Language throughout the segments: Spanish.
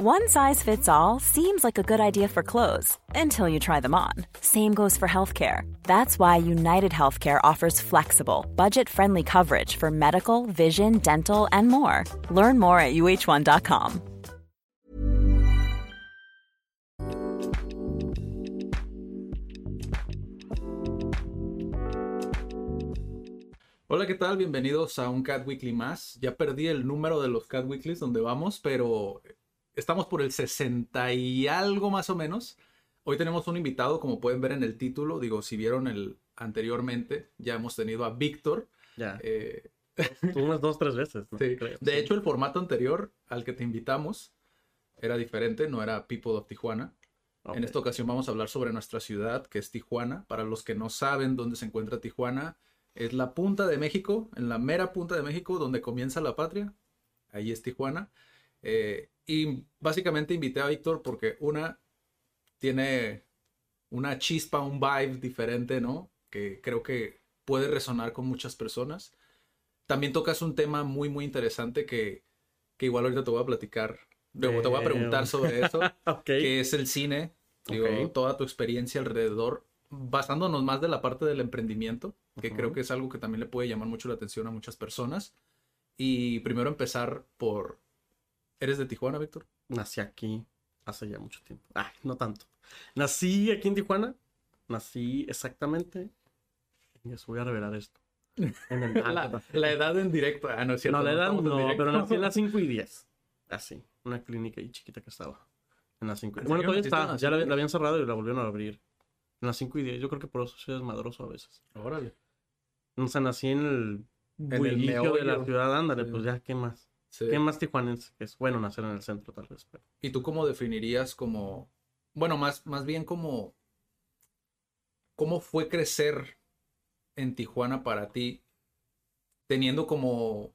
One size fits all seems like a good idea for clothes until you try them on. Same goes for healthcare. That's why United Healthcare offers flexible, budget friendly coverage for medical, vision, dental, and more. Learn more at uh1.com. Hola, ¿qué tal? Bienvenidos a un Cat Weekly más. Ya perdí el número de los Cat Weeklies donde vamos, pero estamos por el 60 y algo más o menos. Hoy tenemos un invitado, como pueden ver en el título. Digo, si vieron el anteriormente, ya hemos tenido a Víctor. Ya. Eh, unas dos, tres veces. ¿no? sí. Creo, De sí. hecho, el formato anterior al que te invitamos era diferente, no era People of Tijuana. En esta ocasión vamos a hablar sobre nuestra ciudad, que es Tijuana. Para los que no saben dónde se encuentra Tijuana, es la punta de México, en la mera punta de México, donde comienza la patria. Ahí es Tijuana. Eh, y básicamente invité a Víctor porque una tiene una chispa, un vibe diferente, ¿no? Que creo que puede resonar con muchas personas. También tocas un tema muy, muy interesante que, que igual ahorita te voy a platicar. Luego te voy a preguntar Damn. sobre eso Ok. que es el cine, digo, Ok. toda tu experiencia alrededor, basándonos más de la parte del emprendimiento, que creo que es algo que también le puede llamar mucho la atención a muchas personas. Y primero empezar por, ¿eres de Tijuana, Víctor? Nací aquí hace ya mucho tiempo. Ay, no tanto. Nací aquí en Tijuana. Nací exactamente. Les voy a revelar esto. En el- La, la edad en directo. Ah, no es cierto. no, la edad no, pero nací en las 5 y 10. Así, una clínica ahí chiquita que estaba. En las 5 y ¿En Bueno, serio todavía está. Ya la, y habían cerrado y la volvieron a abrir. En las 5 y 10. Yo creo que por eso soy desmadroso a veces. Órale. O sea, nací en el bullicio de la ciudad. Ándale, Sí. pues ya, ¿qué más? Sí. ¿Qué más tijuanense? Es bueno nacer en el centro, tal vez. Pero... ¿Y tú cómo definirías como, bueno, más, más bien como, cómo fue crecer en Tijuana para ti, teniendo como,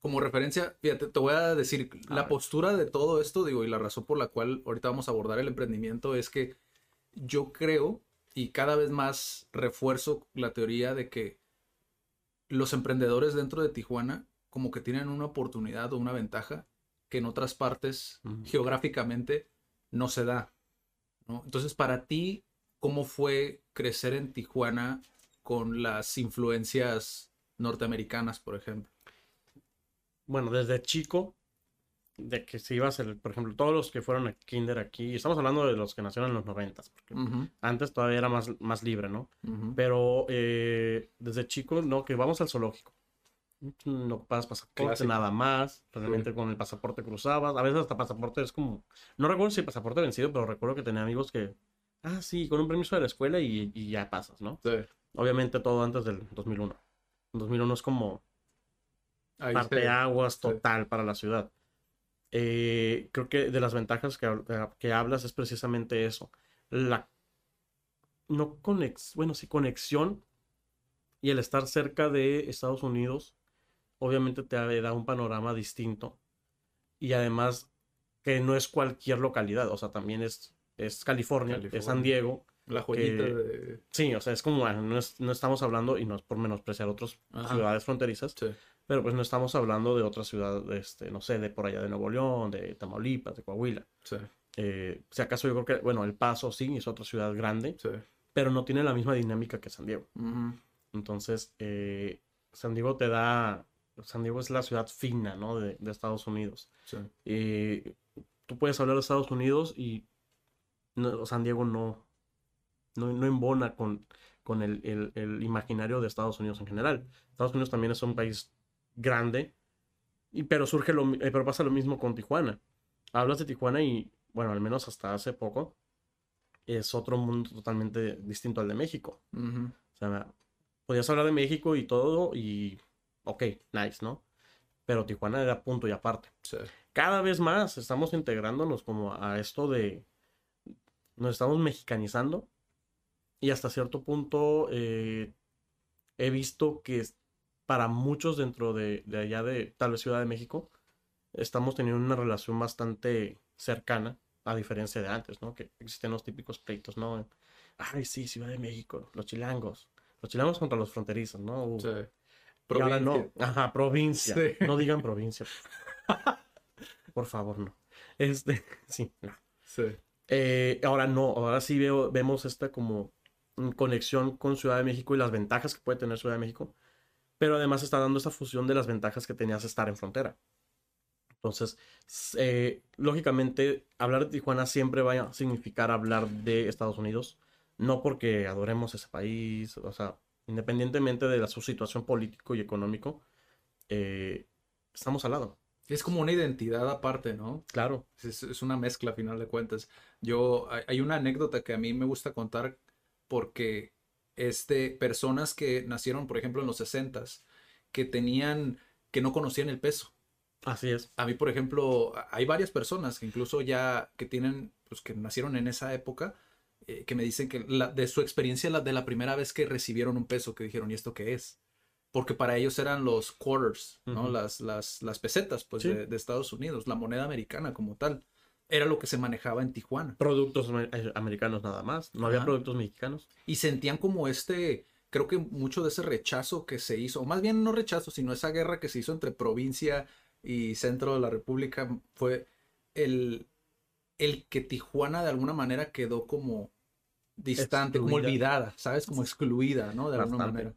como referencia, fíjate, te voy a decir, A la ver. postura de todo esto, digo, y la razón por la cual ahorita vamos a abordar el emprendimiento es que yo creo y cada vez más refuerzo la teoría de que los emprendedores dentro de Tijuana como que tienen una oportunidad o una ventaja que en otras partes geográficamente no se da. ¿no? Entonces, para ti, ¿cómo fue crecer en Tijuana con las influencias norteamericanas, por ejemplo? Bueno, desde chico, de que si ibas, el, por ejemplo, todos los que fueron a kinder aquí, estamos hablando de los que nacieron en los noventas, porque antes todavía era más, más libre, ¿no? Pero eh, desde chico, no, que vamos al zoológico. No pasas pasaporte, Clásico. nada más. Realmente con el pasaporte cruzabas. A veces hasta pasaporte es como. No recuerdo si el pasaporte vencido, pero recuerdo que tenía amigos que. Ah, sí, con un permiso de la escuela y, y ya pasas, ¿no? Sí, Obviamente todo antes del 2001. El 2001 es como ahí parteaguas sí. total para la ciudad. Eh, creo que de las ventajas que, hab- que hablas es precisamente eso. La no conex, bueno, sí, conexión y el estar cerca de Estados Unidos, obviamente te da un panorama distinto. Y además que no es cualquier localidad, o sea, también es, es California, es. San Diego. La joyita que- de... Sí, o sea, es como, ah, no, es- no estamos hablando, y no es por menospreciar otras ciudades fronterizas, Sí. pero pues no estamos hablando de otra ciudad, este, no sé, de por allá de Nuevo León, de Tamaulipas, de Coahuila. Sí, Eh, si acaso yo creo que, bueno, El Paso sí, es otra ciudad grande, sí. pero no tiene la misma dinámica que San Diego. Entonces, eh, San Diego te da, San Diego es la ciudad fina, ¿no? De, de Estados Unidos. sí. Eh, tú puedes hablar de Estados Unidos y no- San Diego no, no, no embona con, con el, el- el imaginario de Estados Unidos en general. Estados Unidos también es un país grande, y, pero surge lo, eh, pero pasa lo mismo con Tijuana. Hablas de Tijuana y, bueno, al menos hasta hace poco, es otro mundo totalmente distinto al de México. O sea, podías hablar de México y todo y, ok, nice, ¿no? Pero Tijuana era punto y aparte sí. cada vez más estamos integrándonos como a esto de nos estamos mexicanizando y hasta cierto punto eh, he visto que para muchos dentro de, de allá de tal vez Ciudad de México estamos teniendo una relación bastante cercana a diferencia de antes, ¿no? Que existen los típicos pleitos, ¿no? Ay, sí, Ciudad de México, los chilangos. Los chilangos contra los fronterizos, ¿no? Uh, sí. Y ahora no. Ajá, provincia. Sí. No digan provincia. Por favor, no. Este, sí, no. Sí. Eh, ahora no, ahora sí veo, vemos esta como conexión con Ciudad de México y las ventajas que puede tener Ciudad de México, pero además está dando esta fusión de las ventajas que tenías estar en frontera. Entonces, eh, lógicamente, hablar de Tijuana siempre va a significar hablar de Estados Unidos, no porque adoremos ese país, o sea, independientemente de la, su situación político y económico, eh, estamos al lado. Es como una identidad aparte, ¿no? Claro. Es, es una mezcla a final de cuentas. Yo, hay, una anécdota que a mí me gusta contar porque este, personas que nacieron, por ejemplo, en los 60s, que tenían, que no conocían el peso. Así es. A mí, por ejemplo, hay varias personas que incluso ya que tienen, pues que nacieron en esa época, eh, que me dicen que la- de su experiencia la, de la primera vez que recibieron un peso, que dijeron, ¿y esto qué es? Porque para ellos eran los quarters, ¿no? Las, las, las pesetas, pues, Sí. de, de Estados Unidos, la moneda americana como tal. Era lo que se manejaba en Tijuana. Productos eh, americanos nada más. No había productos mexicanos. Y sentían como este, creo que mucho de ese rechazo que se hizo, o más bien no rechazo, sino esa guerra que se hizo entre provincia y centro de la República, fue el, el que Tijuana de alguna manera quedó como distante, como Excluida. olvidada, ¿sabes? Como excluida, ¿no? De alguna Bastante. manera.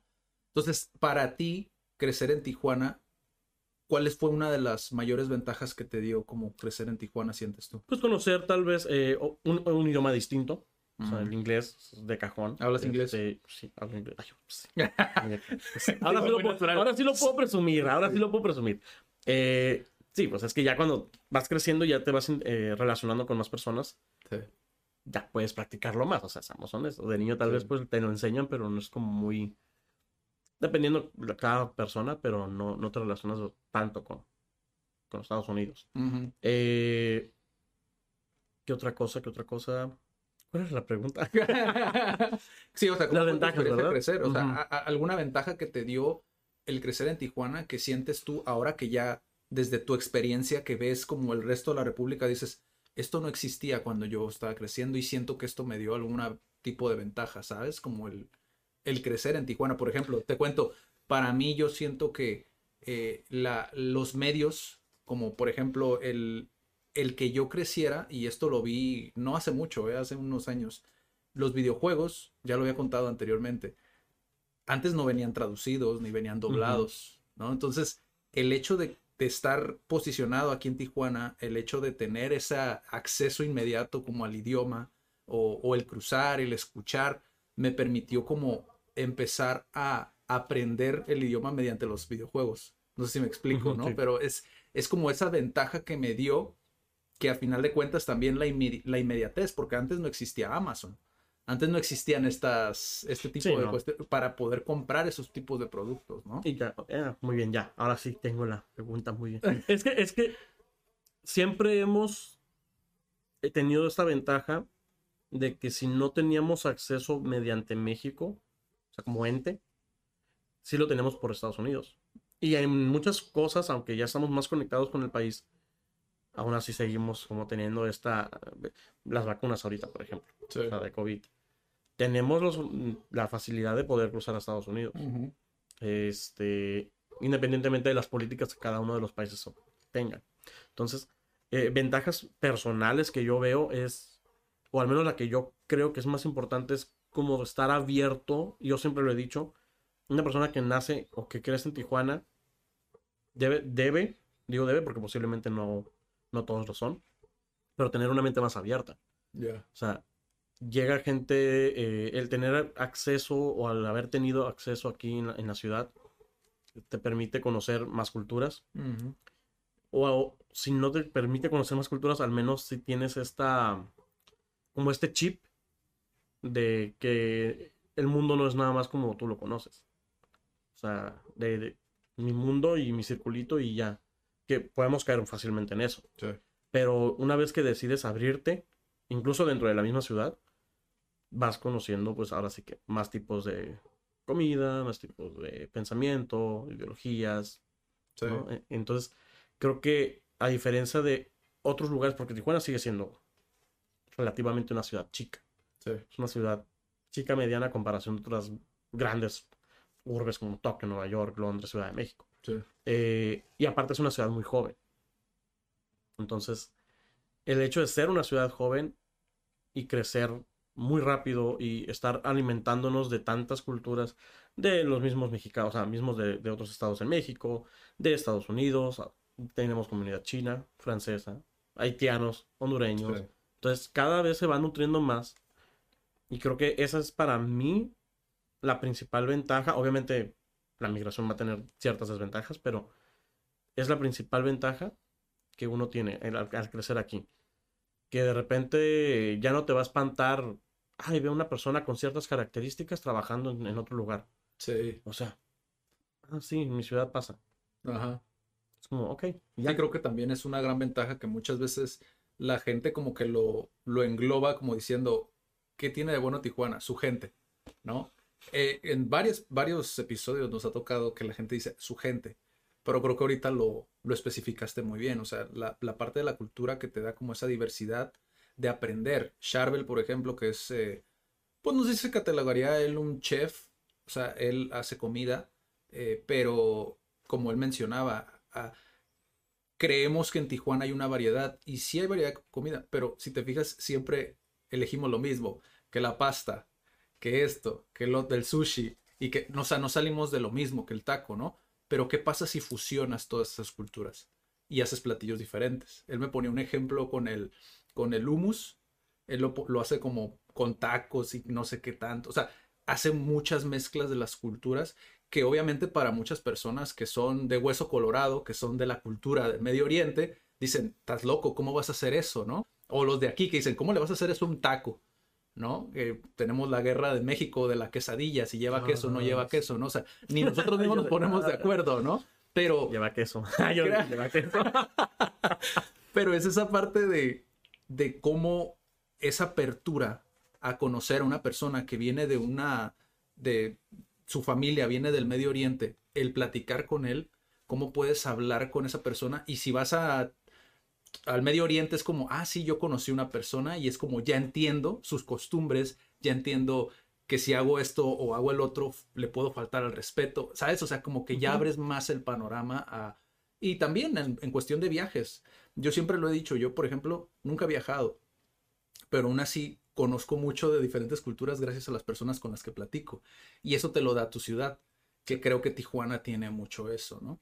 Entonces, para ti, crecer en Tijuana, ¿cuál fue una de las mayores ventajas que te dio como crecer en Tijuana, sientes tú? Pues conocer tal vez eh, un, un idioma distinto. O sea, el inglés de cajón. ¿Hablas inglés? Este, sí, hablo inglés. Ay, sí. ahora, sí lo puedo, ahora sí lo puedo presumir, ahora sí lo puedo presumir. Eh, sí, pues es que ya cuando vas creciendo ya te vas eh, relacionando con más personas, Sí. Ya puedes practicarlo más, o sea, seamos honestos. De niño tal Sí. vez pues te lo enseñan, pero no es como muy... Dependiendo de cada persona, pero no, no te relacionas tanto con, con Estados Unidos. Eh, ¿Qué otra cosa? ¿Qué otra cosa? ¿Cuál es la pregunta? sí, o sea, ¿cómo crecer? O sea, ¿alguna ventaja que te dio el crecer en Tijuana que sientes tú ahora que ya desde tu experiencia que ves como el resto de la República dices, esto no existía cuando yo estaba creciendo y siento que esto me dio algún tipo de ventaja, ¿sabes? Como el, el crecer en Tijuana, por ejemplo, te cuento, para mí yo siento que eh, la, los medios, como por ejemplo el, el que yo creciera, y esto lo vi no hace mucho, eh, hace unos años, los videojuegos, ya lo había contado anteriormente, antes no venían traducidos ni venían doblados, ¿no? Entonces, el hecho de, de estar posicionado aquí en Tijuana, el hecho de tener ese acceso inmediato como al idioma o, o el cruzar, el escuchar, me permitió como empezar a aprender el idioma mediante los videojuegos. No sé si me explico, ¿no? sí. Pero es, es como esa ventaja que me dio que a final de cuentas también la, inmedi- la inmediatez, porque antes no existía Amazon. Antes no existían estas, este tipo Sí, de no. cuestiones para poder comprar esos tipos de productos, ¿no? Y ya, eh, muy bien, ya. Ahora sí tengo la pregunta muy bien. Es que, es que siempre hemos eh, tenido esta ventaja de que si no teníamos acceso mediante México, o sea, como ente, sí lo tenemos por Estados Unidos. Y en muchas cosas, aunque ya estamos más conectados con el país, aún así seguimos como teniendo esta, las vacunas ahorita, por ejemplo, la de COVID. Tenemos los- la facilidad de poder cruzar a Estados Unidos este, independientemente de las políticas que cada uno de los países tengan. Entonces, eh, ventajas personales que yo veo es, o al menos la que yo creo que es más importante, es como estar abierto, yo siempre lo he dicho, una persona que nace o que crece en Tijuana debe, debe, digo debe porque posiblemente no, no todos lo son, pero tener una mente más abierta. O sea, llega gente, eh, el tener acceso o al haber tenido acceso aquí en la, en la ciudad, te permite conocer más culturas. O, o si no te permite conocer más culturas, al menos si tienes esta, como este chip de que el mundo no es nada más como tú lo conoces. O sea, de, de mi mundo y mi circulito y ya. Que podemos caer fácilmente en eso. Sí. Pero una vez que decides abrirte, incluso dentro de la misma ciudad, vas conociendo, pues ahora sí que más tipos de comida, más tipos de pensamiento, ideologías, Sí. ¿no? E- Entonces, creo que a diferencia de otros lugares, porque Tijuana sigue siendo relativamente una ciudad chica, Sí. es una ciudad chica mediana a comparación de otras grandes urbes como Tokio, Nueva York, Londres, Ciudad de México. Sí. Eh, y aparte es una ciudad muy joven. Entonces, el hecho de ser una ciudad joven y crecer muy rápido y estar alimentándonos de tantas culturas de los mismos mexicanos, o sea, mismos de, de otros estados en México, de Estados Unidos, tenemos comunidad china, francesa, haitianos, hondureños. Sí. Entonces, cada vez se va nutriendo más. Y creo que esa es para mí la principal ventaja. Obviamente, la migración va a tener ciertas desventajas, pero es la principal ventaja que uno tiene al, al crecer aquí. Que de repente ya no te va a espantar. Ay, veo una persona con ciertas características trabajando en, en otro lugar. Sí. O sea, ah, sí, en mi ciudad pasa. Ajá. Es como, ok, Sí, ya. creo que también es una gran ventaja que muchas veces la gente como que lo, lo engloba como diciendo, ¿qué tiene de bueno Tijuana? Su gente, ¿no? Eh, en varios, episodios nos ha tocado que la gente dice su gente, pero creo que ahorita lo, lo especificaste muy bien, o sea, la, la parte de la cultura que te da como esa diversidad de aprender. Charbel, por ejemplo, que es, eh, pues no sé si se catalogaría él un chef, o sea, él hace comida, eh, pero como él mencionaba, a- creemos que en Tijuana hay una variedad y sí hay variedad de comida, pero si te fijas, siempre elegimos lo mismo, que la pasta, que esto, que lo del sushi y que, o sea, no salimos de lo mismo que el taco, ¿no? Pero ¿qué pasa si fusionas todas esas culturas y haces platillos diferentes? Él me ponía un ejemplo con el, con el hummus, él lo, lo hace como con tacos y no sé qué tanto, o sea, hace muchas mezclas de las culturas que obviamente para muchas personas que son de hueso colorado, que son de la cultura del Medio Oriente, dicen, estás loco, ¿cómo vas a hacer eso, no? O los de aquí que dicen, ¿cómo le vas a hacer eso a un taco? ¿No? Eh, tenemos la guerra de México de la quesadilla, si lleva queso o no Ah, lleva sí. queso, ¿no? O sea, ni nosotros mismos nos ponemos de acuerdo, ¿no? Pero, Lleva queso. Yo- Gra- lleva queso. pero es esa parte de, de cómo esa apertura a conocer a una persona que viene de una, de su familia, viene del Medio Oriente, el platicar con él, cómo puedes hablar con esa persona y si vas a al Medio Oriente es como, ah, sí, yo conocí una persona y es como, ya entiendo sus costumbres, ya entiendo que si hago esto o hago el otro, le puedo faltar al respeto, ¿sabes? O sea, como que ya abres más el panorama a... Y también en, en cuestión de viajes. Yo siempre lo he dicho, yo, por ejemplo, nunca he viajado, pero aún así conozco mucho de diferentes culturas gracias a las personas con las que platico. Y eso te lo da tu ciudad, que creo que Tijuana tiene mucho eso, ¿no?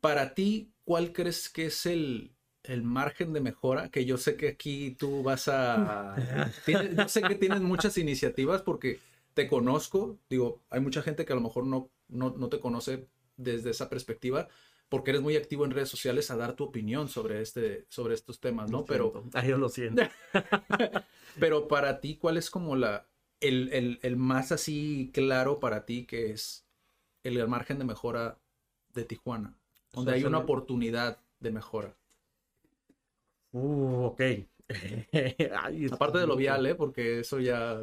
Para ti, ¿cuál crees que es el, el margen de mejora? Que yo sé que aquí tú vas a... tienes- yo sé que tienes muchas iniciativas porque te conozco, digo, hay mucha gente que a lo mejor no, no, no te conoce desde esa perspectiva porque eres muy activo en redes sociales a dar tu opinión sobre, este, sobre estos temas, ¿no? Pero. Ay, yo lo siento. pero para ti, ¿cuál es como la, el, el, el más así claro para ti que es el margen de mejora de Tijuana? Donde hay una oportunidad de mejora. Uh, ok. Ay, Aparte de lo vial, ¿eh? Porque eso ya...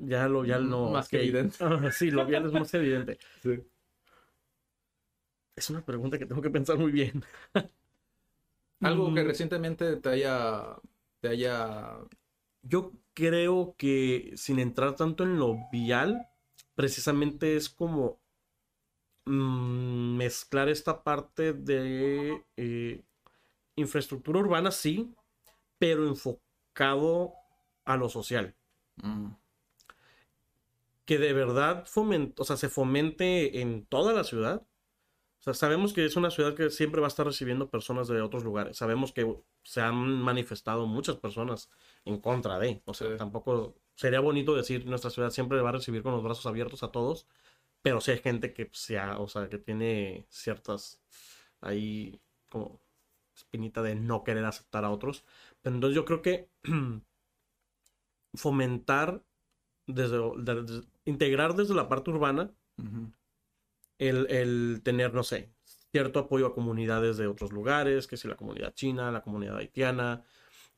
Ya lo vial no. Más que evidente. Sí, lo vial es más evidente. Sí. Es una pregunta que tengo que pensar muy bien. Algo que Mm, recientemente te haya... Te haya... Yo creo que sin entrar tanto en lo vial, precisamente es como mm, mezclar esta parte de eh, infraestructura urbana, sí, pero enfocado a lo social. Mm, Que de verdad fomente, o sea, se fomente en toda la ciudad. O sea, sabemos que es una ciudad que siempre va a estar recibiendo personas de otros lugares. Sabemos que se han manifestado muchas personas en contra de. O sea, Sí. tampoco sería bonito decir nuestra ciudad siempre va a recibir con los brazos abiertos a todos. Pero sí hay gente que se ha- o sea, que tiene ciertas ahí como espinita de no querer aceptar a otros. Pero entonces yo creo que fomentar desde, de- de- integrar desde la parte urbana el, el tener, no sé, cierto apoyo a comunidades de otros lugares, que si la comunidad china, la comunidad haitiana,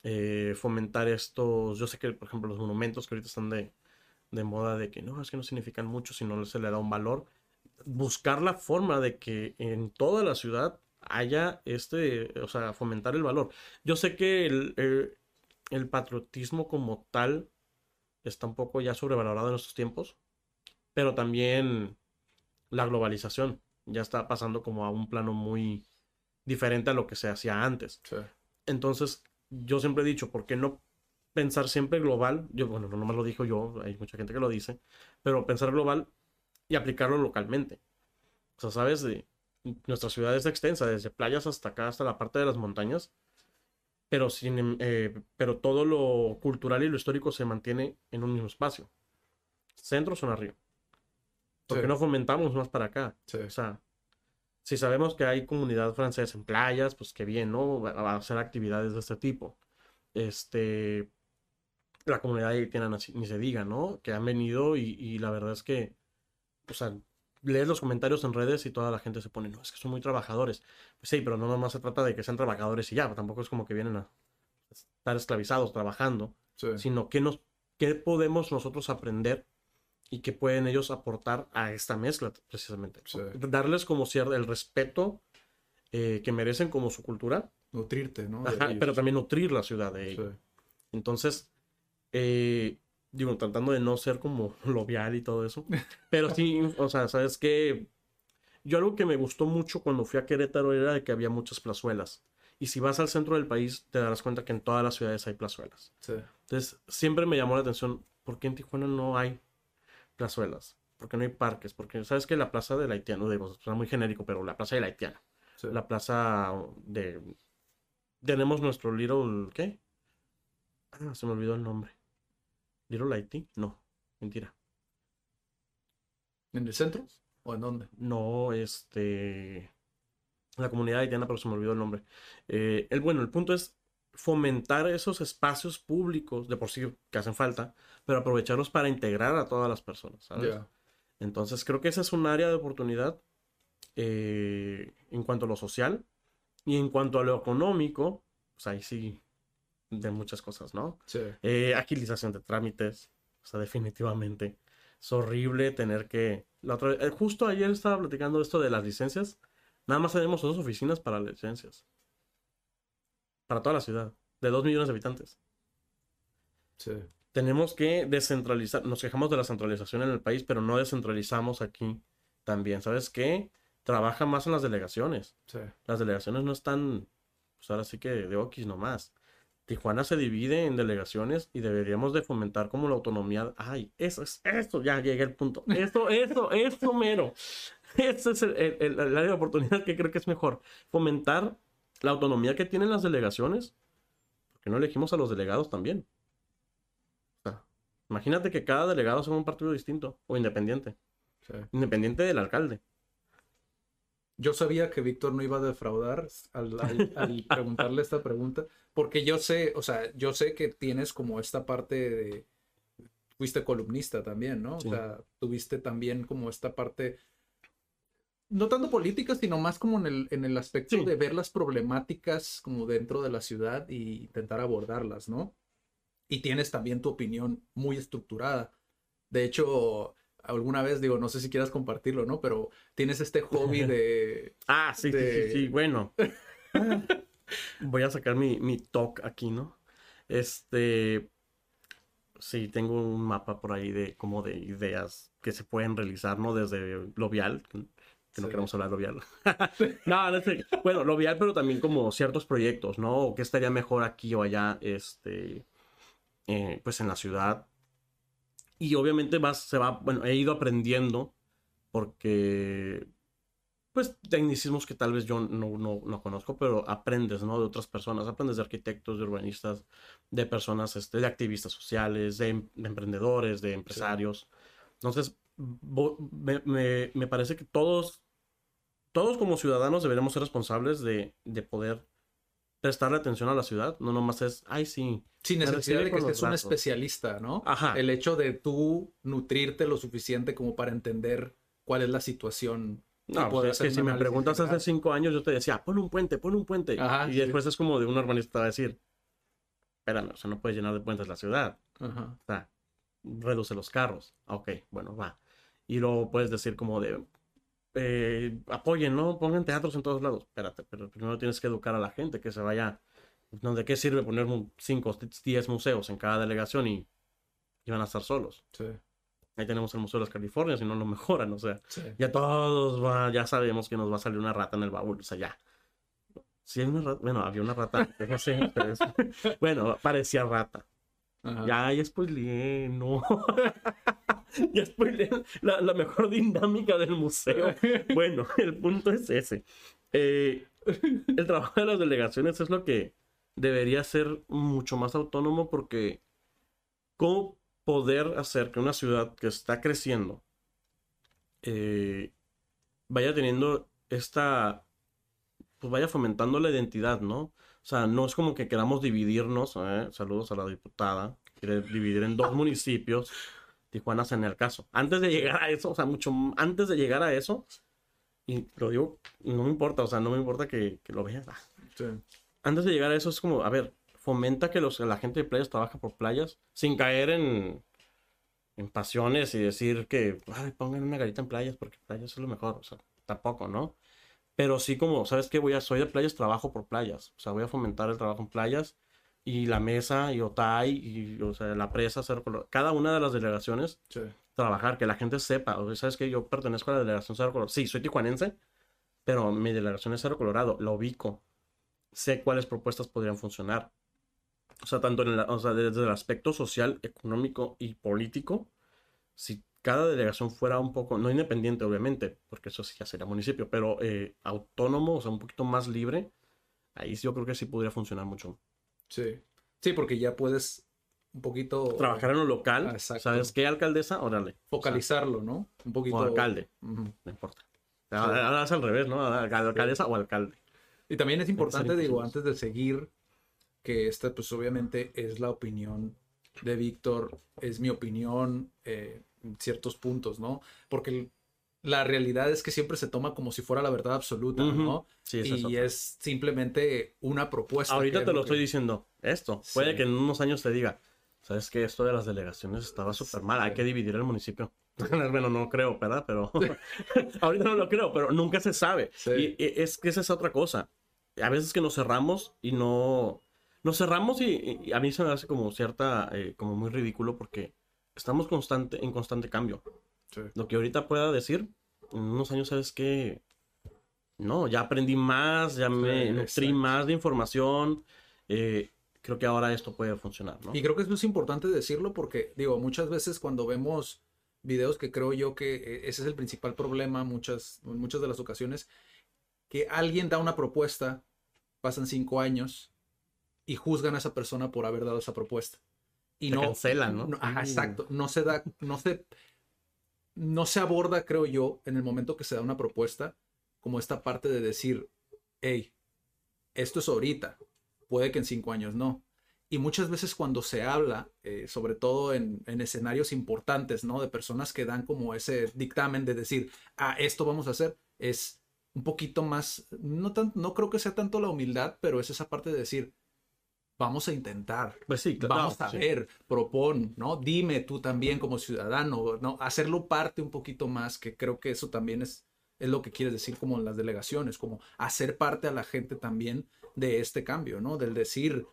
eh, fomentar estos, yo sé que, por ejemplo, los monumentos que ahorita están de, de moda de que no, es que no significan mucho si no se le da un valor, buscar la forma de que en toda la ciudad haya este, o sea, fomentar el valor. Yo sé que el, el- el patriotismo como tal está un poco ya sobrevalorado en estos tiempos, pero también la globalización ya está pasando como a un plano muy diferente a lo que se hacía antes. Sí. Entonces, yo siempre he dicho, ¿por qué no pensar siempre global? Yo, bueno, no me lo dijo yo, hay mucha gente que lo dice, pero pensar global y aplicarlo localmente. O sea, ¿sabes? De, nuestra ciudad es extensa, desde playas hasta acá, hasta la parte de las montañas, pero, sin, eh, pero todo lo cultural y lo histórico se mantiene en un mismo espacio. Centro, zona río. ¿Por qué no fomentamos más para acá? O sea, si sabemos que hay comunidad francesa en playas, pues qué bien, ¿no? Va a hacer actividades de este tipo. Este, la comunidad tiene ni se diga, ¿no? Que han venido y, y, la verdad es que, o sea, lees los comentarios en redes y toda la gente se pone, no, es que son muy trabajadores. Pues sí, pero no nomás se trata de que sean trabajadores y ya, tampoco es como que vienen a estar esclavizados trabajando, sino que nos, qué podemos nosotros aprender y qué pueden ellos aportar a esta mezcla, precisamente. Darles como cierto el respeto eh, que merecen como su cultura. Nutrirte, ¿no? pero también nutrir la ciudad de ellos. Entonces, eh, digo, tratando de no ser como lobial y todo eso. Pero sí, o sea, sabes que yo algo que me gustó mucho cuando fui a Querétaro era de que había muchas plazuelas. Y si vas al centro del país, te darás cuenta que en todas las ciudades hay plazuelas. Sí. Entonces, siempre me llamó la atención, ¿por qué en Tijuana no hay plazuelas? ¿Por qué no hay parques? Porque, ¿sabes que La plaza del haitiano, digo, suena muy genérico, pero la plaza del haitiano. La plaza de... Tenemos nuestro little... ¿Qué? Ah, se me olvidó el nombre. ¿Little Haití? No, mentira. ¿En el centro? ¿O en dónde? No, este. La comunidad haitiana, pero se me olvidó el nombre. Eh, el, bueno, el punto es fomentar esos espacios públicos, de por sí que hacen falta, pero aprovecharlos para integrar a todas las personas, ¿sabes? Entonces creo que esa es un área de oportunidad eh, en cuanto a lo social y en cuanto a lo económico, pues ahí sí de muchas cosas, ¿no? Sí. Eh, agilización de trámites, o sea, definitivamente. Es horrible tener que... La otra... Eh, justo ayer estaba platicando esto de las licencias. Nada más tenemos dos oficinas para licencias. Para toda la ciudad. De dos millones de habitantes. Sí. Tenemos que descentralizar. Nos quejamos de la centralización en el país, pero no descentralizamos aquí también. ¿Sabes qué? Trabaja más en las delegaciones. Sí. Las delegaciones no están, pues ahora sí que de okis nomás. Tijuana se divide en delegaciones y deberíamos de fomentar como la autonomía. Ay, eso es, esto, ya llegué al punto. Eso, eso, eso mero. Ese es el, área de oportunidad que creo que es mejor. Fomentar la autonomía que tienen las delegaciones. Porque no elegimos a los delegados también. imagínate que cada delegado sea un partido distinto o independiente. Independiente del alcalde. Yo sabía que Víctor no iba a defraudar al, preguntarle esta pregunta, porque yo sé, o sea, yo sé que tienes como esta parte de, fuiste columnista también, ¿no? O sea, tuviste también como esta parte, no tanto política, sino más como en el, en el aspecto de ver las problemáticas como dentro de la ciudad y intentar abordarlas, ¿no? Y tienes también tu opinión muy estructurada. De hecho, alguna vez, digo, no sé si quieras compartirlo, ¿no? Pero tienes este hobby de... ah, sí, sí, sí, bueno. Voy a sacar mi, mi talk aquí, ¿no? Este... Sí, tengo un mapa por ahí de como de ideas que se pueden realizar, ¿no? Desde lo vial, que no queremos hablar lo vial. no, no sé. Bueno, lo vial, pero también como ciertos proyectos, ¿no? O qué estaría mejor aquí o allá, este, eh, pues en la ciudad, y obviamente vas, se va, bueno, he ido aprendiendo porque, pues, tecnicismos que tal vez yo no, no, no, conozco, pero aprendes, ¿no? De otras personas, aprendes de arquitectos, de urbanistas, de personas, este, de activistas sociales, de, emprendedores, de empresarios. Entonces, me, me, me, parece que todos, todos como ciudadanos deberíamos ser responsables de, de poder prestarle atención a la ciudad, no nomás es, ay, sí. Sin necesidad de que seas un especialista, ¿no? Ajá. El hecho de tú nutrirte lo suficiente como para entender cuál es la situación. No, pues es que si me preguntas hace cinco años, yo te decía, pon un puente, pon un puente. Ajá, y después es como de un urbanista decir, espérame, o sea, no puedes llenar de puentes la ciudad. Ajá. O sea, reduce los carros. Ok, bueno, va. Y luego puedes decir como de, eh, apoyen, ¿no? Pongan teatros en todos lados. Espérate, pero primero tienes que educar a la gente que se vaya. ¿No? ¿De qué sirve poner 5 10 museos en cada delegación y, van a estar solos? Sí. Ahí tenemos el Museo de las Californias y no lo mejoran, o sea, ya todos va, ya sabemos que nos va a salir una rata en el baúl, o sea, ya. Sí, hay una rata. Bueno, había una rata. No sé. Bueno, parecía rata. Ajá. Ya, ya spoileé, no. ya spoileé la, la mejor dinámica del museo. Bueno, el punto es ese. Eh, el trabajo de las delegaciones es lo que debería ser mucho más autónomo porque ¿cómo poder hacer que una ciudad que está creciendo eh, vaya teniendo esta, pues vaya fomentando la identidad, ¿no? O sea, no es como que queramos dividirnos, ¿eh? saludos a la diputada, quiere dividir en dos municipios, Tijuana en el caso. Antes de llegar a eso, o sea, mucho antes de llegar a eso, y lo digo, no me importa, o sea, no me importa que, que lo veas. ah, Sí. antes de llegar a eso es como, a ver, fomenta que los, la gente de playas trabaja por playas sin caer en, en pasiones y decir que, ay, pongan una garita en playas porque playas es lo mejor, o sea, tampoco, ¿no? Pero sí como, ¿sabes qué? Voy a, soy de playas, trabajo por playas, o sea, voy a fomentar el trabajo en playas y la mesa y Otay y, o sea, la presa, Cerro Colorado, cada una de las delegaciones Sí. trabajar, que la gente sepa, o sea, sabes que yo pertenezco a la delegación Cerro Colorado. Sí, soy tijuanense, pero mi delegación es Cerro Colorado, la ubico. Sé cuáles propuestas podrían funcionar. O sea, tanto en el, o sea, desde el aspecto social, económico y político, si cada delegación fuera un poco, no independiente obviamente, porque eso sí ya sería municipio, pero eh, autónomo, o sea, un poquito más libre, ahí yo creo que sí podría funcionar mucho. Sí. Sí, porque ya puedes un poquito Trabajar en lo local, Ah, exacto. ¿sabes qué, alcaldesa? Órale. O sea, focalizarlo, ¿no? Un poquito. o alcalde. No importa. Ahora ahora es al revés, ¿no? Alcaldesa o alcalde. Y también es importante, digo, antes de seguir, que esta pues obviamente es la opinión de Víctor, es mi opinión eh, en ciertos puntos, ¿no? Porque el- la realidad es que siempre se toma como si fuera la verdad absoluta. ¿no? Sí, y es simplemente una propuesta. Ahorita que te lo que- estoy diciendo. Esto. Puede que en unos años te diga, ¿sabes qué? Esto de las delegaciones estaba súper mal. Hay que dividir el municipio. bueno, no creo, ¿verdad? Pero ahorita no lo creo, pero nunca se sabe. Y, y es que esa es otra cosa. A veces que nos cerramos y no... Nos cerramos y, y a mí se me hace como cierta, eh, como muy ridículo porque estamos constante, en constante cambio. Sí. Lo que ahorita pueda decir, en unos años, ¿sabes qué? No, ya aprendí más, ya me Sí, nutrí más de información. eh, creo que ahora esto puede funcionar, ¿no? Y creo que eso es importante decirlo porque, digo, muchas veces cuando vemos videos que creo yo que eh, ese es el principal problema muchas, en muchas de las ocasiones, que alguien da una propuesta, pasan cinco años y juzgan a esa persona por haber dado esa propuesta. Y Te no, cancelan, ¿no? ajá, Mm. exacto. No se da, no se, no se aborda, creo yo, en el momento que se da una propuesta, como esta parte de decir, hey, esto es ahorita, puede que en cinco años no. Y muchas veces cuando se habla, eh, sobre todo en, en escenarios importantes, ¿no? De personas que dan como ese dictamen de decir, ah, esto vamos a hacer, es un poquito más, no, tan, no creo que sea tanto la humildad, pero es esa parte de decir, vamos a intentar, Pues sí, claro. vamos a sí. ver, propon, ¿no? Dime tú también como ciudadano, ¿no? Hacerlo parte un poquito más, que creo que eso también es, es lo que quieres decir como en las delegaciones, como hacer parte a la gente también de este cambio, ¿no? Del decir,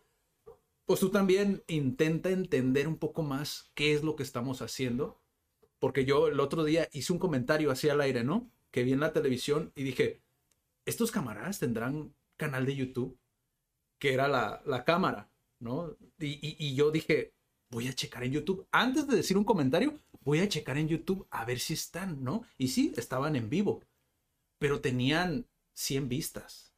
pues tú también intenta entender un poco más qué es lo que estamos haciendo, porque yo el otro día hice un comentario así al aire, ¿no? Que vi en la televisión y dije, ¿estos camaradas tendrán canal de YouTube? Que era la, la cámara, ¿no? Y, y- y yo dije, voy a checar en YouTube. Antes de decir un comentario, voy a checar en YouTube a ver si están, ¿no? Y sí, estaban en vivo, pero tenían 100 vistas.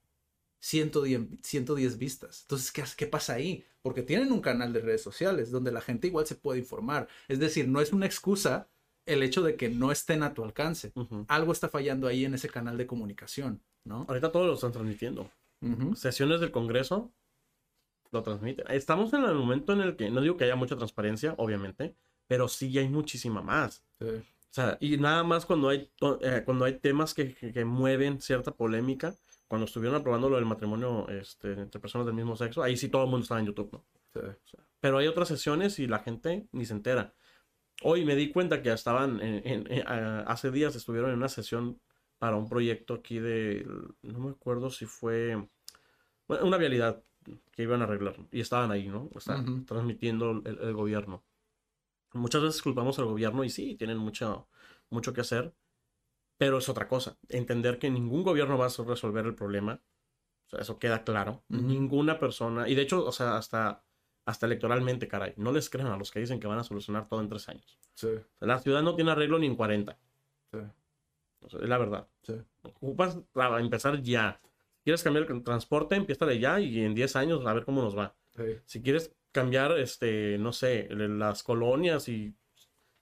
110, 110 vistas. Entonces, ¿qué, ¿qué pasa ahí? Porque tienen un canal de redes sociales donde la gente igual se puede informar. Es decir, no es una excusa el hecho de que no estén a tu alcance. Algo está fallando ahí en ese canal de comunicación, ¿no? Ahorita todos lo están transmitiendo. Ujú. Sesiones del Congreso lo transmiten. Estamos en el momento en el que, no digo que haya mucha transparencia, obviamente, pero sí hay muchísima más. Sí. O sea, y nada más cuando hay, eh, cuando hay temas que, que- que mueven cierta polémica, cuando estuvieron aprobando lo del matrimonio este, entre personas del mismo sexo, ahí sí todo el mundo estaba en YouTube, ¿no? Sí. Pero hay otras sesiones y la gente ni se entera. Hoy me di cuenta que estaban, en- en- en- a- hace días estuvieron en una sesión para un proyecto aquí de, no me acuerdo si fue bueno, una vialidad que iban a arreglar y estaban ahí, ¿no? Estaban Ujú. transmitiendo el, el gobierno. Muchas veces culpamos al gobierno y sí, tienen mucho, mucho que hacer, pero es otra cosa. Entender que ningún gobierno va a resolver el problema O sea, eso queda claro. Ninguna persona, y de hecho, o sea, hasta, hasta electoralmente, caray, no les crean a los que dicen que van a solucionar todo en tres años. Sí. la ciudad no tiene arreglo ni en 40. Sí. Es la verdad. Sí. Ocupas para empezar ya. quieres cambiar el transporte, empieza de ya y en 10 años a ver cómo nos va. Si quieres cambiar, este, no sé, las colonias y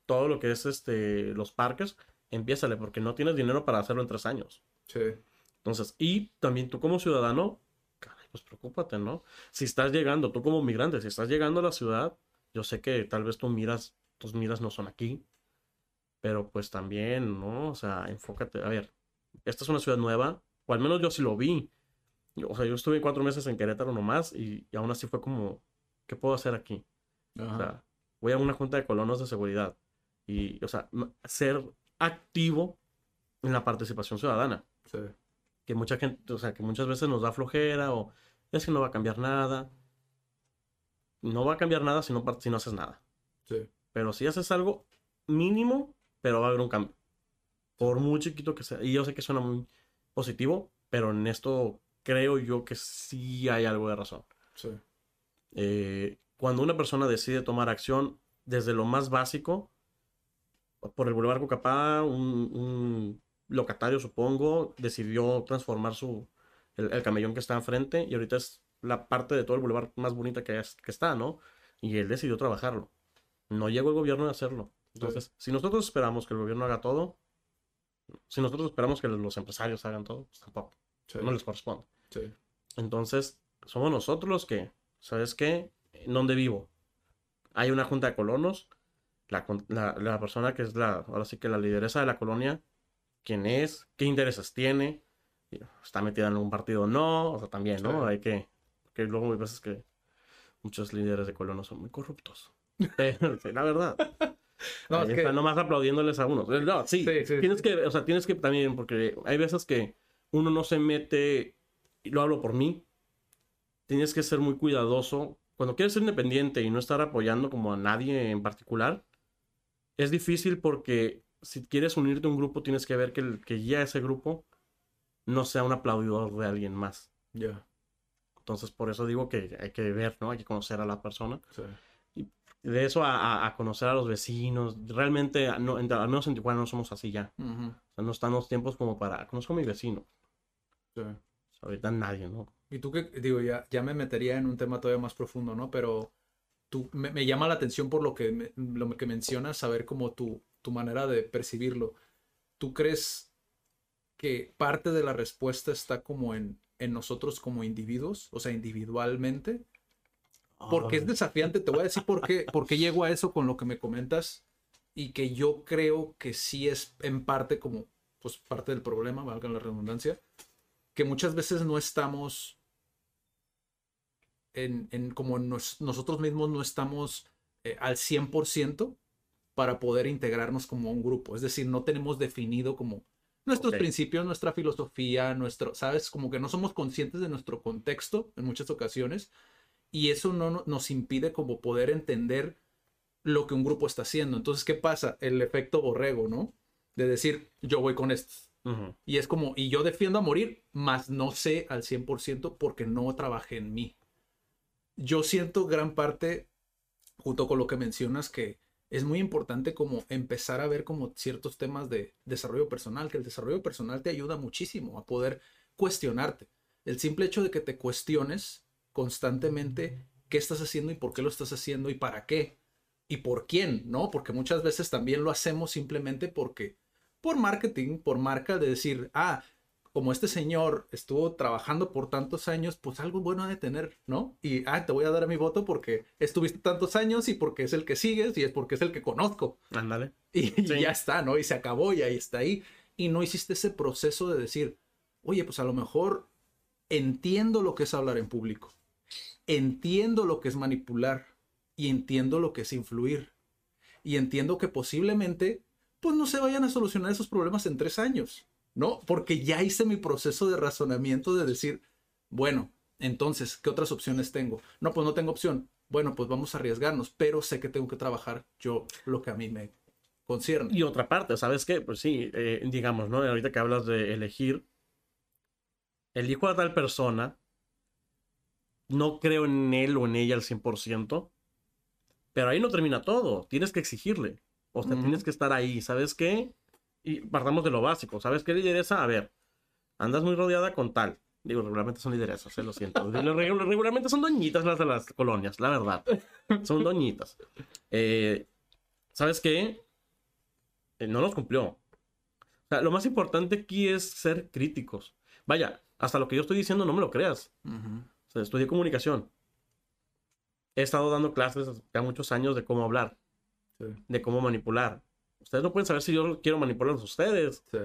todo lo que es este, los parques, empiézale, porque no tienes dinero para hacerlo en tres años. Sí. Entonces, y también tú como ciudadano, caray, pues preocúpate, ¿no? Si estás llegando, tú como migrante, si estás llegando a la ciudad, yo sé que tal vez tú miras, tus miras no son aquí, pero pues también, ¿no? O sea, enfócate, a ver, esta es una ciudad nueva, o al menos yo sí lo vi. o sea, yo estuve cuatro meses en Querétaro nomás y, y aún así fue como, ¿qué puedo hacer aquí? O sea, voy a una junta de colonos de seguridad y, o sea, ser activo en la participación ciudadana. Sí. Que mucha gente, o sea, que muchas veces nos da flojera o es que no va a cambiar nada. No va a cambiar nada si no, si no haces nada. Sí. Pero si haces algo mínimo, pero va a haber un cambio. Por muy chiquito que sea. Y yo sé que suena muy positivo, pero en esto creo yo que sí hay algo de razón. Sí. Eh, cuando una persona decide tomar acción desde lo más básico, por el Boulevard Cocapá, un, locatario, supongo, decidió transformar su, el, camellón que está enfrente y ahorita es la parte de todo el Boulevard más bonita que, es, que está, ¿no? Y él decidió trabajarlo. No llegó el gobierno a hacerlo. Entonces, si nosotros esperamos que el gobierno haga todo, si nosotros esperamos que los empresarios hagan todo, pues tampoco. No les corresponde. Entonces, somos nosotros los que, ¿sabes qué? ¿En dónde vivo? Hay una junta de colonos la, persona que es la, ahora sí que la lideresa de la colonia, quién es, qué intereses tiene, está metida en un partido o no, o sea, también, ¿no? Hay que, que luego hay veces que muchos líderes de colonos son muy corruptos. la verdad. No, es que... nomás aplaudiéndoles a unos. No, sí, tienes que, o sea, tienes que también, porque hay veces que uno no se mete, y lo hablo por mí, tienes que ser muy cuidadoso. Cuando quieres ser independiente y no estar apoyando como a nadie en particular, es difícil porque si quieres unirte a un grupo tienes que ver que el que guía ese grupo no sea un aplaudidor de alguien más. Ya. Entonces, por eso digo que hay que ver, ¿no? Hay que conocer a la persona. Sí. De eso a, conocer a los vecinos. Realmente, no, al menos en Tijuana no somos así ya. O sea, no están tiempos como para... Conozco a mi vecino. Sí. ahorita nadie, ¿no? Y tú que, digo, ya, ya me metería en un tema todavía más profundo, ¿no? Pero me, llama la atención por lo que, lo que mencionas, saber cómo tu, tu manera de percibirlo. ¿Tú crees que parte de la respuesta está como en, en nosotros como individuos, o sea, individualmente? Porque es desafiante, te voy a decir por qué, por qué llego a eso con lo que me comentas y que yo creo que sí es en parte como, pues parte del problema, valga la redundancia, que muchas veces no estamos en, como nosotros mismos no estamos eh, al 100% para poder integrarnos como un grupo. Es decir, no tenemos definido como nuestros principios, nuestra filosofía, nuestro, ¿sabes? Como que no somos conscientes de nuestro contexto en muchas ocasiones y eso no nos impide como poder entender lo que un grupo está haciendo. Entonces, ¿qué pasa? El efecto borrego, ¿no? De decir, yo voy con estos. Y es como, y yo defiendo a morir, mas no sé al 100% porque no trabajé en mí yo siento gran parte, junto con lo que mencionas, que es muy importante como empezar a ver como ciertos temas de desarrollo personal, que el desarrollo personal te ayuda muchísimo a poder cuestionarte. El simple hecho de que te cuestiones constantemente qué estás haciendo y por qué lo estás haciendo y para qué y por quién, ¿no? Porque muchas veces también lo hacemos simplemente porque por marketing, por marca de decir, ah, como este señor estuvo trabajando por tantos años, pues algo bueno de tener, ¿no? Y, ah, te voy a dar mi voto porque estuviste tantos años y porque es el que sigues y es porque es el que conozco. Ándale. Y, ya está, ¿no? Y se acabó y ahí está ahí. Y no hiciste ese proceso de decir, oye, pues a lo mejor entiendo lo que es hablar en público, entiendo lo que es manipular y entiendo lo que es influir. Y entiendo que posiblemente, pues no se vayan a solucionar esos problemas en tres años ¿no? Porque ya hice mi proceso de razonamiento de decir, bueno, entonces, ¿qué otras opciones tengo? No, pues no tengo opción. Bueno, pues vamos a arriesgarnos, pero sé que tengo que trabajar yo lo que a mí me concierne. Y otra parte, ¿sabes qué? Pues sí, eh, digamos, ¿no? Ahorita que hablas de elegir, elijo a tal persona, no creo en él o en ella al 100%, pero ahí no termina todo, tienes que exigirle, o sea, tienes que estar ahí, ¿sabes qué? Y partamos de lo básico, ¿sabes qué lideresa? A ver, andas muy rodeada con tal. Digo, regularmente son lideresas, eh, lo siento. regularmente son doñitas las de las colonias, la verdad. Son doñitas. Eh, ¿Sabes qué? Eh, no nos cumplió. O sea, lo más importante aquí es ser críticos. Vaya, hasta lo que yo estoy diciendo no me lo creas. O sea, estudié comunicación. He estado dando clases ya muchos años de cómo hablar, de cómo manipular. Ustedes no pueden saber si yo quiero manipularlos a ustedes. Sí.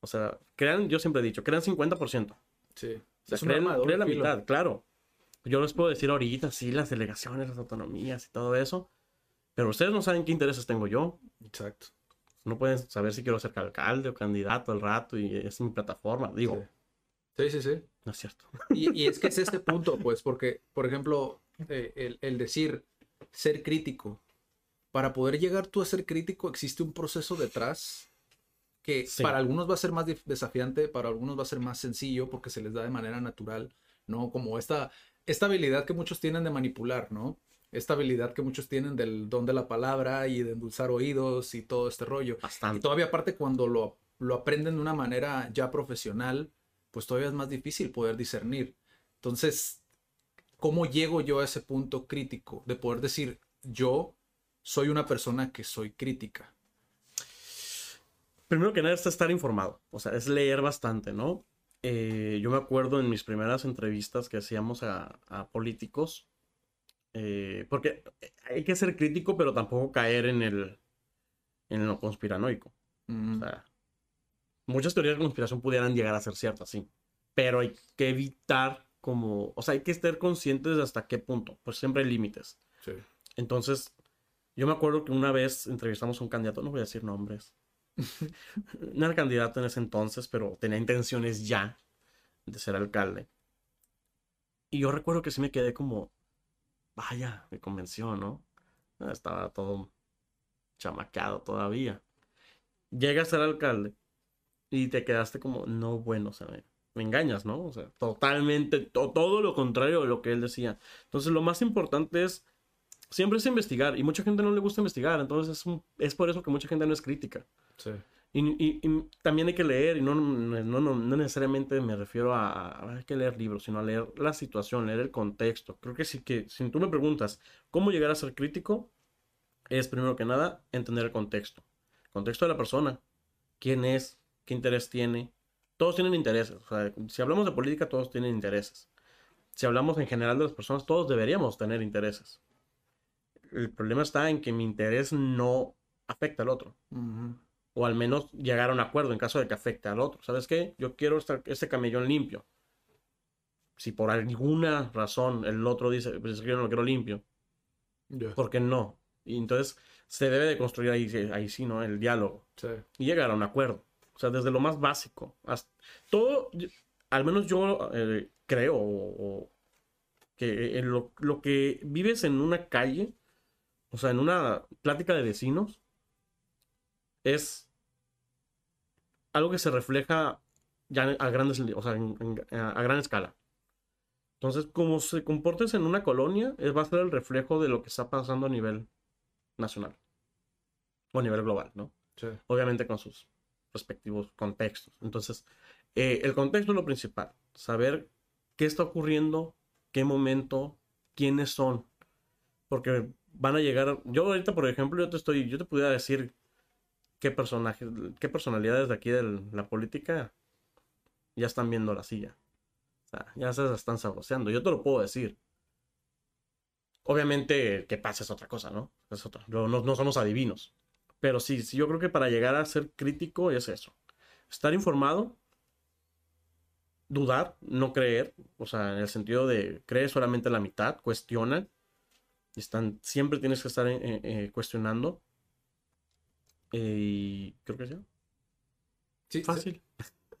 O sea, crean, yo siempre he dicho, crean 50%. Sí. O sea, crean, la mitad, claro. Yo les puedo decir ahorita, sí, las delegaciones, las autonomías y todo eso. Pero ustedes no saben qué intereses tengo yo. Exacto. No pueden saber si quiero ser alcalde o candidato al rato y es mi plataforma. Digo, Sí, sí, sí. No es cierto. Y, es que es este punto, pues, porque, por ejemplo, eh, el, decir ser crítico, para poder llegar tú a ser crítico existe un proceso detrás que para algunos va a ser más desafiante, para algunos va a ser más sencillo porque se les da de manera natural, ¿no? Como esta, esta habilidad que muchos tienen de manipular, ¿no? Esta habilidad que muchos tienen del don de la palabra y de endulzar oídos y todo este rollo. Bastante. Y todavía aparte cuando lo, lo aprenden de una manera ya profesional, pues todavía es más difícil poder discernir. Entonces, ¿cómo llego yo a ese punto crítico de poder decir, yo soy una persona que soy crítica? Primero que nada es estar informado, o sea, es leer bastante, ¿no? Eh, yo me acuerdo en mis primeras entrevistas que hacíamos a, políticos, eh, porque hay que ser crítico, pero tampoco caer en el en lo conspiranoico. O sea, muchas teorías de conspiración pudieran llegar a ser ciertas, sí. Pero hay que evitar como, o sea, hay que estar conscientes de hasta qué punto, pues siempre hay límites. Sí. Entonces, yo me acuerdo que una vez entrevistamos a un candidato, no voy a decir nombres, no era candidato en ese entonces, pero tenía intenciones ya de ser alcalde. Y yo recuerdo que sí me quedé como, vaya, me convenció, ¿no? Estaba todo chamacado todavía. Llega a ser alcalde y te quedaste como, no, bueno, o sea, me, engañas, ¿no? O sea, totalmente, todo lo contrario de lo que él decía. Entonces, lo más importante es, siempre es investigar, y mucha gente no le gusta investigar, entonces es, es por eso que mucha gente no es crítica. Sí. Y, también hay que leer, y no, no, no, no necesariamente me refiero a, hay que leer libros, sino a leer la situación, leer el contexto. Creo que sí que, si tú me preguntas cómo llegar a ser crítico, es primero que nada entender el contexto. contexto de la persona, quién es, qué interés tiene. Todos tienen intereses. O sea, si hablamos de política, todos tienen intereses. Si hablamos en general de las personas, todos deberíamos tener intereses. El problema está en que mi interés no afecta al otro. O al menos llegar a un acuerdo en caso de que afecte al otro. ¿Sabes qué? Yo quiero estar, este camellón limpio. Si por alguna razón el otro dice, pues yo no lo quiero limpio. ¿Por qué no? Y entonces se debe de construir ahí, ahí sí, ¿no? El diálogo. Y llegar a un acuerdo. O sea, desde lo más básico. Hasta, todo, al menos yo eh, creo que en lo, que vives en una calle, o sea, en una plática de vecinos, es algo que se refleja ya a grandes, o sea, a gran escala. Entonces, como se comportes en una colonia, va a ser el reflejo de lo que está pasando a nivel nacional o a nivel global, ¿no? Obviamente con sus respectivos contextos. Entonces, eh, el contexto es lo principal. Saber qué está ocurriendo, qué momento, quiénes son. Porque van a llegar. Yo ahorita, por ejemplo, yo te estoy. Yo te pudiera decir qué personajes, qué personalidades de aquí de la política ya están viendo la silla. Ya se están saboseando. Yo te lo puedo decir. Obviamente, que pasa es otra cosa, ¿no? Es otra. No, no somos adivinos. Pero sí, sí, yo creo que para llegar a ser crítico es eso. Estar informado, dudar, no creer, o sea, en el sentido de creer solamente la mitad, cuestiona. Están, siempre tienes que estar eh, eh, cuestionando. y creo que sí. Sí, Fácil.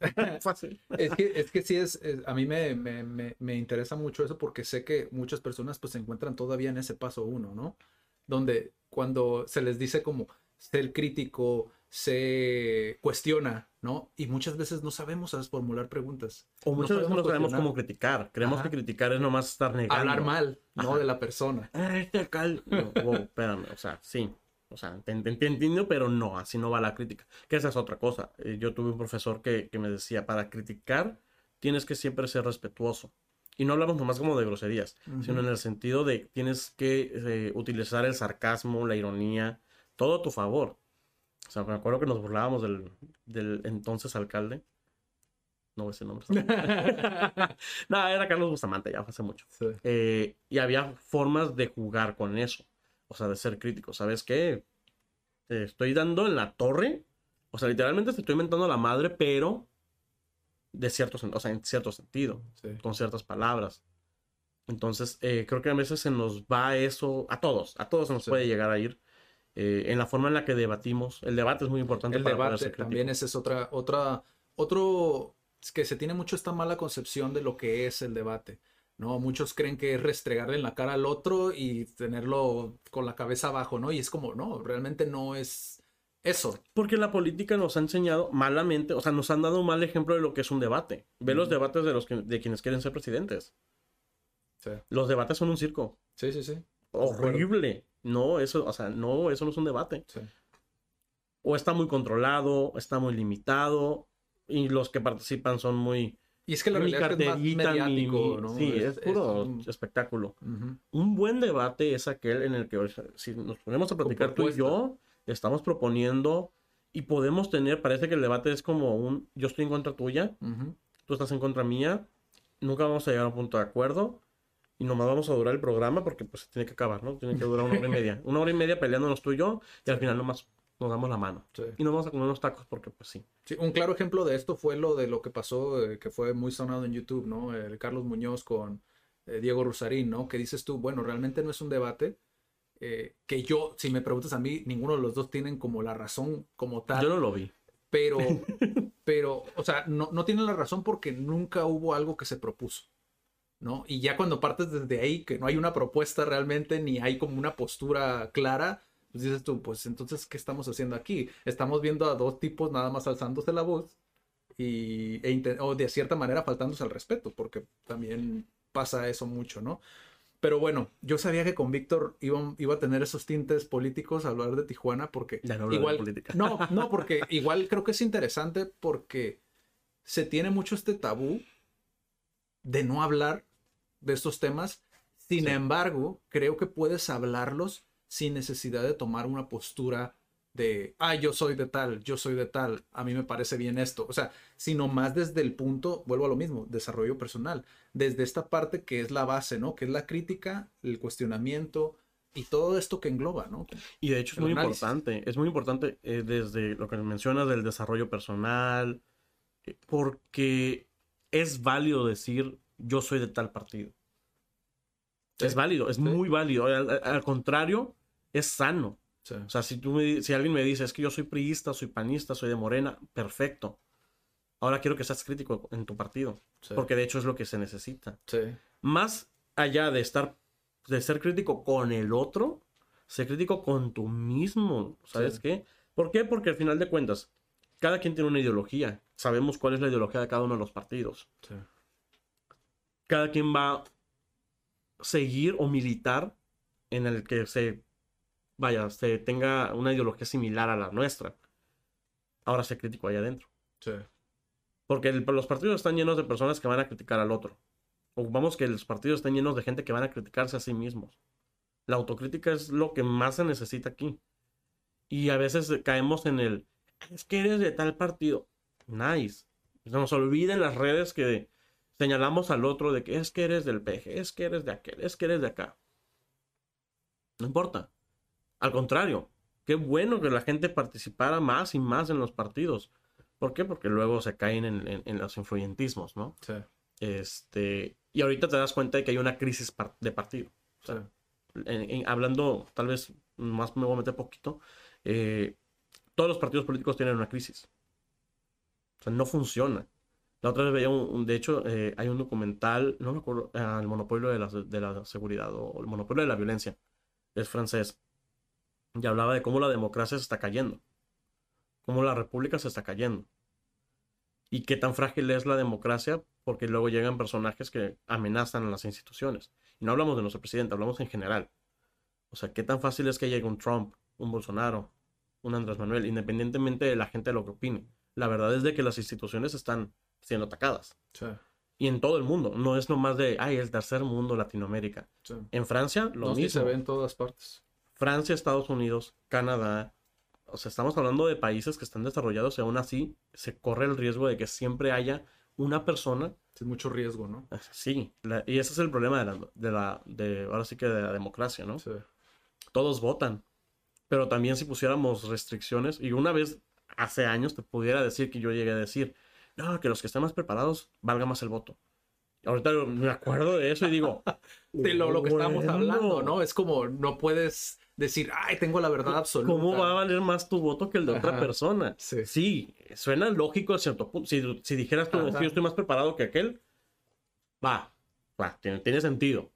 Fácil. es, que, es que sí, es, a mí me, me, me, interesa mucho eso porque sé que muchas personas pues se encuentran todavía en ese paso uno, ¿no? Donde cuando se les dice como, ser crítico, se cuestiona, ¿no? Y muchas veces no sabemos a formular preguntas. O muchas veces no sabemos cómo criticar. Creemos Ajá. que criticar es nomás estar negando. Hablar mal, no de la persona. Ah, este alcalde. No, wow, espérame, o sea, sí. O sea, te, te- te entiendo, pero no, así no va la crítica. Que esa es otra cosa. Eh, Yo tuve un profesor que, que me decía, para criticar tienes que siempre ser respetuoso. Y no hablamos nomás como de groserías, sino en el sentido de tienes que eh, utilizar el sarcasmo, la ironía, todo a tu favor. O sea, me acuerdo que nos burlábamos del, del entonces alcalde. No voy a decir nombres. no, era Carlos Bustamante, ya fue hace mucho. Sí. Eh, y había formas de jugar con eso. O sea, de ser crítico. ¿Sabes qué? Te estoy dando en la torre. O sea, literalmente te estoy inventando la madre, pero de cierto, o sea, en cierto sentido, Sí. con ciertas palabras. Entonces, eh, creo que a veces se nos va eso, a todos, a todos se nos Sí. puede llegar a ir, eh, en la forma en la que debatimos. El debate es muy importante El para debate también esa es otra, otra, otro, es que se tiene mucho esta mala concepción de lo que es el debate, ¿no? Muchos creen que es restregarle en la cara al otro y tenerlo con la cabeza abajo, ¿no? Y es como, no, realmente no es eso. Porque la política nos ha enseñado malamente, o sea, nos han dado un mal ejemplo de lo que es un debate. Ve los debates de los que, de quienes quieren ser presidentes. Sí, Los debates son un circo. sí, sí. sí. Horrible. No, eso, o sea, no, eso no es un debate. Sí. O está muy controlado, está muy limitado, y los que participan son muy... Y es que la realidad es que es más mediático, mi- ¿no? Sí, es, puro un- espectáculo. Un buen debate es aquel en el que, si nos ponemos a platicar tú y yo, estamos proponiendo y podemos tener, parece que el debate es como un, yo estoy en contra tuya, tú estás en contra mía, nunca vamos a llegar a un punto de acuerdo y nomás vamos a durar el programa porque pues se tiene que acabar, ¿no? Tiene que durar una hora y media. Una hora y media peleándonos tú y yo y al final nomás nos damos la mano. Sí. Y nos vamos a comer unos tacos porque pues sí. Sí, un claro ejemplo de esto fue lo de lo que pasó, eh, que fue muy sonado en YouTube, ¿no? El Carlos Muñoz con eh, Diego Rusarín, ¿no? Que dices tú, bueno, realmente no es un debate eh, que yo, si me preguntas a mí, ninguno de los dos tienen como la razón como tal, Yo no lo vi. pero, pero, o sea, no, no tienen la razón porque nunca hubo algo que se propuso, ¿no? Y ya cuando partes desde ahí, que no hay una propuesta realmente, ni hay como una postura clara, pues dices tú, pues entonces, ¿qué estamos haciendo aquí? Estamos viendo a dos tipos nada más alzándose la voz y, e o de cierta manera faltándose al respeto, porque también pasa eso mucho, ¿no? Pero bueno, yo sabía que con Víctor iba, iba a tener esos tintes políticos a hablar de Tijuana, porque Ya no de igual, política. no, no, porque igual creo que es interesante porque se tiene mucho este tabú de no hablar de estos temas. Sin Sí. embargo, creo que puedes hablarlos sin necesidad de tomar una postura de, ah, yo soy de tal, yo soy de tal, a mí me parece bien esto. O sea, sino más desde el punto, vuelvo a lo mismo, desarrollo personal, desde esta parte que es la base, ¿no? Que es la crítica, el cuestionamiento y todo esto que engloba, ¿no? Y de hecho es El muy análisis. importante, es muy importante eh, desde lo que mencionas del desarrollo personal, eh, porque es válido decir yo soy de tal partido. Sí, Es válido, es sí. muy válido. Al, contrario, es sano. Sí. O sea, si, tú me si alguien me dice es que yo soy priista, soy panista, soy de Morena, perfecto. Ahora quiero que seas crítico en tu partido, porque de hecho es lo que se necesita. Más allá de estar, de ser crítico con el otro, ser crítico con tú mismo. ¿Sabes qué? ¿Por qué? Porque al final de cuentas, cada quien tiene una ideología. Sabemos cuál es la ideología de cada uno de los partidos. Sí. Cada quien va a seguir o militar en el que se, vaya, se tenga una ideología similar a la nuestra. Ahora sé crítico allá adentro. Sí. Porque el- los partidos están llenos de personas que van a criticar al otro. O vamos que los partidos están llenos de gente que van a criticarse a sí mismos. La autocrítica es lo que más se necesita aquí. Y a veces caemos en el, es que eres de tal partido. Nice. Se nos olvida en las redes que señalamos al otro de que es que eres del PG, es que eres de aquel, es que eres de acá. No importa. Al contrario, qué bueno que la gente participara más y más en los partidos. ¿Por qué? Porque luego se caen en, en- en los influyentismos, ¿no? Sí. Este, y ahorita te das cuenta de que hay una crisis de partido. O sea, en- hablando, tal vez más me voy a meter poquito, eh, todos los partidos políticos tienen una crisis. O sea, no funciona. La otra vez veía un, de hecho, eh, hay un documental, no me acuerdo, ah, el monopolio de la, de la seguridad o el monopolio de la violencia, es francés, y hablaba de cómo la democracia se está cayendo, cómo la república se está cayendo. y qué tan frágil es la democracia, porque luego llegan personajes que amenazan a las instituciones. Y no hablamos de nuestro presidente, hablamos en general. O sea, qué tan fácil es que llegue un Trump, un Bolsonaro, un Andrés Manuel, independientemente de la gente de lo que opine. La verdad es de que las instituciones están siendo atacadas. Sí. Y en todo el mundo. No es nomás de, ay, el tercer mundo, Latinoamérica. sí. En Francia, lo No, sí mismo. se ve en todas partes. Francia, Estados Unidos, Canadá. O sea, estamos hablando de países que están desarrollados y aún así se corre el riesgo de que siempre haya una persona. Sí, mucho riesgo, ¿no? Sí, la- y ese es el problema de la, de la, de, ahora sí que de la democracia, ¿no? Sí. Todos votan. Pero también si pusiéramos restricciones, y una vez hace años te pudiera decir que yo llegué a decir, no, que los que estén más preparados valga más el voto. Ahorita me acuerdo de eso y digo, De lo, lo que estábamos bueno, hablando, ¿no? Es como no puedes decir, ay, tengo la verdad absoluta. ¿Cómo va a valer más tu voto que el de otra Ajá, persona? sí. suena lógico a cierto punto. Si, si dijeras tú, Ajá. "Es que yo estoy más preparado que aquel, va, va, tiene, tiene sentido.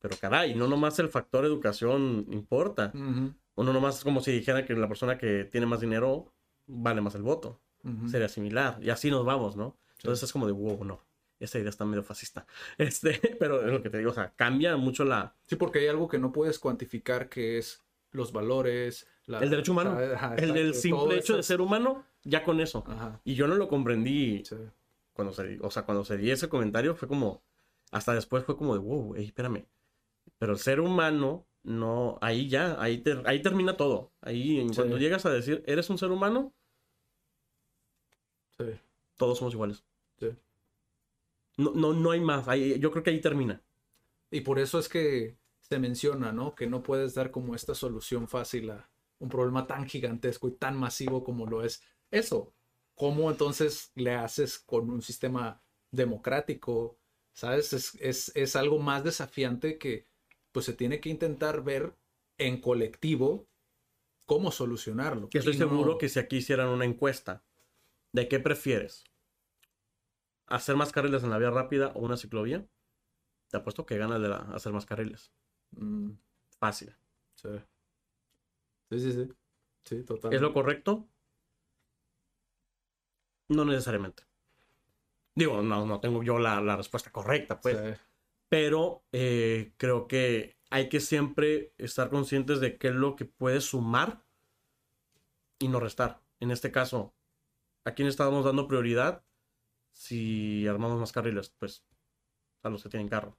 Pero caray, no nomás el factor educación importa. Ujú, Uno nomás es como si dijera que la persona que tiene más dinero vale más el voto. Sería similar. Y así nos vamos, ¿no? Entonces es como de, wow, no. Esa idea está medio fascista. Este, pero es lo que te digo, o sea, cambia mucho la, Sí, porque hay algo que no puedes cuantificar que es los valores, la- el derecho humano. Ajá, el, el simple hecho de ser humano, ya con eso. Ajá, Y yo no lo comprendí sí. cuando se, o sea, cuando se di ese comentario, fue como, hasta después fue como de, wow, ey, espérame. Pero el ser humano, no, ahí ya, ahí, ter- ahí termina todo. Ahí, en Sí. cuando llegas a decir, eres un ser humano, sí. todos somos iguales. Sí. No, no, no hay más. Ahí, yo creo que ahí termina. Y por eso es que se menciona, ¿no? Que no puedes dar como esta solución fácil a un problema tan gigantesco y tan masivo como lo es eso. ¿Cómo entonces le haces con un sistema democrático? ¿Sabes? Es, es, es algo más desafiante que pues se tiene que intentar ver en colectivo cómo solucionarlo. Que estoy no- seguro que si aquí hicieran una encuesta de qué prefieres, hacer más carriles en la vía rápida o una ciclovía, te apuesto que gana el de la, hacer más carriles. Mm, Fácil. sí. sí, sí, sí. Sí, total. ¿Es lo correcto? No necesariamente. Digo, no, no tengo yo la, la respuesta correcta, pues. Sí. Pero eh, creo que hay que siempre estar conscientes de qué es lo que puede sumar y no restar. En este caso, ¿a quién estamos dando prioridad? Si armamos más carriles, pues a los que tienen carro.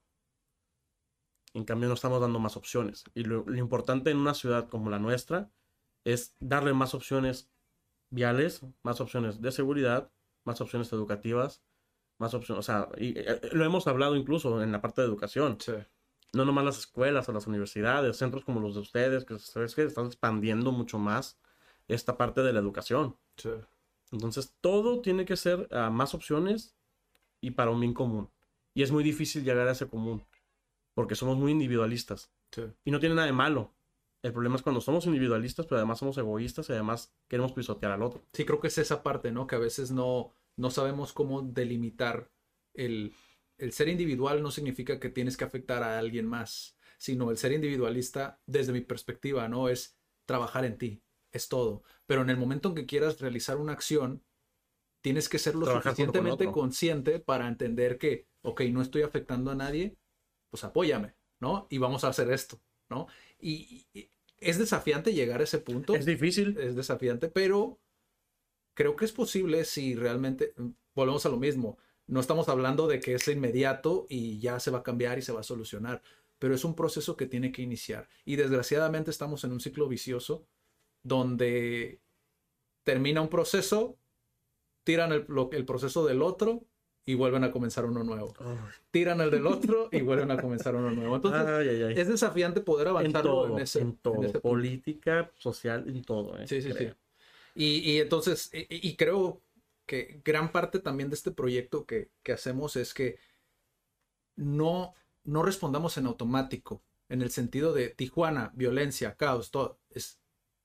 En cambio, no estamos dando más opciones. Y lo, lo importante en una ciudad como la nuestra es darle más opciones viales, más opciones de seguridad, más opciones educativas, más opciones, o sea, y, eh, lo hemos hablado incluso en la parte de educación, Sí. no nomás las escuelas o las universidades, centros como los de ustedes, que sabes que están expandiendo mucho más esta parte de la educación. Sí. Entonces, todo tiene que ser a más opciones y para un bien común. Y es muy difícil llegar a ese común, porque somos muy individualistas. Sí. Y no tiene nada de malo. El problema es cuando somos individualistas, pero además somos egoístas y además queremos pisotear al otro. Sí, creo que es esa parte, ¿no? Que a veces no, no sabemos cómo delimitar el, el ser individual no significa que tienes que afectar a alguien más, sino el ser individualista, desde mi perspectiva, ¿no? Es trabajar en ti, es todo. Pero en el momento en que quieras realizar una acción, tienes que ser lo Trabajar junto con suficientemente consciente para entender que, ok, no estoy afectando a nadie, pues apóyame, ¿no? Y vamos a hacer esto, ¿no? Y, y es desafiante llegar a ese punto Es difícil. es desafiante, pero creo que es posible si realmente volvemos a lo mismo. No estamos hablando de que es inmediato y ya se va a cambiar y se va a solucionar, pero es un proceso que tiene que iniciar. Y desgraciadamente estamos en un ciclo vicioso donde termina un proceso, tiran el, lo- el proceso del otro y vuelven a comenzar uno nuevo. Tiran el del otro y vuelven a comenzar uno nuevo. Entonces, Ay, ay, ay. es desafiante poder en avanzar todo, en ese, en todo. en ese. Política, social, en todo. ¿eh? Sí, sí, sí. Y, entonces, y, y creo que gran parte también de este proyecto que, que hacemos es que no, no respondamos en automático, en el sentido de Tijuana, violencia, caos, todo. Es,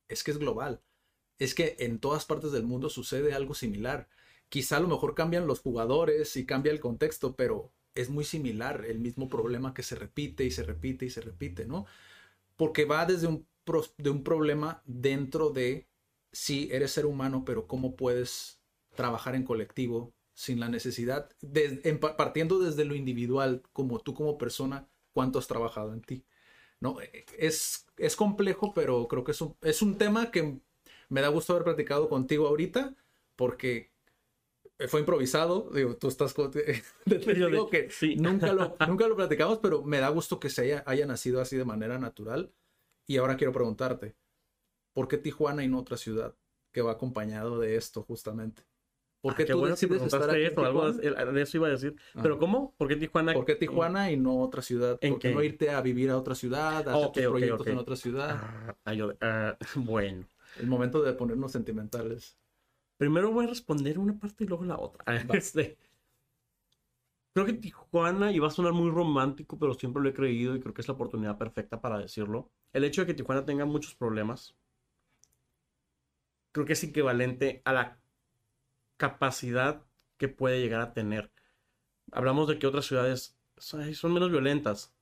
es que es global. Es que en todas partes del mundo sucede algo similar. Quizá a lo mejor cambian los jugadores y cambia el contexto, pero es muy similar el mismo problema que se repite y se repite y se repite, ¿no? Porque va desde un, pro- de un problema dentro de sí, eres ser humano, pero ¿cómo puedes trabajar en colectivo sin la necesidad, de, en, partiendo desde lo individual, como tú como persona, cuánto has trabajado en ti. ¿no? Es, es complejo, pero creo que es un, es un tema que me da gusto haber platicado contigo ahorita, porque fue improvisado, digo, tú estás digo que nunca, lo, nunca lo platicamos, pero me da gusto que se haya, haya nacido así de manera natural. Y ahora quiero preguntarte, ¿por qué Tijuana y no otra ciudad que va acompañado de esto justamente? ¿Por ah, qué tú decides estar aquí Algo de eso iba a decir. ¿Pero cómo? ¿Por qué Tijuana? ¿Por qué Tijuana y no otra ciudad? ¿Por qué, no irte a vivir a otra ciudad, a hacer tus proyectos en otra ciudad? Ah, ah, bueno. El momento de ponernos sentimentales. Primero voy a responder una parte y luego la otra. Este, creo que Tijuana, y va a sonar muy romántico, pero siempre lo he creído y creo que es la oportunidad perfecta para decirlo. El hecho de que Tijuana tenga muchos problemas, creo que es equivalente a la capacidad que puede llegar a tener. Hablamos de que otras ciudades son menos violentas,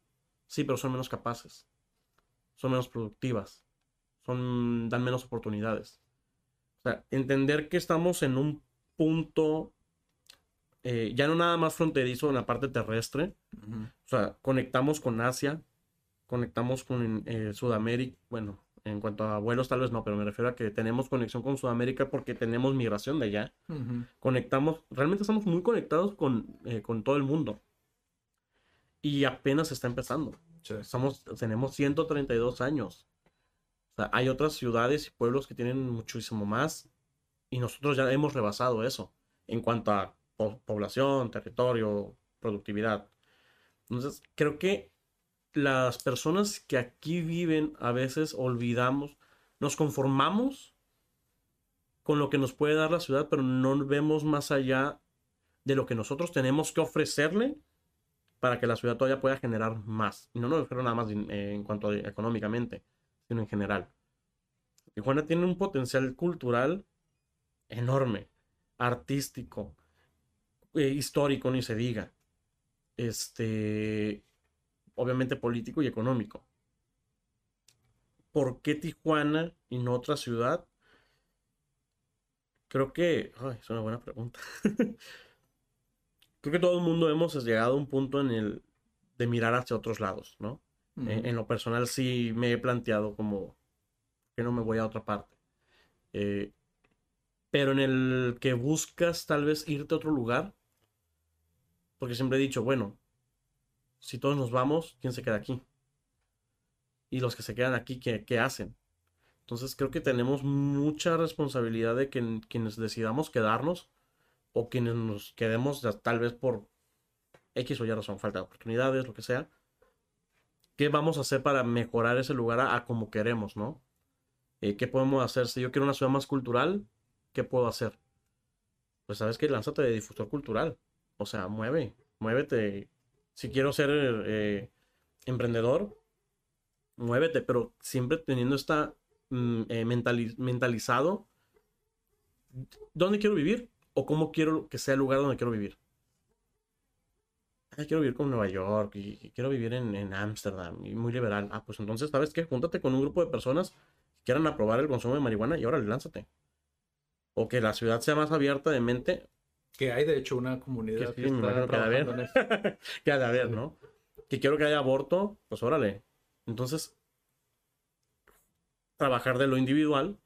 sí, pero son menos capaces, son menos productivas, son, dan menos oportunidades. O sea, entender que estamos en un punto eh, ya no nada más fronterizo en la parte terrestre, o sea, conectamos con Asia, conectamos con eh, Sudamérica, bueno, en cuanto a vuelos tal vez no, pero me refiero a que tenemos conexión con Sudamérica porque tenemos migración de allá. Conectamos, realmente estamos muy conectados con, eh, con, todo el mundo. Y apenas está empezando. Estamos, tenemos 132 años. O sea, hay otras ciudades y pueblos que tienen muchísimo más y nosotros ya hemos rebasado eso en cuanto a población, territorio, productividad. Entonces, creo que las personas que aquí viven a veces olvidamos, nos conformamos con lo que nos puede dar la ciudad, pero no vemos más allá de lo que nosotros tenemos que ofrecerle para que la ciudad todavía pueda generar más. Y no nos refiero nada más en, cuanto a económicamente, sino en general. Tijuana tiene un potencial cultural enorme, artístico, eh, histórico, ni se diga. Este, obviamente político y económico. ¿Por qué Tijuana y no otra ciudad? Creo que... Ay, es una buena pregunta. Creo que todo el mundo hemos llegado a un punto en el de mirar hacia otros lados, ¿no? en, lo personal sí me he planteado como que no me voy a otra parte. Eh, pero en el que buscas tal vez irte a otro lugar, porque siempre he dicho, bueno, si todos nos vamos, ¿quién se queda aquí? Y los que se quedan aquí, ¿qué, hacen? Entonces creo que tenemos mucha responsabilidad de que quienes decidamos quedarnos o quienes nos quedemos tal vez por X o Y razón, falta de oportunidades, lo que sea. ¿Qué vamos a hacer para mejorar ese lugar a, como queremos, no? Eh, ¿Qué podemos hacer? Si yo quiero una ciudad más cultural, ¿qué puedo hacer? Pues sabes que lánzate de difusor cultural. O sea, mueve, muévete, si quiero ser eh, emprendedor, muévete, pero siempre teniendo esta mm, eh, mentalizado dónde quiero vivir o cómo quiero que sea el lugar donde quiero vivir. quiero vivir con Nueva York y, quiero vivir en Ámsterdam y muy liberal. Ah, pues entonces, ¿sabes qué? Júntate con un grupo de personas que quieran aprobar el consumo de marihuana y ahora lánzate. O que la ciudad sea más abierta de mente que hay de hecho una comunidad que, está que haber. que ha de haber, ¿no? Que quiero que haya aborto, pues órale. Entonces, trabajar de lo individual,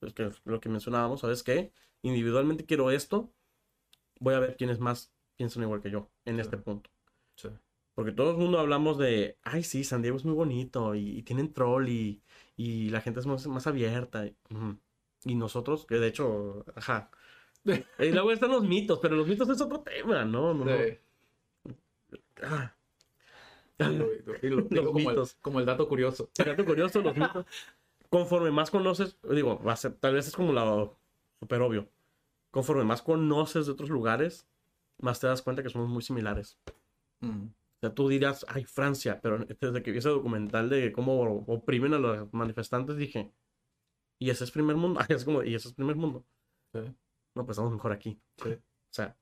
es que lo que mencionábamos, ¿sabes qué? Individualmente quiero esto, voy a ver quiénes más piensan igual que yo en este punto. Sí. Porque todo el mundo hablamos de, ay, sí, San Diego es muy bonito y, tienen troll y, y, la gente es más, más abierta. Y nosotros, que de hecho, ajá, y luego están los mitos, pero los mitos es otro tema, ¿no? no, ah. los mitos. como el dato curioso. El dato curioso, los mitos. Conforme más conoces, digo, va a ser, tal vez es como la súper obvio. Conforme más conoces de otros lugares, más te das cuenta que somos muy similares. Mm. O sea, tú dirás, ay, Francia, pero desde que vi ese documental de cómo oprimen a los manifestantes, dije, y ese es primer mundo. es como, y ese es primer mundo. Sí no, pues estamos mejor aquí. Sí. O sea,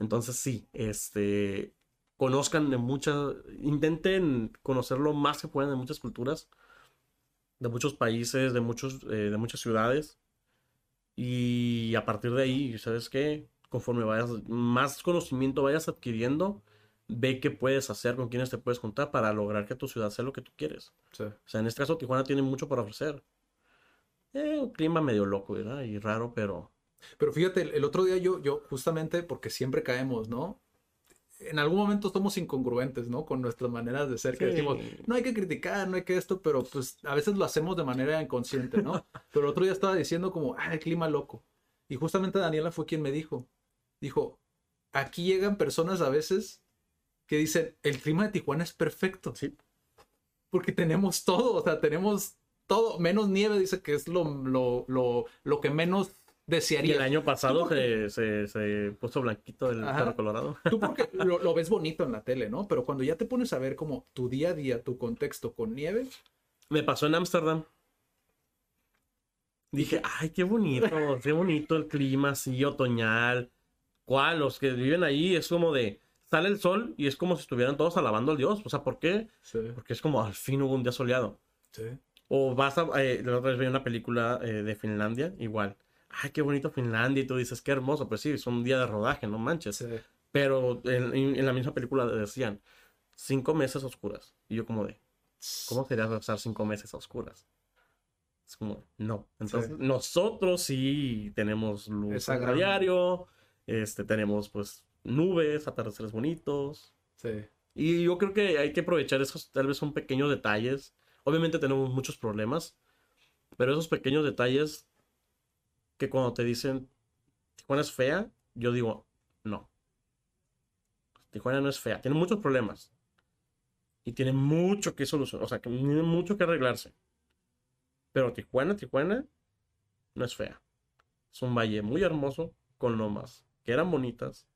entonces sí, este, conozcan de muchas, intenten conocer lo más que puedan de muchas culturas, de muchos países, de, muchos, eh, de muchas ciudades. Y a partir de ahí, ¿sabes qué? Conforme vayas, más conocimiento vayas adquiriendo, ve qué puedes hacer, con quiénes te puedes juntar para lograr que tu ciudad sea lo que tú quieres. Sí. O sea, en este caso Tijuana tiene mucho para ofrecer. Eh, un clima medio loco, ¿verdad? Y raro, pero... Pero fíjate, el, el otro día yo, yo, justamente porque siempre caemos, ¿no? En algún momento somos incongruentes, ¿no? Con nuestras maneras de ser, que Sí. decimos, no hay que criticar, no hay que esto, pero pues a veces lo hacemos de manera inconsciente, ¿no? Pero el otro día estaba diciendo como, ah, el clima loco. Y justamente Daniela fue quien me dijo, dijo, aquí llegan personas a veces que dicen, el clima de Tijuana es perfecto. Sí. Porque tenemos todo, o sea, tenemos todo, menos nieve, dice que es lo, lo, lo, lo que menos Y el año pasado ¿Tú por se, se, se puso blanquito el Ajá. perro colorado. Tú porque lo, lo ves bonito en la tele, ¿no? Pero cuando ya te pones a ver como tu día a día, tu contexto con nieve, Me pasó en Ámsterdam. Dije, ay, qué bonito, qué bonito el clima así, otoñal. ¿Cuál? Los que viven ahí es como de, sale el sol y es como si estuvieran todos alabando al Dios. O sea, ¿por qué? sí, Porque es como al fin hubo un día soleado. sí, O vas a, eh, la otra vez vi una película eh, de Finlandia, igual. Ay, qué bonito Finlandia. Y tú dices, qué hermoso. Pues sí, es un día de rodaje, no manches. sí. Pero en, en- la misma película decían, cinco meses oscuras. Y yo como de, ¿cómo sería pasar cinco meses a oscuras? Es como, no. Entonces, Sí. nosotros sí tenemos luz a gran- diario, este, tenemos pues nubes, atardeceres bonitos. Sí, Y yo creo que hay que aprovechar esos, tal vez son pequeños detalles. Obviamente tenemos muchos problemas, pero esos pequeños detalles que cuando te dicen Tijuana es fea, yo digo, no. Tijuana no es fea, tiene muchos problemas. Y tiene mucho que solucionar, o sea, que tiene mucho que arreglarse. Pero Tijuana, Tijuana, no es fea. Es un valle muy hermoso, con lomas que eran bonitas.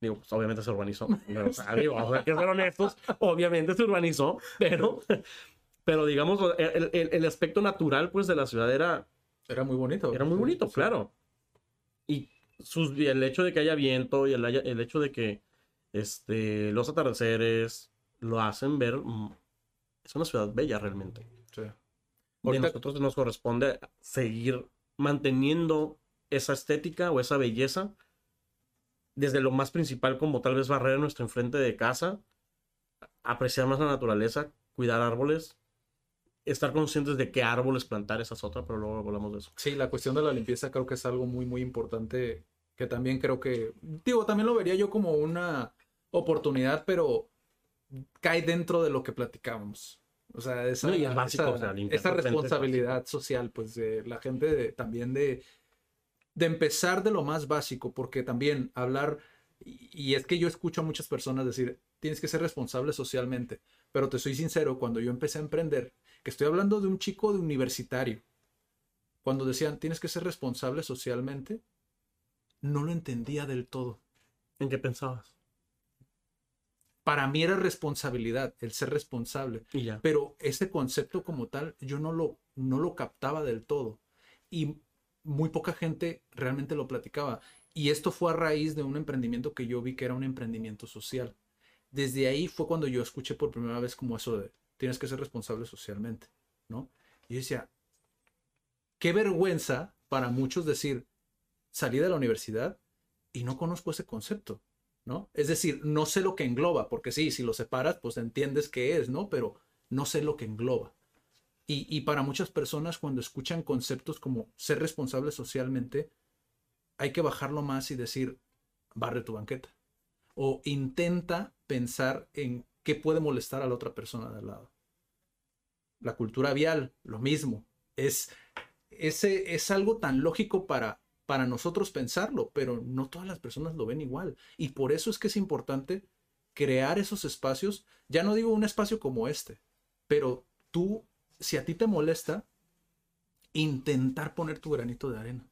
Digo, pues obviamente se urbanizó. Pero, o sea, digo, hay que ser honestos, obviamente se urbanizó, pero, pero digamos, el, el- el aspecto natural, pues, de la ciudad era, era muy bonito. era muy bonito, Sí. claro. Y sus, el hecho de que haya viento y el, el hecho de que este, los atardeceres lo hacen ver, mm, es una ciudad bella realmente. Sí. Y a nosotros nos corresponde seguir manteniendo esa estética o esa belleza desde lo más principal, como tal vez barrer nuestro enfrente de casa, apreciar más la naturaleza, cuidar árboles, estar conscientes de qué árboles plantar, esa es otra, pero luego hablamos de eso. Sí, la cuestión de la limpieza creo que es algo muy, muy importante que también creo que, digo, también lo vería yo como una oportunidad, pero cae dentro de lo que platicábamos. O sea, esa, No, es básico, esa- o sea, esa responsabilidad social, pues de la gente de- también de, de empezar de lo más básico, porque también hablar, y es que yo escucho a muchas personas decir, tienes que ser responsable socialmente, pero te soy sincero, cuando yo empecé a emprender, que estoy hablando de un chico de universitario, cuando decían tienes que ser responsable socialmente, no lo entendía del todo. ¿En qué pensabas? Para mí era responsabilidad, el ser responsable, Y ya. pero ese concepto como tal yo no lo, no lo captaba del todo. Y muy poca gente realmente lo platicaba. Y esto fue a raíz de un emprendimiento que yo vi que era un emprendimiento social. Desde ahí fue cuando yo escuché por primera vez como eso de tienes que ser responsable socialmente, ¿no? Y yo decía, qué vergüenza para muchos decir, salí de la universidad y no conozco ese concepto, ¿no? Es decir, no sé lo que engloba, porque sí, si lo separas, pues entiendes qué es, ¿no? Pero no sé lo que engloba. Y, y para muchas personas, cuando escuchan conceptos como ser responsable socialmente, hay que bajarlo más y decir, barre tu banqueta. O intenta pensar en qué puede molestar a la otra persona de al lado. La cultura vial, lo mismo. Es, ese, es algo tan lógico para, para nosotros pensarlo, pero no todas las personas lo ven igual. Y por eso es que es importante crear esos espacios. Ya no digo un espacio como este, pero tú, si a ti te molesta, intentar poner tu granito de arena.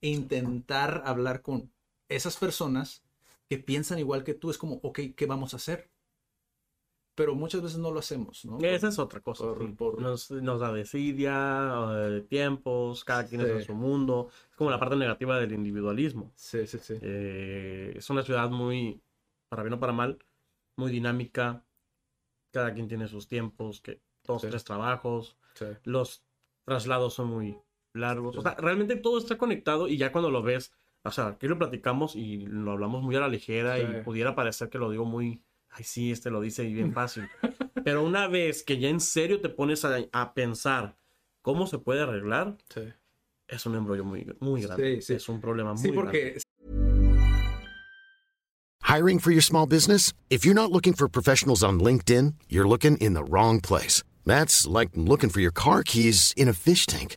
Intentar hablar con esas personas que piensan igual que tú. Es como, ok, ¿qué vamos a hacer? Pero muchas veces no lo hacemos, ¿no? Esa es otra cosa. por- sí. por- Nos, nos da desidia, eh, tiempos, cada quien es Sí. en su mundo. Es como la parte negativa del individualismo. Sí, sí, sí. Eh, es una ciudad muy, para bien o para mal, muy dinámica. Cada quien tiene sus tiempos, que dos, Sí. tres trabajos. sí. Los traslados son muy largos. O sea, realmente todo está conectado y ya cuando lo ves, o sea, aquí lo platicamos y lo hablamos muy a la ligera Sí. y pudiera parecer que lo digo muy, ay, sí, este lo dice bien fácil. Pero una vez que ya en serio te pones a, a pensar cómo se puede arreglar, Sí. es un embrollo muy, muy grande. Sí, sí. Es un problema muy Sí, grande. porque Hiring for your small business? If you're not looking for professionals on LinkedIn, you're looking in the wrong place. That's like looking for your car keys in a fish tank.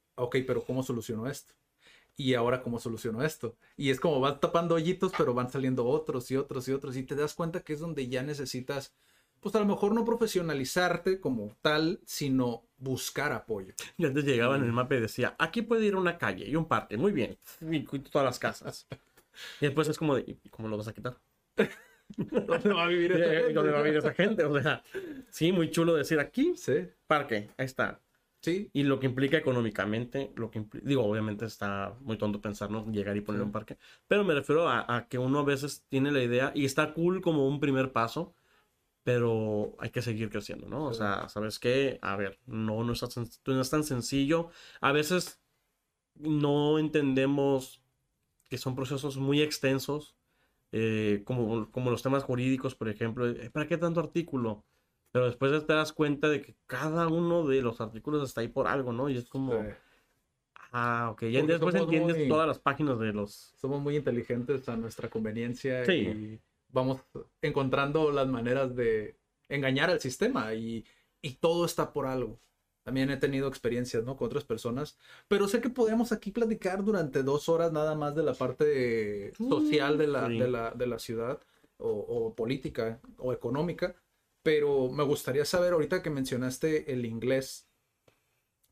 ok, pero ¿cómo soluciono esto? Y ahora, ¿cómo soluciono esto? Y es como vas tapando hoyitos, pero van saliendo otros y otros y otros. Y te das cuenta que es donde ya necesitas, pues a lo mejor no profesionalizarte como tal, sino buscar apoyo. Y antes llegaba en el mapa y decía, aquí puede ir una calle y un parque, muy bien, y todas las casas. Y después es como de, ¿y cómo lo vas a quitar? ¿Dónde va a vivir esta ¿Y gente? ¿Dónde va a vivir esa gente? O sea, sí, muy chulo decir aquí, Sí, parque, ahí está. Sí, Y lo que implica económicamente, lo que digo, obviamente está muy tonto pensar, ¿no? Llegar y poner Sí. un parque. Pero me refiero a, a que uno a veces tiene la idea y está cool como un primer paso, pero hay que seguir creciendo, ¿no? O Sí. sea, ¿sabes qué? A ver, no, no, es tan, no es tan sencillo. A veces no entendemos que son procesos muy extensos, eh, como, como los temas jurídicos, por ejemplo. ¿Para qué tanto artículo? Pero después te das cuenta de que cada uno de los artículos está ahí por algo, ¿no? Y es como, sí. ah, ok, ya Porque después entiendes muy- todas las páginas de los... Somos muy inteligentes a nuestra conveniencia Sí. y vamos encontrando las maneras de engañar al sistema y, y todo está por algo. También he tenido experiencias, ¿no? Con otras personas, pero sé que podemos aquí platicar durante dos horas nada más de la parte social de la, sí. de la, de la ciudad o, o política o económica, pero me gustaría saber ahorita que mencionaste el inglés,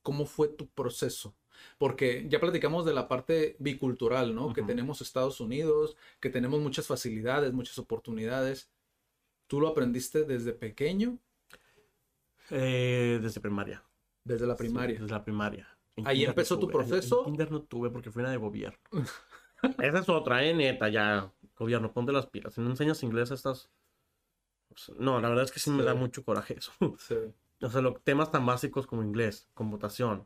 ¿cómo fue tu proceso? Porque ya platicamos de la parte bicultural, ¿no? Que tenemos Estados Unidos, que tenemos muchas facilidades, muchas oportunidades. ¿Tú lo aprendiste desde pequeño? eh, desde primaria. Desde la Sí, primaria. desde la primaria. En Ahí no empezó tu en- proceso. En, kinder no tuve porque fui una de gobierno. Esa es otra, eh, neta, ya. Gobierno, ponte las pilas. Si no enseñas inglés, estás... pues, No, la verdad es que sí me Sí. da mucho coraje eso. Sí. O sea, lo- temas tan básicos como inglés, computación,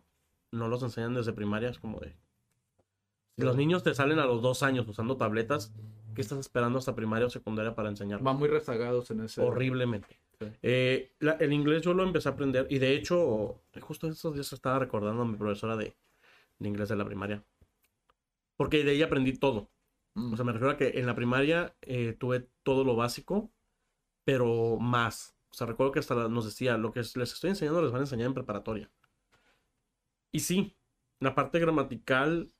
no los enseñan desde primaria, es como de... Si los niños te salen a los dos años usando tabletas, ¿qué estás esperando hasta primaria o secundaria para enseñarlos? Van muy rezagados en ese. Horriblemente. Sí. Eh, la- el inglés yo lo empecé a aprender y de hecho, justo estos días estaba recordando a mi profesora de, de inglés de la primaria. Porque de ella aprendí todo. Mm. O sea, me refiero a que en la primaria eh, tuve todo lo básico, pero más. O sea, recuerdo que hasta nos decía, lo que les estoy enseñando les van a enseñar en preparatoria. Y sí, la parte gramatical,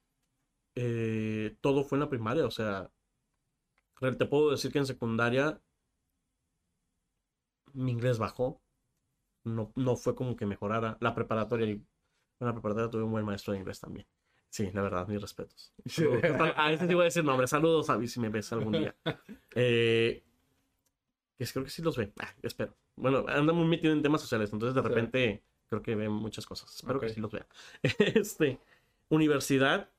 eh, todo fue en la primaria. O sea, te puedo decir que en secundaria mi inglés bajó. No, no fue como que mejorara. La preparatoria, y en la preparatoria tuve un buen maestro de inglés también. Sí, la verdad, mis respetos. A ese sí voy a decir nombre. Saludos, Avi, si me ves algún día. Eh, que creo que sí los ve. Ah, espero. Bueno, anda muy metido en temas sociales, entonces de Sí. repente creo que ve muchas cosas. Espero que sí los vea. Este, universidad,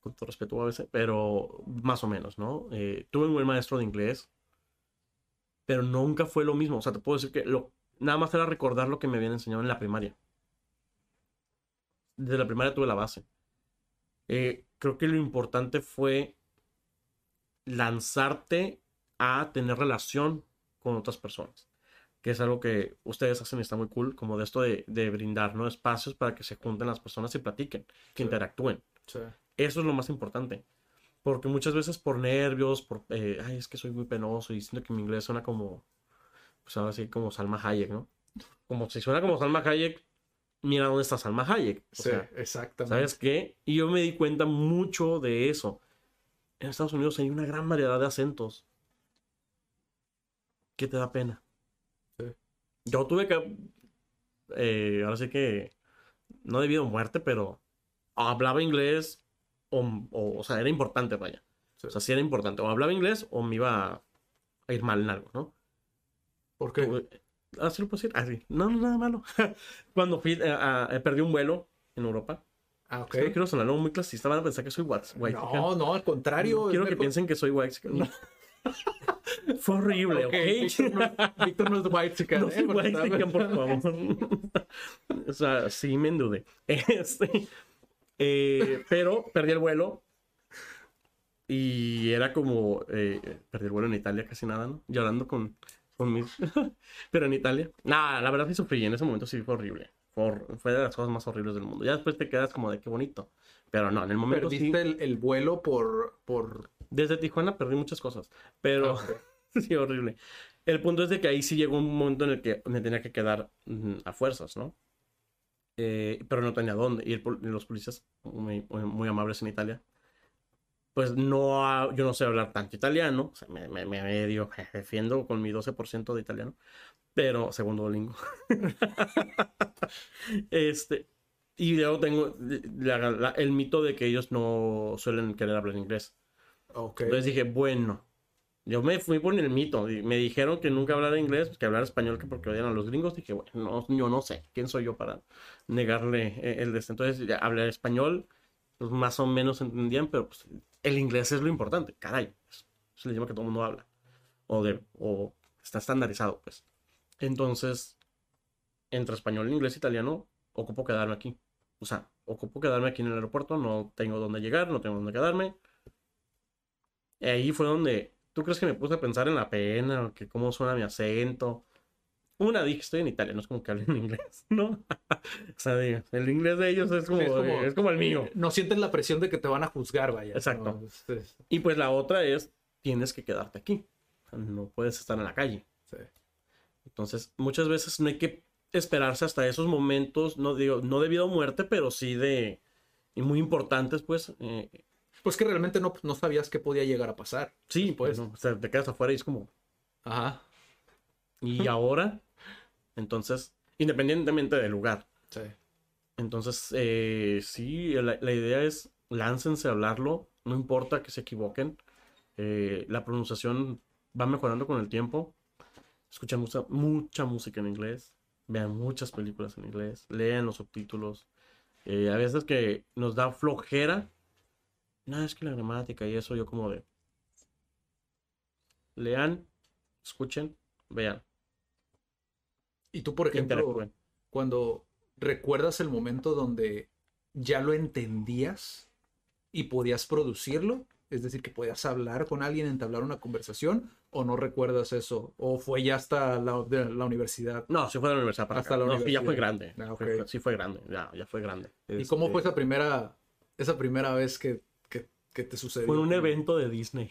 con todo respeto a veces, pero más o menos, ¿no? Eh, tuve un buen maestro de inglés, pero nunca fue lo mismo. O sea, te puedo decir que lo, nada más era recordar lo que me habían enseñado en la primaria. Desde la primaria tuve la base. Eh, creo que lo importante fue lanzarte a tener relación con otras personas, que es algo que ustedes hacen y está muy cool, como de esto de, de brindar ¿no? espacios para que se junten las personas y platiquen, que Sí. interactúen. Sí. Eso es lo más importante. Porque muchas veces por nervios, por, eh, ay, es que soy muy penoso y siento que mi inglés suena como, pues ahora sí, como Salma Hayek, ¿no? Como si suena como Salma Hayek, mira dónde está Salma Hayek. O Sí, sea, exactamente. ¿Sabes qué? Y yo me di cuenta mucho de eso. En Estados Unidos hay una gran variedad de acentos. ¿Qué te da pena? Sí. Yo tuve que. eh, ahora sí que. No debido a muerte, pero. Hablaba inglés. O, o, o sea, era importante, vaya. Sí. O sea, sí era importante. O hablaba inglés o me iba a ir mal en algo, ¿no? ¿Por qué? Tuve- Ah, lo puedo decir. Ah, sí. No, no, nada malo. Cuando fui, eh, a- eh, perdí un vuelo en Europa. Ah, ok. Es que no quiero sonar algo muy clasista, van a pensar que soy white. No, no, al contrario. quiero que mejor- piensen que soy white. Fue horrible, ¿ok? Ok, Víctor no, no es white chicken, No ¿eh? soy Porque white, chican, por favor. o sea, sí me endudé. Este, eh, pero perdí el vuelo. Y era como. eh, perdí el vuelo en Italia, casi nada, ¿no? Llorando con, con mis. pero en Italia. Nada, la verdad sí sufrí. En ese momento sí fue horrible. Fue, de las cosas más horribles del mundo. Ya después te quedas como de qué bonito. Pero no, en el momento sí. Perdiste el, el vuelo por, por... Desde Tijuana perdí muchas cosas, pero Ah, ok. sí, horrible. El punto es de que ahí sí llegó un momento en el que me tenía que quedar mm, a fuerzas, ¿no? Eh, pero no tenía dónde. Y el los policías, muy, muy- muy amables en Italia, pues no, ha- yo no sé hablar tanto italiano, o sea, me, me, me medio defiendo con mi 12% de italiano, pero segundo Duolingo. este, y luego tengo la- la- el mito de que ellos no suelen querer hablar inglés. Ok. Entonces dije, bueno, yo me fui por el mito. Me dijeron que nunca hablara inglés, que hablara español, que porque odian a los gringos. Dije, bueno, no, yo no sé, ¿quién soy yo para negarle eh, el de? Entonces ya hablé español, pues más o menos entendían, pero pues, el inglés es lo importante, caray. Es, es el idioma que todo el mundo habla. O, de, o está estandarizado, pues. Entonces, entre español, inglés italiano, ocupo quedarme aquí. O sea, ocupo quedarme aquí en el aeropuerto, no tengo dónde llegar, no tengo dónde quedarme. Ahí fue donde, ¿tú crees que me puse a pensar en la pena o que cómo suena mi acento? Una, dije, estoy en Italia, no es como que hablen inglés, ¿no? o sea, digo, el inglés de ellos es como, Sí, es como- es como el mío. No sientes la presión de que te van a juzgar, vaya. Exacto. No, es- es- Y pues la otra es, tienes que quedarte aquí. No puedes estar en la calle. sí. Entonces, muchas veces no hay que esperarse hasta esos momentos, no digo, no debido a muerte, pero sí de, y muy importantes, pues, eh, Pues que realmente no, no sabías qué podía llegar a pasar. sí, Pues. no, o sea, te quedas afuera y es como, Ajá. ¿y ahora? Entonces, independientemente del lugar. Sí. Entonces, eh, sí, la, la idea es láncense a hablarlo, no importa que se equivoquen. Eh, la pronunciación va mejorando con el tiempo. Escuchen mucha, mucha música en inglés, vean muchas películas en inglés, lean los subtítulos. Eh, a veces que nos da flojera. No, es que la gramática y eso yo como de... Lean, escuchen, vean, Y tú, por ejemplo, cuando recuerdas el momento donde ya lo entendías y podías producirlo, es decir, que podías hablar con alguien, entablar una conversación, o no recuerdas eso, o fue ya hasta la, de la universidad. No, sí fue de la universidad para Hasta acá. la No, sí, ya fue universidad. grande. Ah, Fue- sí fue grande, ya, ya fue grande. ¿Y cómo fue Este, esa primera, esa primera vez que, que, te sucedió? Fue un evento de Disney.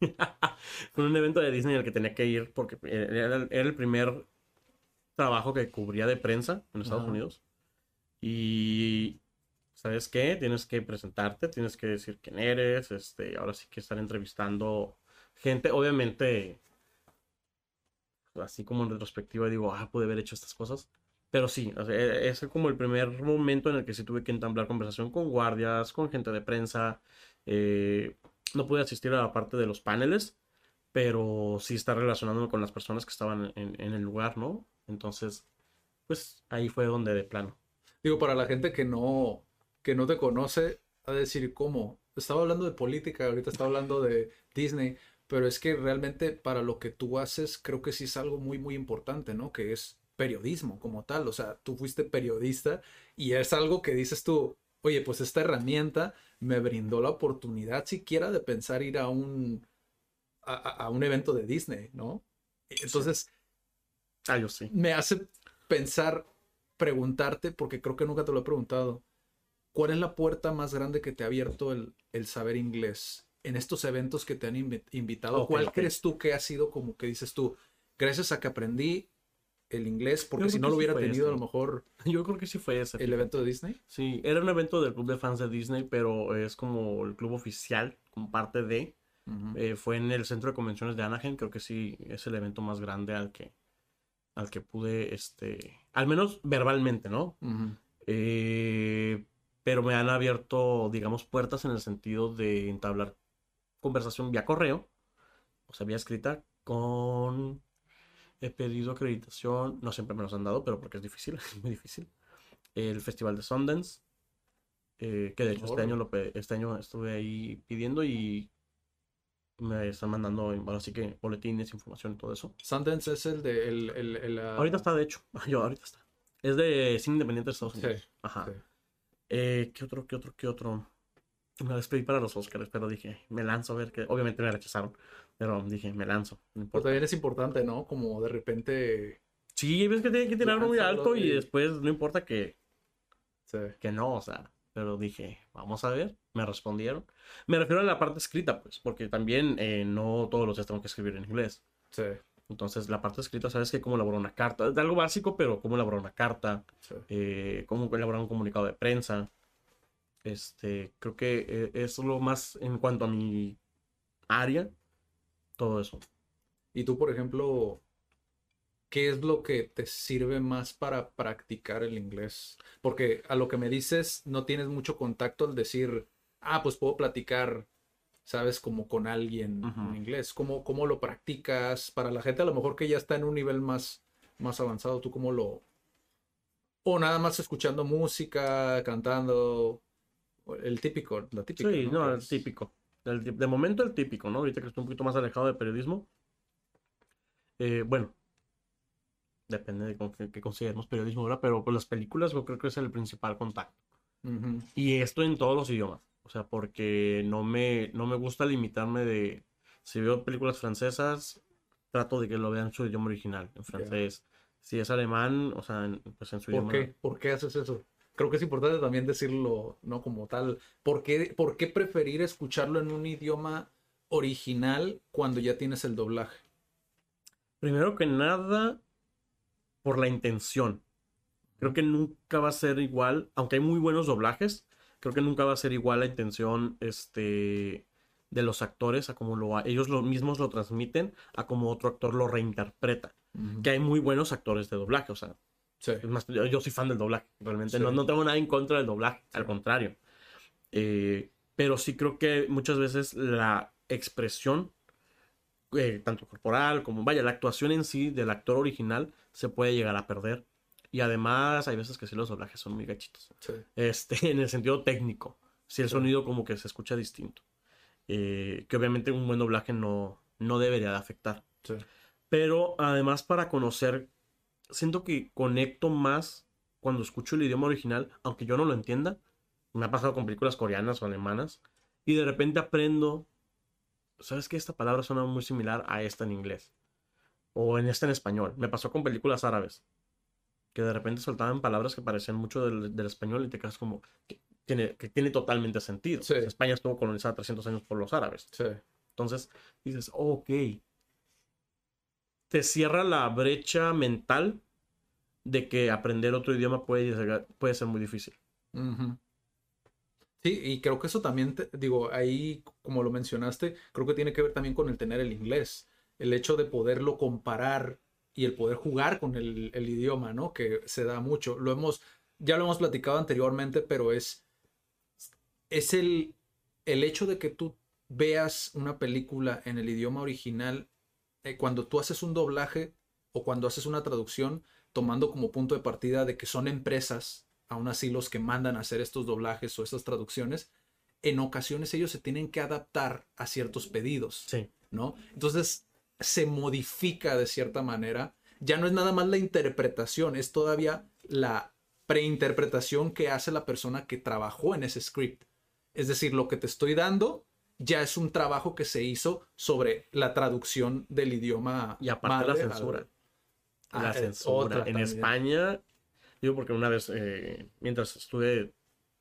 fue un evento de Disney al que tenía que ir porque era, el- era el primer trabajo que cubría de prensa en Estados Ajá. Unidos. Y, ¿sabes qué? Tienes que presentarte, tienes que decir quién eres, este, ahora sí que estar entrevistando gente, obviamente, así como en retrospectiva digo, ah, pude haber hecho estas cosas. Pero sí, o sea, e- ese es como el primer momento en el que sí tuve que entablar conversación con guardias, con gente de prensa. Eh, no pude asistir a la parte de los paneles, pero sí estar relacionándome con las personas que estaban en, en el lugar, ¿no? Entonces, pues ahí fue donde de plano. Digo, para la gente que no, que no te conoce, a decir cómo. Estaba hablando de política, ahorita estaba hablando de Disney, pero es que realmente para lo que tú haces, creo que sí es algo muy, muy importante, ¿no? Que es periodismo como tal. O sea, tú fuiste periodista y es algo que dices tú, oye, pues esta herramienta me brindó la oportunidad siquiera de pensar ir a un, a, un evento de Disney, ¿no? Entonces, Ah, yo sí. me hace pensar, preguntarte, porque creo que nunca te lo he preguntado, ¿cuál es la puerta más grande que te ha abierto el, el saber inglés? en estos eventos que te han invi- invitado, ¿cuál crees tú que ha sido como que dices tú, gracias a que aprendí el inglés, porque si no lo hubiera tenido a lo mejor Yo creo que sí fue ese. el fíjate. evento de Disney? Sí, era un evento del club de fans de Disney, pero es como el club oficial, como parte de. Eh, fue en el centro de convenciones de Anaheim, creo que sí es el evento más grande al que, al que pude, este, al menos verbalmente, ¿no? Eh, pero me han abierto, digamos, puertas en el sentido de entablar conversación vía correo, o sea, vía escrita, con... He pedido acreditación, no siempre me los han dado, pero porque es difícil, es muy difícil. El Festival de Sundance, eh, que de hecho este año, lo, este año estuve ahí pidiendo y me están mandando, bueno, así que boletines, información y todo eso. Sundance es el de el, el- el, ah, Ahorita está, de hecho, yo, ahorita está. Es de cine independiente de Estados Sí, Unidos. Ajá. sí. Eh, ¿qué otro, qué otro, qué otro? Me despedí para los Oscars, pero dije, me lanzo a ver que. Obviamente me rechazaron, pero dije, me lanzo. No Pero también es importante, ¿no? Como de repente... Sí, ves que tiene que tirarlo muy alto y y- después no importa que, sí. que no, o sea. Pero dije, vamos a ver. Me respondieron. Me refiero a la parte escrita, pues, porque también eh, no todos los días tengo que escribir en inglés. Sí, Entonces, la parte escrita, ¿sabes que Cómo elaborar una carta. Es algo básico, pero cómo elaborar una carta. sí. eh, cómo elaborar un comunicado de prensa. Este, creo que eh, es lo más en cuanto a mi área, todo eso. Y tú, por ejemplo, ¿qué es lo que te sirve más para practicar el inglés? Porque a lo que me dices, no tienes mucho contacto al decir, ah, pues puedo platicar, ¿sabes? Como con alguien en inglés. ¿Cómo, cómo lo practicas? Para la gente a lo mejor que ya está en un nivel más, más avanzado, ¿tú cómo lo... O nada más escuchando música, cantando, el típico, la típica. Sí, no, Que el típico. El de momento el típico, ¿no? Ahorita que estoy un poquito más alejado del periodismo. Eh, bueno, depende de con qué, qué consideremos periodismo, ¿verdad? Pero pues las películas yo creo que es el principal contacto. Ujú. Y esto en todos los idiomas. O sea, porque no me, no me gusta limitarme de... Si veo películas francesas, trato de que lo vean en su idioma original, en francés. Si es alemán, o sea, en- pues en su ¿Por idioma... qué? ¿Por qué haces eso? Creo que es importante también decirlo, ¿no? Como tal. ¿Por qué, por qué preferir escucharlo en un idioma original cuando ya tienes el doblaje? Primero que nada, por la intención. Creo que nunca va a ser igual, aunque hay muy buenos doblajes, creo que nunca va a ser igual la intención este, de los actores a como lo, ellos lo, mismos lo transmiten a como otro actor lo reinterpreta. Que hay muy buenos actores de doblaje, o sea, Sí. es más, yo, yo soy fan del doblaje, realmente. Sí. No, no tengo nada en contra del doblaje, al contrario. Eh, pero sí creo que muchas veces la expresión, eh, tanto corporal como, vaya, la actuación en sí del actor original se puede llegar a perder. Y además hay veces que sí los doblajes son muy gachitos. Sí. Este, en el sentido técnico. Si el sonido como que se escucha distinto. Eh, que obviamente un buen doblaje no, no debería de afectar. Sí. Pero además para conocer, siento que conecto más cuando escucho el idioma original, aunque yo no lo entienda. Me ha pasado con películas coreanas o alemanas. Y de repente aprendo, ¿sabes qué? Esta palabra suena muy similar a esta en inglés. O en esta en español. Me pasó con películas árabes. Que de repente soltaban palabras que parecían mucho del, del español y te quedas como, que tiene, que tiene totalmente sentido. Sí. España estuvo colonizada 300 años por los árabes. Sí. Entonces dices, ok. Te cierra la brecha mental de que aprender otro idioma puede, llegar- puede ser muy difícil. Sí, y creo que eso también, te- digo, ahí, como lo mencionaste, creo que tiene que ver también con el tener el inglés. El hecho de poderlo comparar y el poder jugar con el, el idioma, ¿no? Que se da mucho. Lo hemos, ya lo hemos platicado anteriormente, pero es, es el, el hecho de que tú veas una película en el idioma original, eh, cuando tú haces un doblaje o cuando haces una traducción, tomando como punto de partida de que son empresas, aún así los que mandan a hacer estos doblajes o estas traducciones, en ocasiones ellos se tienen que adaptar a ciertos pedidos. Sí. ¿no? Entonces se modifica de cierta manera. Ya no es nada más la interpretación, es todavía la preinterpretación que hace la persona que trabajó en ese script. Es decir, lo que te estoy dando ya es un trabajo que se hizo sobre la traducción del idioma. Y aparte la madre censura. Ah, la censura. otra en también. España, digo porque una vez, eh, mientras estuve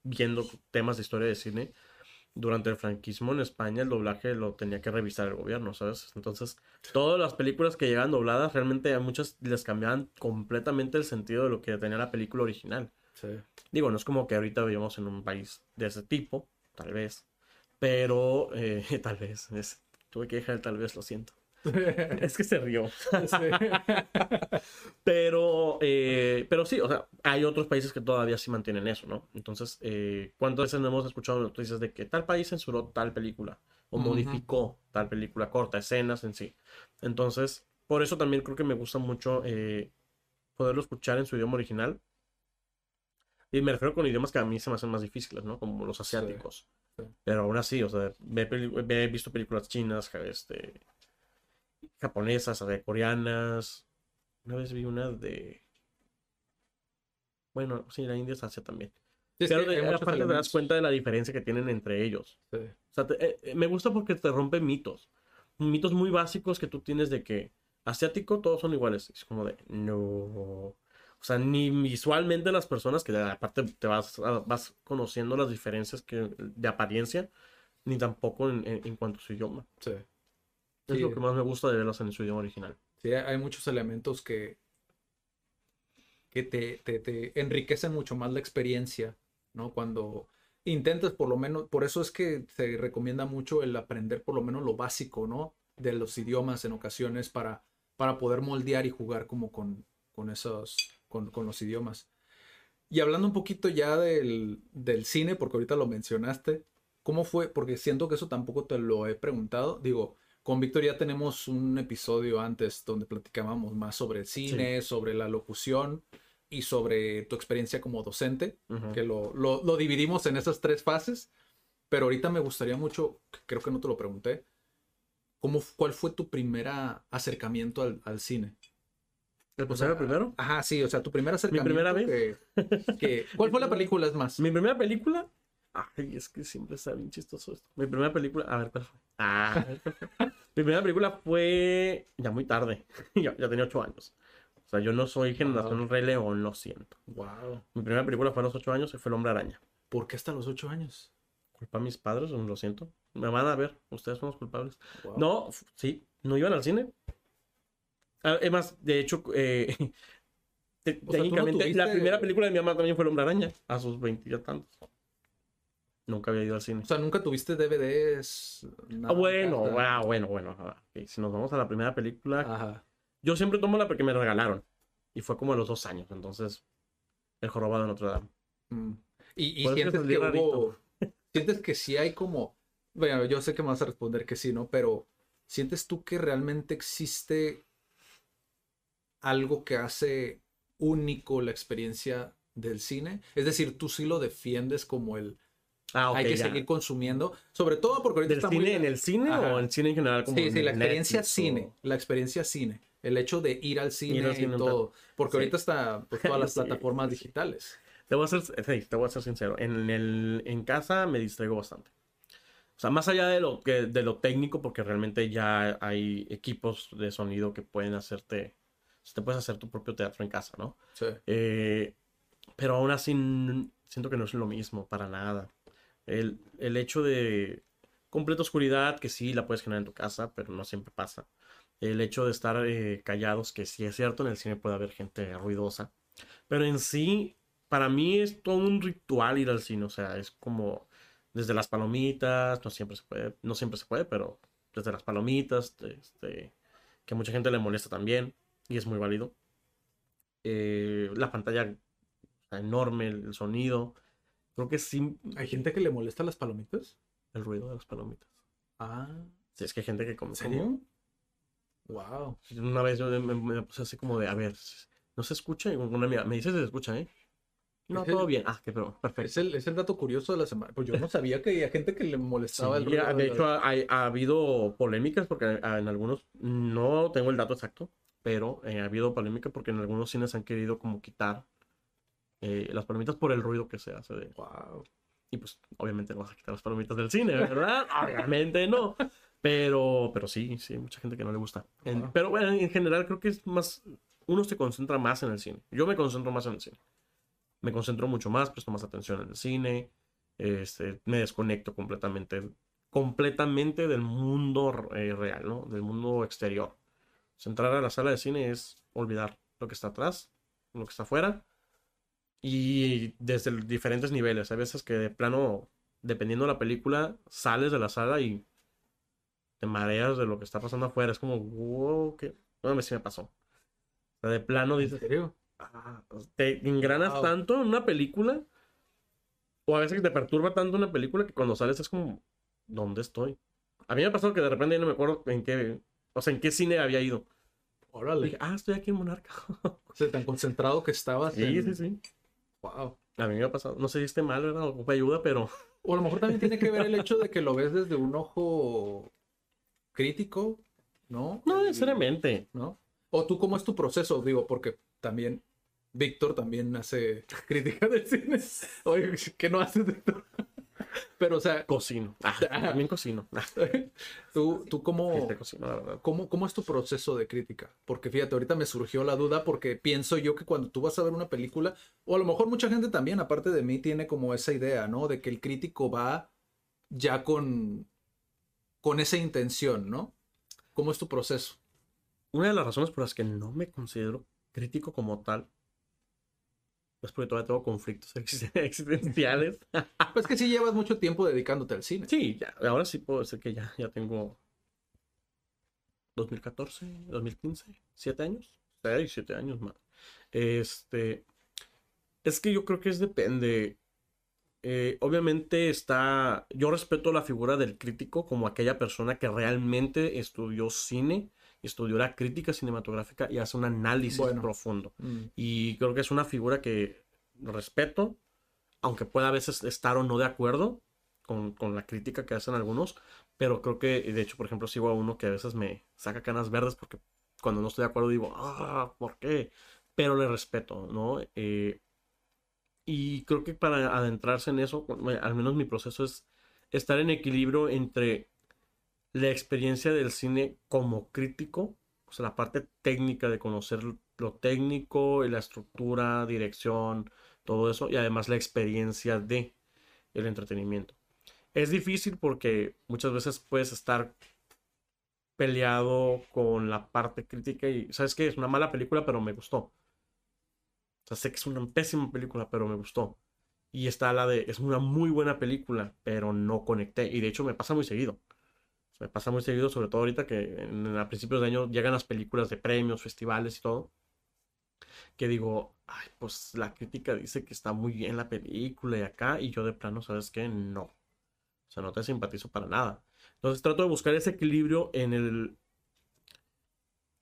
viendo temas de historia de cine, durante el franquismo en España el doblaje lo tenía que revisar el gobierno, ¿sabes? Entonces, todas las películas que llegaban dobladas, realmente a muchas les cambiaban completamente el sentido de lo que tenía la película original. Sí. Digo, no es como que ahorita vivimos en un país de ese tipo, tal vez. Pero, eh, tal vez. es- tuve que dejar el tal vez, lo siento. es que se rió. pero, eh, pero sí, o sea, hay otros países que todavía sí mantienen eso, ¿no? Entonces, eh, ¿cuántas veces no hemos escuchado noticias de que tal país censuró tal película? O modificó tal película, corta escenas en sí. Entonces, por eso también creo que me gusta mucho eh, poderlo escuchar en su idioma original. Y me refiero con idiomas que a mí se me hacen más difíciles, ¿no? Como los asiáticos. sí. Pero aún así, o sea, he visto películas chinas, este, japonesas, coreanas. Una vez vi una de... Bueno, sí, la India es Asia también. Sí, Pero de- aparte te das cuenta de la diferencia que tienen entre ellos. Sí. O sea, te- eh, eh, me gusta porque te rompe mitos. Mitos muy básicos que tú tienes de que asiático todos son iguales. Es como de, no. O sea, ni visualmente las personas, que aparte te vas, vas conociendo las diferencias que, de apariencia, ni tampoco en, en- en cuanto a su idioma. Sí. Es Sí. lo que más me gusta de verlas en su idioma original. Sí, hay muchos elementos que, que te, te- te enriquecen mucho más la experiencia, ¿no? Cuando intentas por lo menos, por eso es que se recomienda mucho el aprender por lo menos lo básico, ¿no? De los idiomas en ocasiones para, para poder moldear y jugar como con, con esos, con, con los idiomas. Y hablando un poquito ya del, del cine, porque ahorita lo mencionaste, ¿cómo fue? Porque siento que eso tampoco te lo he preguntado. Digo, con Víctor ya tenemos un episodio antes donde platicábamos más sobre el cine, sobre la locución y sobre tu experiencia como docente, que lo, lo- lo dividimos en esas tres fases. Pero ahorita me gustaría mucho, creo que no te lo pregunté, ¿cómo, ¿cuál fue tu primer acercamiento al, al cine? ¿El paseo primero? Ajá, sí, o sea, tu primer acercamiento. primera que- que- ¿Cuál fue la película, es más? Mi primera película. Ay, es que siempre está bien chistoso esto. Mi primera película. A ver, ¿cuál fue? Ah. Mi primera película fue ya muy tarde. ya, ya tenía ocho años. O sea, yo no soy generación Rey León, lo siento. Wow. Mi primera película fue a los ocho años y fue El Hombre Araña. ¿Por qué hasta los ocho años? Culpa a mis padres, lo siento. Me van a ver, ustedes son los culpables. Wow. No, sí, no iban al cine. Ah, Es más, de hecho, eh, te- O sea, ¿tú no técnicamente, la primera película de mi mamá también fue El Hombre Araña, a sus veintitantos. Nunca había ido al cine. O sea, nunca tuviste DVDs. Ah, nada en bueno, ah, bueno, bueno. Ok, Si nos vamos a la primera película, Ajá. yo siempre tomo la porque me regalaron. Y fue como a los dos años, entonces, El Jorobado de Notre Dame. Mm. Y, sientes que hubo. Sientes que sí hay como. Bueno, yo sé que me vas a responder que sí, ¿no? Pero ¿sientes tú que realmente existe algo que hace único la experiencia del cine? Es decir, tú sí lo defiendes como el. Ah, hay que ya. seguir consumiendo. Sobre todo porque ahorita ¿Del está cine muy. en el cine Ajá. o en cine en general? Como Sí, sí, la experiencia Netflix cine. o- La experiencia cine. El hecho de ir al cine, al cine, y todo. Porque Sí. ahorita está pues, todas las Sí. plataformas digitales. Te voy a ser, te voy a ser sincero. En, el, en casa me distraigo bastante. O sea, más allá de lo, que, de lo técnico, porque realmente ya hay equipos de sonido que pueden hacerte. Te puedes hacer tu propio teatro en casa, ¿no? Sí. Eh, pero aún así siento que no es lo mismo para nada. El, el hecho de completa oscuridad, que sí la puedes generar en tu casa, pero no siempre pasa. El hecho de estar eh, callados, que sí es cierto, en el cine puede haber gente ruidosa. Pero en sí, para mí es todo un ritual ir al cine. O sea, es como desde las palomitas, no siempre se puede, no siempre se puede, pero desde las palomitas, este, que mucha gente le molesta también, y es muy válido. Eh, la pantalla enorme, el sonido. Creo que sí, ¿Hay gente que le molesta las palomitas? el ruido de las palomitas. Ah, Sí, es que hay gente que come. ¿en serio? Wow. Una vez yo me, me puse así como de, a ver, no se escucha. Y una amiga me dice si se escucha, ¿eh? No, Es el- todo bien. Ah, que pero, Es perfecto. el, es el dato curioso de la semana. Pues yo no sabía que había gente que le molestaba el ruido. de hecho, las- ha, ha habido polémicas porque en algunos, no tengo el dato exacto, pero eh, ha habido polémica porque en algunos cines han querido como quitar eh, las palomitas por el ruido que se hace de, Wow. Y pues, obviamente no vas a quitar las palomitas del cine, ¿verdad? obviamente no. Pero, pero sí, sí, hay mucha gente que no le gusta. En- pero bueno, en general creo que es más, uno se concentra más en el cine. Yo me concentro más en el cine. Me concentro mucho más, presto más atención en el cine. este, me desconecto completamente, completamente del mundo eh, real, ¿no? Del mundo exterior. Sea, entrar a la sala de cine es olvidar lo que está atrás, lo que está afuera, y desde diferentes niveles. Hay veces que de plano, dependiendo de la película, sales de la sala y te mareas de lo que está pasando afuera. Es como, wow, que... No, si me pasó. O sea, de plano dices, ¿En serio? ah, te engranas Wow. tanto en una película, o a veces te perturba tanto una película que cuando sales es como, ¿dónde estoy? A mí me ha pasado que de repente ya no me acuerdo en qué, o sea, en qué cine había ido. Órale. Dije, ah, estoy aquí en Monarca. O sea, tan concentrado que estabas. sí, en- sí, sí. Wow. A mí me ha pasado. No sé si esté mal, ¿verdad? Ocupa ayuda, pero. O a lo mejor también tiene que ver el hecho de que lo ves desde un ojo crítico, ¿no? No necesariamente. ¿No? O tú, ¿cómo es tu proceso? Digo, porque también Víctor también hace crítica del cine. Oye, ¿qué no haces, Víctor? Pero, o sea, Cocino. Ah, también cocino. Ah, tú, tú cómo, cocino, la verdad. ¿Cómo, ¿Cómo es tu proceso de crítica? Porque fíjate, ahorita me surgió la duda porque pienso yo que cuando tú vas a ver una película, o a lo mejor mucha gente también, aparte de mí, tiene como esa idea, ¿no? De que el crítico va ya con, con esa intención, ¿no? ¿Cómo es tu proceso? Una de las razones por las que no me considero crítico como tal es porque todavía tengo conflictos ex- existenciales. Pues que sí llevas mucho tiempo dedicándote al cine. Sí, ya, ahora sí puedo decir que ya, ya tengo 2014, 2015, 7 años. 6, 7 años más. Este, es que yo creo que es depende. Eh, obviamente está, yo respeto la figura del crítico como aquella persona que realmente estudió cine, estudió la crítica cinematográfica y hace un análisis Bueno. profundo. Mm, Y creo que es una figura que respeto, aunque pueda a veces estar o no de acuerdo con, con la crítica que hacen algunos, pero creo que, de hecho, por ejemplo, sigo a uno que a veces me saca canas verdes porque cuando no estoy de acuerdo digo, ah, ¿por qué? Pero le respeto, ¿no? Eh, y creo que para adentrarse en eso, al menos mi proceso es estar en equilibrio entre la experiencia del cine como crítico, o sea, la parte técnica de conocer lo técnico, y la estructura, dirección, todo eso, y además la experiencia de el entretenimiento. Es difícil porque muchas veces puedes estar peleado con la parte crítica y sabes que es una mala película, pero me gustó. O sea, sé que es una pésima película, pero me gustó. Y está la de, es una muy buena película, pero no conecté. Y de hecho me pasa muy seguido. Me pasa muy seguido, sobre todo ahorita que a principios de año llegan las películas de premios, festivales y todo. Que digo, ay, pues la crítica dice que está muy bien la película y acá, y yo de plano, ¿sabes qué? No. O sea, no te simpatizo para nada. Entonces trato de buscar ese equilibrio en el...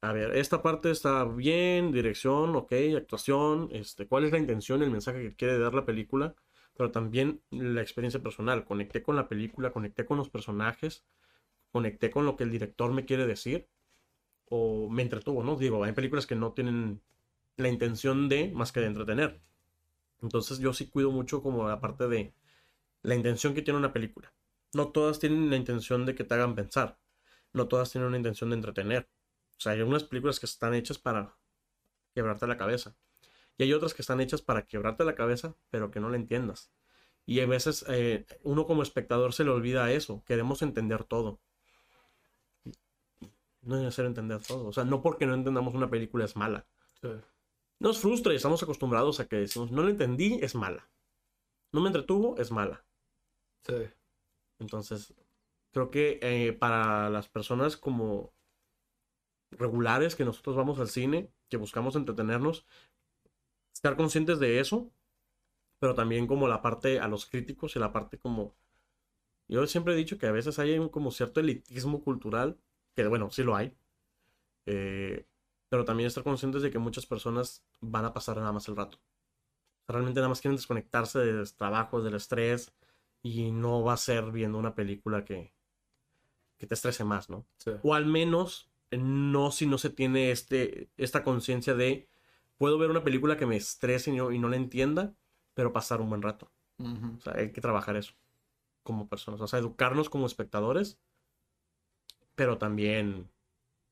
A ver, esta parte está bien, dirección, ok, actuación, este, cuál es la intención, el mensaje que quiere dar la película, pero también la experiencia personal. Conecté con la película, conecté con los personajes, conecté con lo que el director me quiere decir, o me entretuvo, ¿no? Digo, hay películas que no tienen la intención de más que de entretener. Entonces yo sí cuido mucho como la parte de la intención que tiene una película. No todas tienen la intención de que te hagan pensar. No todas tienen una intención de entretener. O sea, hay unas películas que están hechas para quebrarte la cabeza. Y hay otras que están hechas para quebrarte la cabeza, pero que no la entiendas. Y a veces eh, uno como espectador se le olvida eso. Queremos entender todo. No es necesario entender todo. O sea, no porque no entendamos una película es mala. sí. Nos frustra y estamos acostumbrados a que decimos, no lo entendí, es mala. No me entretuvo, es mala. Sí. Entonces, creo que eh, para las personas como regulares que nosotros vamos al cine, que buscamos entretenernos, estar conscientes de eso, pero también como la parte a los críticos y la parte como... Yo siempre he dicho que a veces hay un como cierto elitismo cultural, que bueno, sí lo hay, eh, pero también estar conscientes de que muchas personas van a pasar nada más el rato. Realmente nada más quieren desconectarse del trabajo, del estrés, y no va a ser viendo una película que, que te estrese más, ¿no? sí. O al menos no si no se tiene este, esta conciencia de puedo ver una película que me estrese y no, y no la entienda, pero pasar un buen rato. Ujú. O sea, hay que trabajar eso como personas. O sea, educarnos como espectadores, pero también,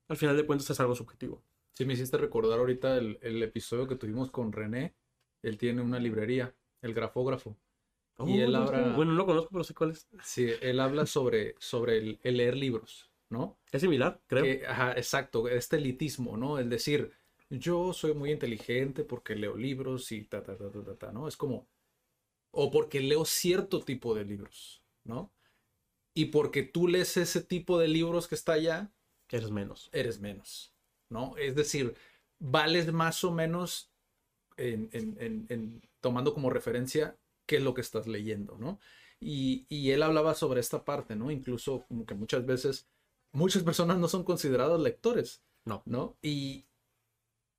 al final de cuentas, es algo subjetivo. Sí, me hiciste recordar ahorita el, el episodio que tuvimos con René. Él tiene una librería, el grafógrafo. y él no, habla, Bueno, no lo conozco, pero sé cuál es. sí, él habla sobre, sobre el, el leer libros, ¿no? Es similar, creo. Que, ajá, exacto, este elitismo, ¿no? El decir, yo soy muy inteligente porque leo libros y ta, ta, ta, ta, ta, ta, ¿no? Es como, o porque leo cierto tipo de libros, ¿no? Y porque tú lees ese tipo de libros que está allá, Eres menos. eres menos, ¿no? Es decir, vales más o menos en, en- en- en- tomando como referencia qué es lo que estás leyendo, ¿no? Y, y él hablaba sobre esta parte, ¿no? Incluso como que muchas veces muchas personas no son consideradas lectores, No. ¿no? Y,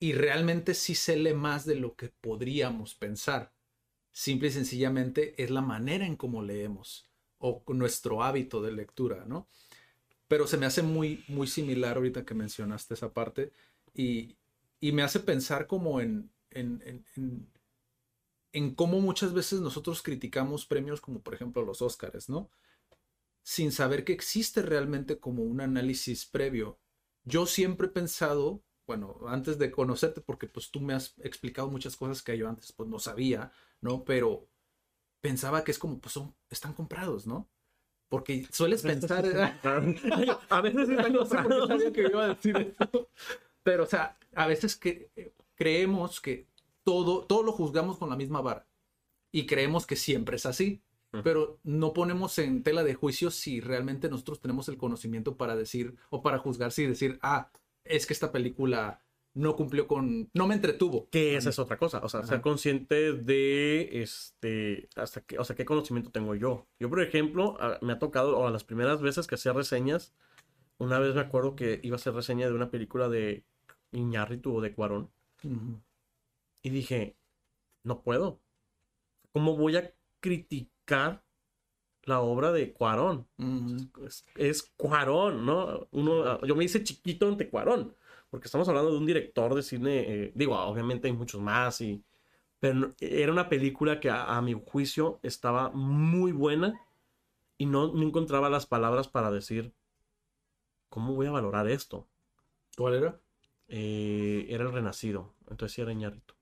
y realmente sí se lee más de lo que podríamos pensar. Simple y sencillamente es la manera en cómo leemos o nuestro hábito de lectura, ¿no? Pero se me hace muy, muy similar ahorita que mencionaste esa parte y, y me hace pensar como en, en, en, en, cómo muchas veces nosotros criticamos premios como por ejemplo los Óscares, ¿no? Sin saber que existe realmente como un análisis previo. Yo siempre he pensado, bueno, antes de conocerte, porque pues tú me has explicado muchas cosas que yo antes pues no sabía, ¿no? Pero pensaba que es como, pues son, están comprados, ¿no? Porque sueles pensar... a veces están no sé por qué comprados. sabía que iba a decir eso. Pero, o sea, a veces que eh, creemos que todo, todo lo juzgamos con la misma vara. Y creemos que siempre es así. Pero no ponemos en tela de juicio si realmente nosotros tenemos el conocimiento para decir o para juzgar si decir, ah, es que esta película no cumplió con, no me entretuvo. Que esa es otra cosa, o sea, Ajá. ser consciente de este, hasta qué, o sea, qué conocimiento tengo yo. Yo, por ejemplo, a- me ha tocado, o a las primeras veces que hacía reseñas, una vez me acuerdo que iba a hacer reseña de una película de Iñárritu o de Cuarón, y dije, no puedo. ¿Cómo voy a criticar la obra de Cuarón? Es, es Cuarón, ¿no? Uno, yo me hice chiquito ante Cuarón, porque estamos hablando de un director de cine, eh, digo, obviamente hay muchos más, y, pero era una película que a, a mi juicio estaba muy buena y no, no encontraba las palabras para decir, ¿cómo voy a valorar esto? ¿Cuál era? Eh, era el Renacido, entonces sí era Iñárritu.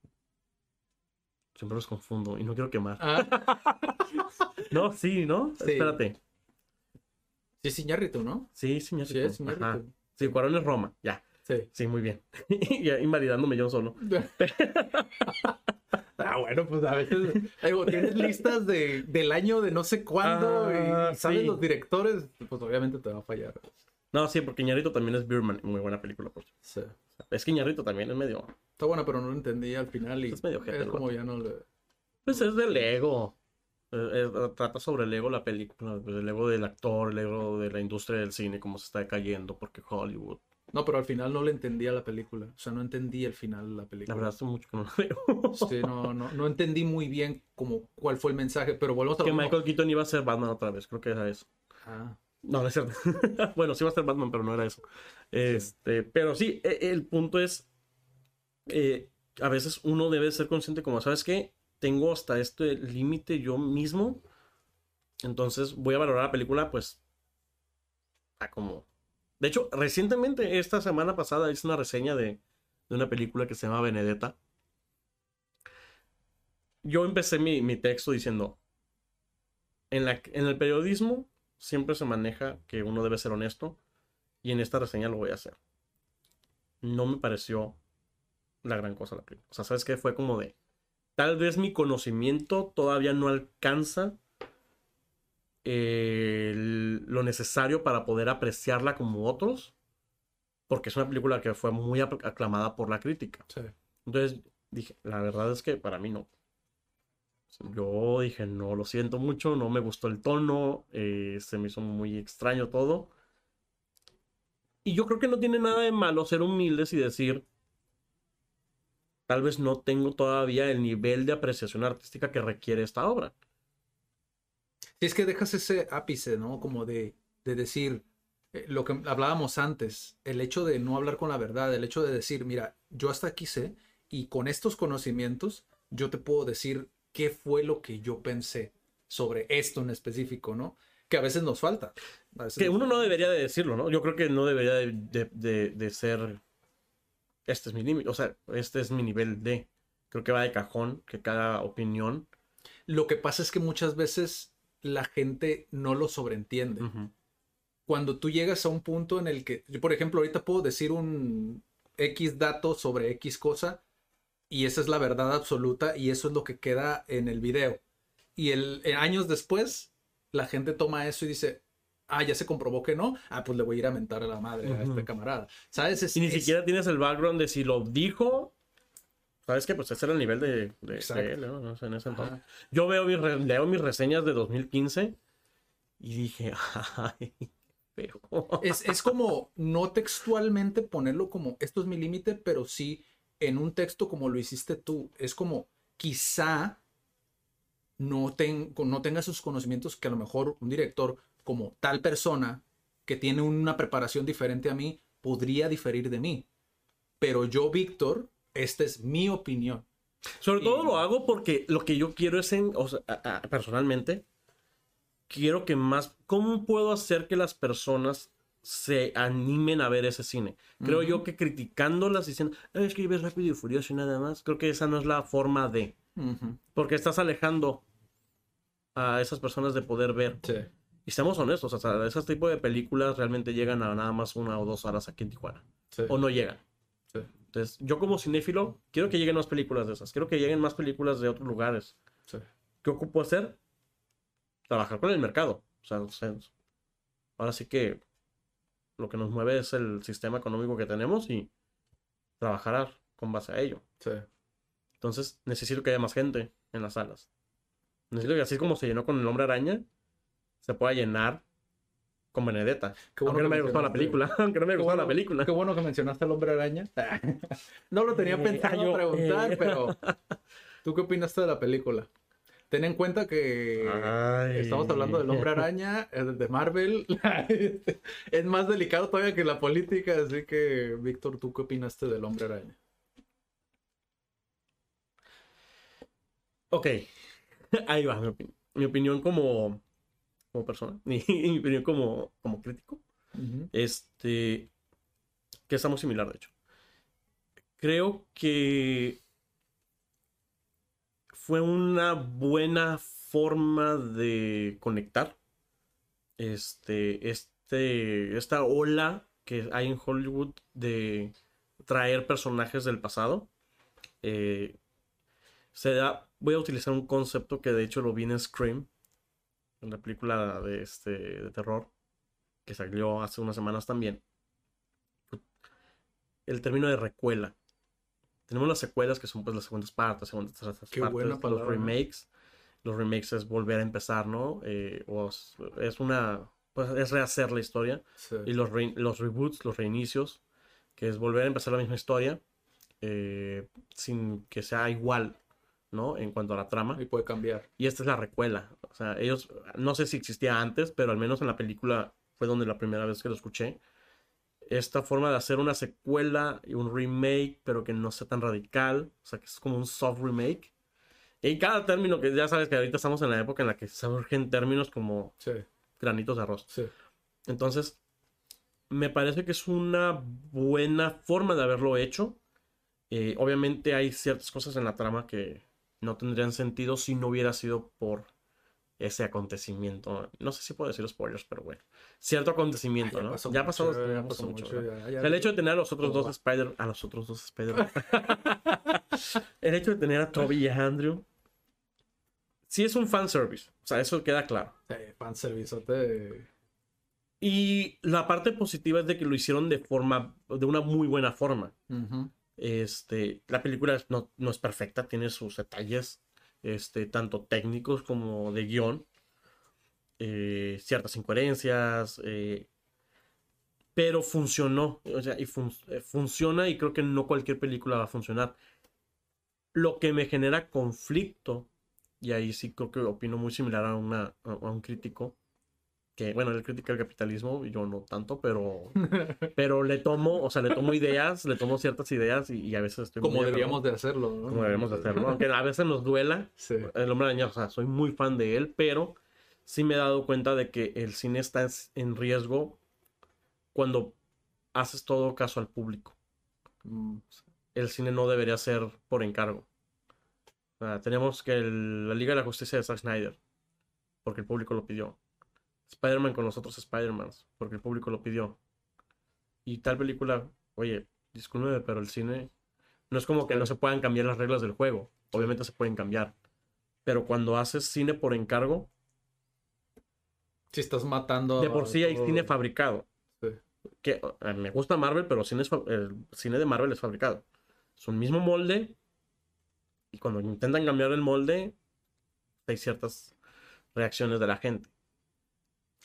Siempre los confundo y no quiero quemar. Ah, No, sí, ¿no? Sí. Espérate. sí, es Iñárritu, ¿no? Sí, sí, Iñárritu. Sí, es Ajá. Iñárritu. Sí, Cuarón es Roma, ya. Sí. Sí, muy bien. y invalidándome yo solo. Ah, bueno, pues a veces digo, tienes listas de, del año de no sé cuándo Ah, y sabes sí. los directores, pues obviamente te va a fallar. No, sí, porque Iñárritu también es Birman. Muy buena película, por. Sí. Es que Iñárritu también es medio... Está buena, pero no lo entendí al final y Es medio ojete es como ya no le... Pues es del ego. Eh, eh, trata sobre el ego la película. el ego del actor, el ego de la industria del cine, cómo se está cayendo, porque Hollywood. No, pero al final no le entendía la película. O sea, no entendí el final de la La película. verdad, hace mucho que no la veo. Sí, no, no, no entendí muy bien como cuál fue el mensaje, pero volvemos a que. Michael Keaton iba a ser Batman otra vez. Creo que era eso. Ah, No, no es cierto. bueno, sí iba a ser Batman, pero no era eso. Este, pero sí, e- el punto es, eh, a veces uno debe ser consciente como, ¿sabes qué? Tengo hasta este límite yo mismo, entonces voy a valorar la película, pues, a como... De hecho, recientemente, esta semana pasada, hice una reseña de, una película que se llama Benedetta. Yo empecé mi, texto diciendo, en, en el periodismo siempre se maneja que uno debe ser honesto y en esta reseña lo voy a hacer. No me pareció la gran cosa la película. O sea, ¿sabes qué? Fue como de, tal vez mi conocimiento todavía no alcanza eh, lo necesario para poder apreciarla como otros, porque es una película que fue muy aclamada por la crítica. sí. Entonces dije, la verdad es que para mí no. Yo dije, no, lo siento mucho, no me gustó el tono, eh, se me hizo muy extraño todo. Y yo creo que no tiene nada de malo ser humildes y decir, tal vez no tengo todavía el nivel de apreciación artística que requiere esta obra. Sí, es que dejas ese ápice, ¿no? Como de, de decir eh, lo que hablábamos antes, el hecho de no hablar con la verdad, el hecho de decir, mira, yo hasta aquí sé y con estos conocimientos yo te puedo decir qué fue lo que yo pensé sobre esto en específico, ¿no? Que a veces nos falta. Veces Que nos uno no debería de decirlo, ¿no? Yo creo que no debería de, de- de- de ser, este es mi límite, o sea, este es mi nivel de, creo que va de cajón, que cada opinión Lo que pasa es que muchas veces la gente no lo sobreentiende. Cuando tú llegas a un punto en el que, yo por ejemplo, ahorita puedo decir un X dato sobre X cosa y esa es la verdad absoluta y eso es lo que queda en el video. Y el, eh, años después, la gente toma eso y dice, ah, ya se comprobó que no, ah, pues le voy a ir a mentar a la madre a este camarada. ¿Sabes? Es- Y ni es- siquiera tienes el background de si lo dijo. ¿Sabes qué? Pues ese era el nivel de, de- en ese entonces. Yo veo mis, re- leo mis reseñas de 2015 y dije, ay, pero... Es, es como no textualmente ponerlo como esto es mi límite, pero sí en un texto como lo hiciste tú. Es como quizá no, ten- no tenga sus conocimientos que a lo mejor un director como tal persona que tiene una preparación diferente a mí podría diferir de mí. Pero yo, Víctor, esta es mi opinión. Sobre todo lo hago porque lo que yo quiero es, en, o sea, a- a- personalmente, quiero que más, ¿cómo puedo hacer que las personas se animen a ver ese cine? Creo yo que criticándolas diciendo, "Ah, es que ves rápido y furioso y nada más, creo que esa no es la forma de, porque estás alejando a esas personas de poder ver. Sí. Y seamos honestos, o sea, ese tipo de películas realmente llegan a nada más una o dos horas aquí en Tijuana, Sí. o no llegan. Entonces, yo como cinéfilo, quiero que lleguen más películas de esas. Quiero que lleguen más películas de otros lugares. Sí. ¿Qué ocupo hacer? Trabajar con el mercado. O sea, o sea, ahora sí que lo que nos mueve es el sistema económico que tenemos y trabajar con base a ello. Sí. Entonces, necesito que haya más gente en las salas. Necesito que así como se llenó con el hombre araña, se pueda llenar con Benedetta. Qué bueno aunque no me haya gustado la película. Aunque no me haya gustado la película. Qué bueno que mencionaste al hombre araña. no lo tenía Eh, pensado yo, preguntar, eh. pero ¿tú qué opinaste de la película? Ten en cuenta que Ay. estamos hablando del hombre araña, de Marvel. es más delicado todavía que la política, así que, Víctor, ¿tú qué opinaste del hombre araña? Ok, ahí va mi, opinión. Mi opinión como, como persona y mi opinión como, como crítico. Este, que estamos similar, de hecho. Creo que fue una buena forma de conectar. Este, este, esta ola que hay en Hollywood de traer personajes del pasado. Eh, se da, voy a utilizar un concepto que de hecho lo vi en Scream, en la película de, este, de terror, que salió hace unas semanas también. El término de recuela. Tenemos las secuelas que son pues las segundas partes, segundas, terceras Qué partes, buena los remakes. Los remakes es volver a empezar, ¿no? Eh, o es, es una, pues es rehacer la historia. Sí. Y los, re- los reboots, los reinicios, que es volver a empezar la misma historia, eh, sin que sea igual, ¿no? En cuanto a la trama. Y puede cambiar. Y esta es la recuela. O sea, ellos, no sé si existía antes, pero al menos en la película fue donde la primera vez que lo escuché. Esta forma de hacer una secuela y un remake, pero que no sea tan radical. O sea, que es como un soft remake. Y cada término que ya sabes que ahorita estamos en la época en la que surgen términos como Sí, granitos de arroz. sí. Entonces, me parece que es una buena forma de haberlo hecho. Eh, obviamente hay ciertas cosas en la trama que no tendrían sentido si no hubiera sido por ese acontecimiento. No sé si puedo decir spoilers, pero bueno. Cierto acontecimiento, Ya ¿no? pasó ya pasó, ya mucho. mucho, el hecho de tener a los otros ¿Cómo dos va? Spider... A los otros dos Spider... el hecho de tener a Toby y a Andrew... Sí es un fanservice. O sea, eso queda claro. Sí, fanserviceote. Y la parte positiva es de que lo hicieron de forma, de una muy buena forma. Este, la película no, no es perfecta, tiene sus detalles, este, tanto técnicos como de guion, eh, ciertas incoherencias, eh, pero funcionó, o sea, y eh, funciona y creo que no cualquier película va a funcionar. Lo que me genera conflicto, y ahí sí creo que opino muy similar a, una, a un crítico, que bueno, él critica el capitalismo, y yo no tanto, pero, pero le tomo, o sea, le tomo ideas, le tomo ciertas ideas y, y a veces estoy Como muy de deberíamos de hacerlo, ¿no? como deberíamos de hacerlo, aunque a veces nos duela, Sí. el hombre araña, o sea, soy muy fan de él, pero sí me he dado cuenta de que el cine está en- riesgo cuando haces todo caso al público. Mm, El cine no debería ser por encargo. Tenemos que el- la Liga de la Justicia de Zack Snyder, porque el público lo pidió. Spider-Man con los otros Spider-Mans, porque el público lo pidió. Y tal película, oye, discúlpeme, pero el cine no es como que no se puedan cambiar las reglas del juego. Obviamente se pueden cambiar. Pero cuando haces cine por encargo, Si estás matando. de por sí hay cine fabricado. Sí. Que eh, me gusta Marvel, pero cine es el cine de Marvel es fabricado. Es un mismo molde. Y cuando intentan cambiar el molde, hay ciertas reacciones de la gente.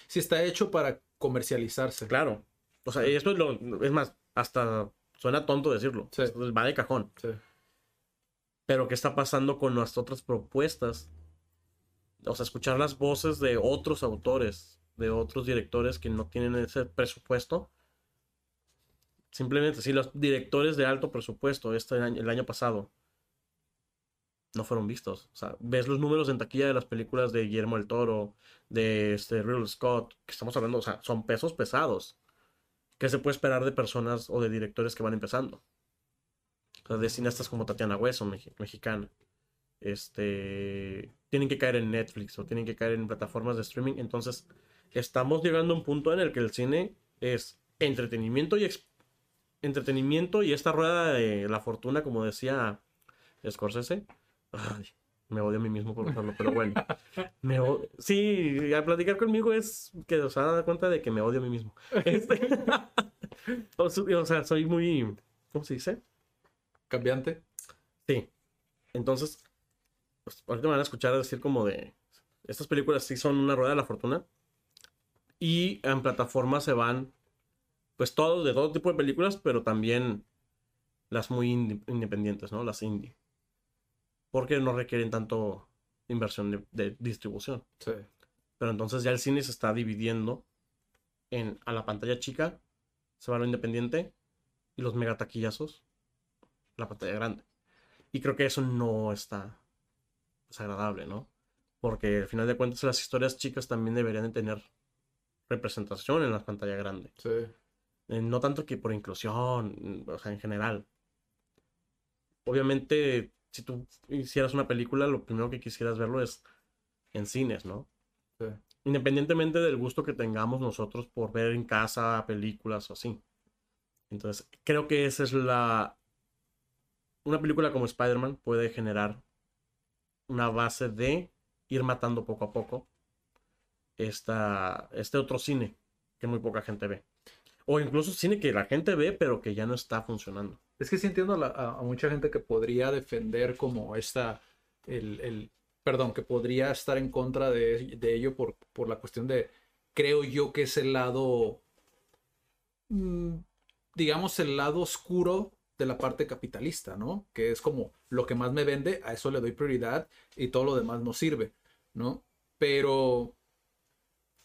Si está hecho para comercializarse. Claro. O sea, y esto es lo. Es más, hasta suena tonto decirlo. Sí. Va de cajón. Sí. Pero, ¿qué está pasando con nuestras otras propuestas? O sea, escuchar las voces de otros autores, de otros directores que no tienen ese presupuesto. Simplemente, si los directores de alto presupuesto este año, el año pasado no fueron vistos. O sea, ves los números en taquilla de las películas de Guillermo del Toro, de este Ridley Scott, que estamos hablando, o sea, son pesos pesados. ¿Qué se puede esperar de personas o de directores que van empezando? O sea, de cineastas como Tatiana Hueso, mexicana. Este, tienen que caer en Netflix o tienen que caer en plataformas de streaming. Entonces, estamos llegando a un punto en el que el cine es entretenimiento y entretenimiento y esta rueda de la fortuna, como decía Scorsese. Ay, me odio a mí mismo por usarlo, pero bueno. Me o- Sí, a platicar conmigo es que os da cuenta de que me odio a mí mismo. Este, o, o sea, soy muy. ¿Cómo se dice? Cambiante. Sí. Entonces, pues, ahorita me van a escuchar decir como de. Estas películas sí son una rueda de la fortuna. Y en plataformas se van. Pues todo, de todo tipo de películas, pero también las muy independientes, ¿no? Las indie. Porque no requieren tanto inversión de, de distribución. Sí. Pero entonces ya el cine se está dividiendo en a la pantalla chica, se va a lo independiente, y los megataquillazos, la pantalla grande. Y creo que eso no está desagradable, ¿no? Porque al final de cuentas las historias chicas también deberían de tener representación en la pantalla grande. Sí. Eh, no tanto que por inclusión, o sea, en general. Obviamente, si tú hicieras una película, lo primero que quisieras verlo es en cines, ¿no? Sí. Independientemente del gusto que tengamos nosotros por ver en casa películas o así. Entonces, creo que esa es la... Una película como Spider-Man puede generar una base de ir matando poco a poco esta, este otro cine que muy poca gente ve. O incluso cine que la gente ve, pero que ya no está funcionando. Es que sí entiendo a, a mucha gente que podría defender como esta, el, el- perdón, que podría estar en contra de, de ello por, por la cuestión de, creo yo que es el lado, mm, digamos, el lado oscuro de la parte capitalista, ¿no? Que es como lo que más me vende, a eso le doy prioridad y todo lo demás no sirve, ¿no? Pero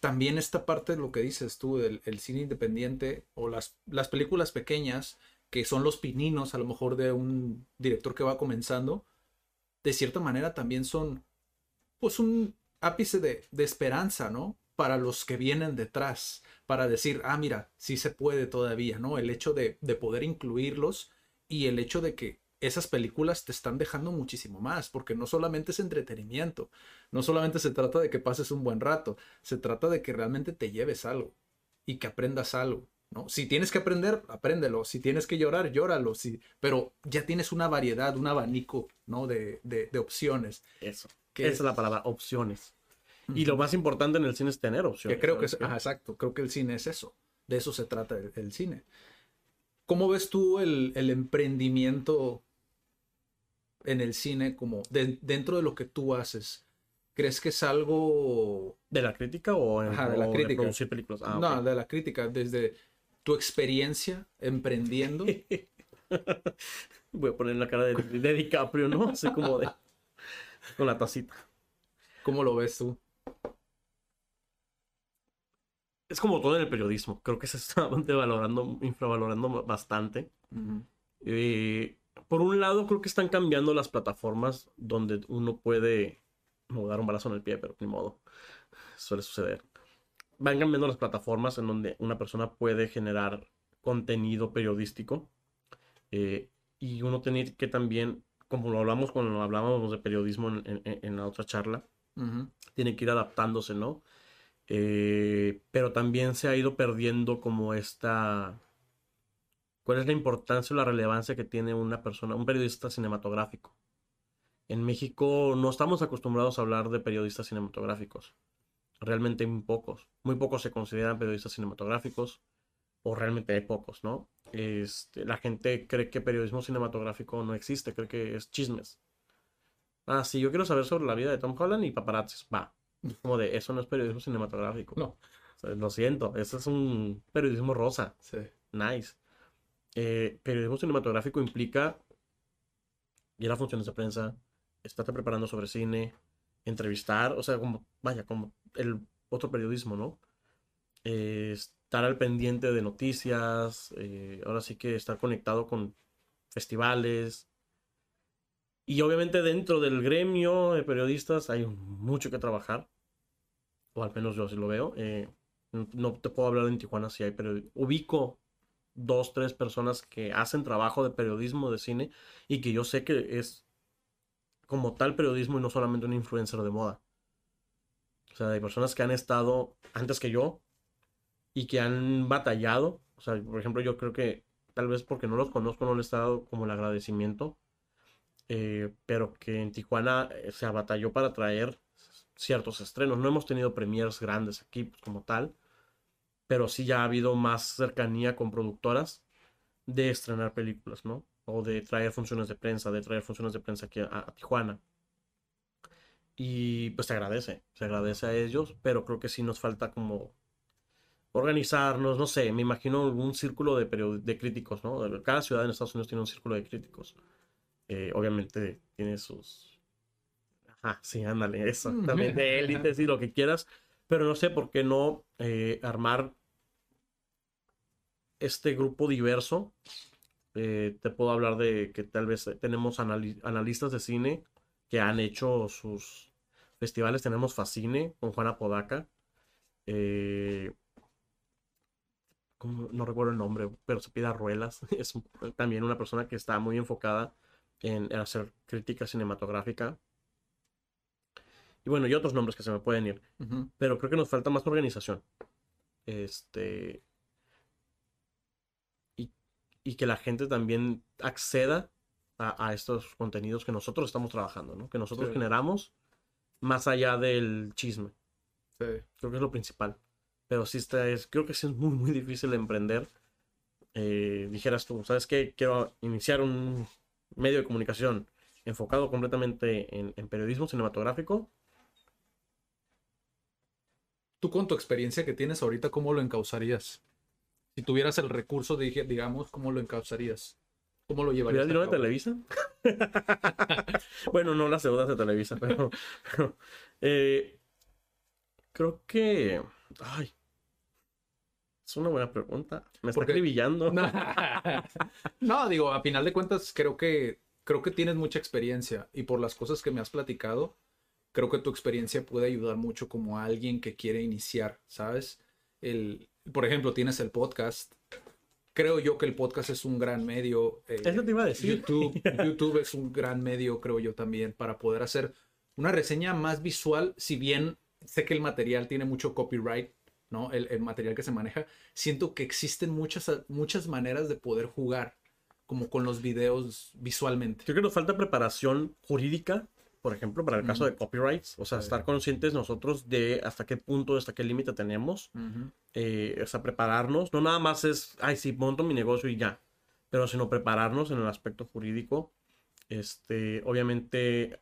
también esta parte de lo que dices tú, del el cine independiente o las, las películas pequeñas, que son los pininos a lo mejor de un director que va comenzando, de cierta manera también son pues un ápice de, esperanza, ¿no? Para los que vienen detrás, para decir, ah, mira, sí se puede todavía, ¿no? El hecho de, de poder incluirlos y el hecho de que esas películas te están dejando muchísimo más, porque no solamente es entretenimiento, no solamente se trata de que pases un buen rato, se trata de que realmente te lleves algo y que aprendas algo, ¿no? Si tienes que aprender, apréndelo, si tienes que llorar, llóralo, si... pero ya tienes una variedad, un abanico, ¿no? De, de, de opciones. Eso. Que Esa es la palabra, opciones. Y lo más importante en el cine es tener opciones. Que creo que es, exacto, creo que el cine es eso, de eso se trata el, el cine. ¿Cómo ves tú el, el emprendimiento en el cine como de- dentro de lo que tú haces? ¿Crees que es algo ¿De la crítica o, en, Ajá, de la o crítica. producir películas? Ah, no, de la crítica, desde tu experiencia emprendiendo? Voy a poner la cara de, de DiCaprio, ¿no? Así como de... Con la tacita. ¿Cómo lo ves tú? Es como todo en el periodismo. Creo que se está valorando, infravalorando bastante. Eh, por un lado, creo que están cambiando las plataformas donde uno puede. A dar un balazo en el pie, pero ni modo. Suele suceder. Van cambiando las plataformas en donde una persona puede generar contenido periodístico. eh, y uno tiene que también como lo hablamos cuando hablábamos de periodismo en, en- en la otra charla, tiene que ir adaptándose, ¿no? Eh, pero también se ha ido perdiendo como esta... ¿Cuál es la importancia o la relevancia que tiene una persona, un periodista cinematográfico? En México no estamos acostumbrados a hablar de periodistas cinematográficos. Realmente muy pocos. Muy pocos se consideran periodistas cinematográficos. O realmente hay pocos, ¿no? Este, la gente cree que periodismo cinematográfico no existe, cree que es chismes. Ah, sí, yo quiero saber sobre la vida de Tom Holland y paparazzis. Va. Como de, eso no es periodismo cinematográfico. No. O sea, lo siento, eso es un periodismo rosa. Sí. Nice. Eh, periodismo cinematográfico implica ir a funciones de prensa, estarte preparando sobre cine, entrevistar, o sea, como, vaya, como el otro periodismo, ¿no? Eh, estar al pendiente de noticias, eh, ahora sí que estar conectado con festivales. Y obviamente dentro del gremio de periodistas hay mucho que trabajar, o al menos yo así lo veo. Eh, no- te puedo hablar en Tijuana si hay periodismo. Ubico dos, tres personas que hacen trabajo de periodismo de cine y que yo sé que es como tal periodismo y no solamente un influencer de moda. O sea, hay personas que han estado antes que yo y que han batallado. O sea, por ejemplo, yo creo que tal vez porque no los conozco no les he dado como el agradecimiento. eh, pero que en Tijuana eh, se batalló para traer ciertos estrenos. No hemos tenido premiers grandes aquí pues, como tal pero sí ya ha habido más cercanía con productoras de estrenar películas, ¿no? O de traer funciones de prensa, de traer funciones de prensa aquí a, a Tijuana. Y pues se agradece, se agradece a ellos, pero creo que sí nos falta como organizarnos, no sé, me imagino algún círculo de, de críticos, ¿no? Cada ciudad en Estados Unidos tiene un círculo de críticos. Eh, obviamente tiene sus... Ajá, sí, ándale, eso, también de élites y lo que quieras, pero no sé por qué no eh, armar este grupo diverso. Eh, te puedo hablar de que tal vez tenemos anali- analistas de cine que han hecho sus festivales. Tenemos Facine con Juana Podaca. Eh, no recuerdo el nombre, pero se pide Ruelas. Es también una persona que está muy enfocada en, hacer crítica cinematográfica. Y bueno, y otros nombres que se me pueden ir pero creo que nos falta más organización. Este. Y, que la gente también acceda a, a estos contenidos que nosotros estamos trabajando, ¿no? Que nosotros Sí. generamos más allá del chisme. Sí. Creo que es lo principal. Pero sí está, es, creo que sí es muy, muy difícil emprender. Eh, dijeras tú, ¿sabes qué? Quiero iniciar un medio de comunicación enfocado completamente en, en periodismo cinematográfico. Tú con tu experiencia que tienes ahorita, ¿cómo lo encauzarías? Si tuvieras el recurso, dije- digamos, ¿cómo lo encauzarías? ¿Cómo lo llevarías? ¿Hubiera a dinero de? Televisa? bueno, no las deudas de Televisa, pero, pero, eh, creo que... Ay, es una buena pregunta. Me está acribillando. No. No, digo, a final de cuentas, creo que, creo que tienes mucha experiencia y por las cosas que me has platicado, creo que tu experiencia puede ayudar mucho como a alguien que quiere iniciar, ¿sabes? El, por ejemplo, tienes el podcast. Creo yo que el podcast es un gran medio. eh, Eso te iba a decir. YouTube, YouTube es un gran medio, creo yo también, para poder hacer una reseña más visual, si bien sé que el material tiene mucho copyright, ¿no? El, el material que se maneja, siento que existen muchas, muchas maneras de poder jugar como con los videos visualmente. Creo que nos falta preparación jurídica, por ejemplo, para el caso de copyrights. O sea, estar conscientes nosotros de hasta qué punto, hasta qué límite tenemos. eh, o sea, prepararnos. No nada más es, ay, sí, monto mi negocio y ya. Pero sino prepararnos en el aspecto jurídico. Este, obviamente,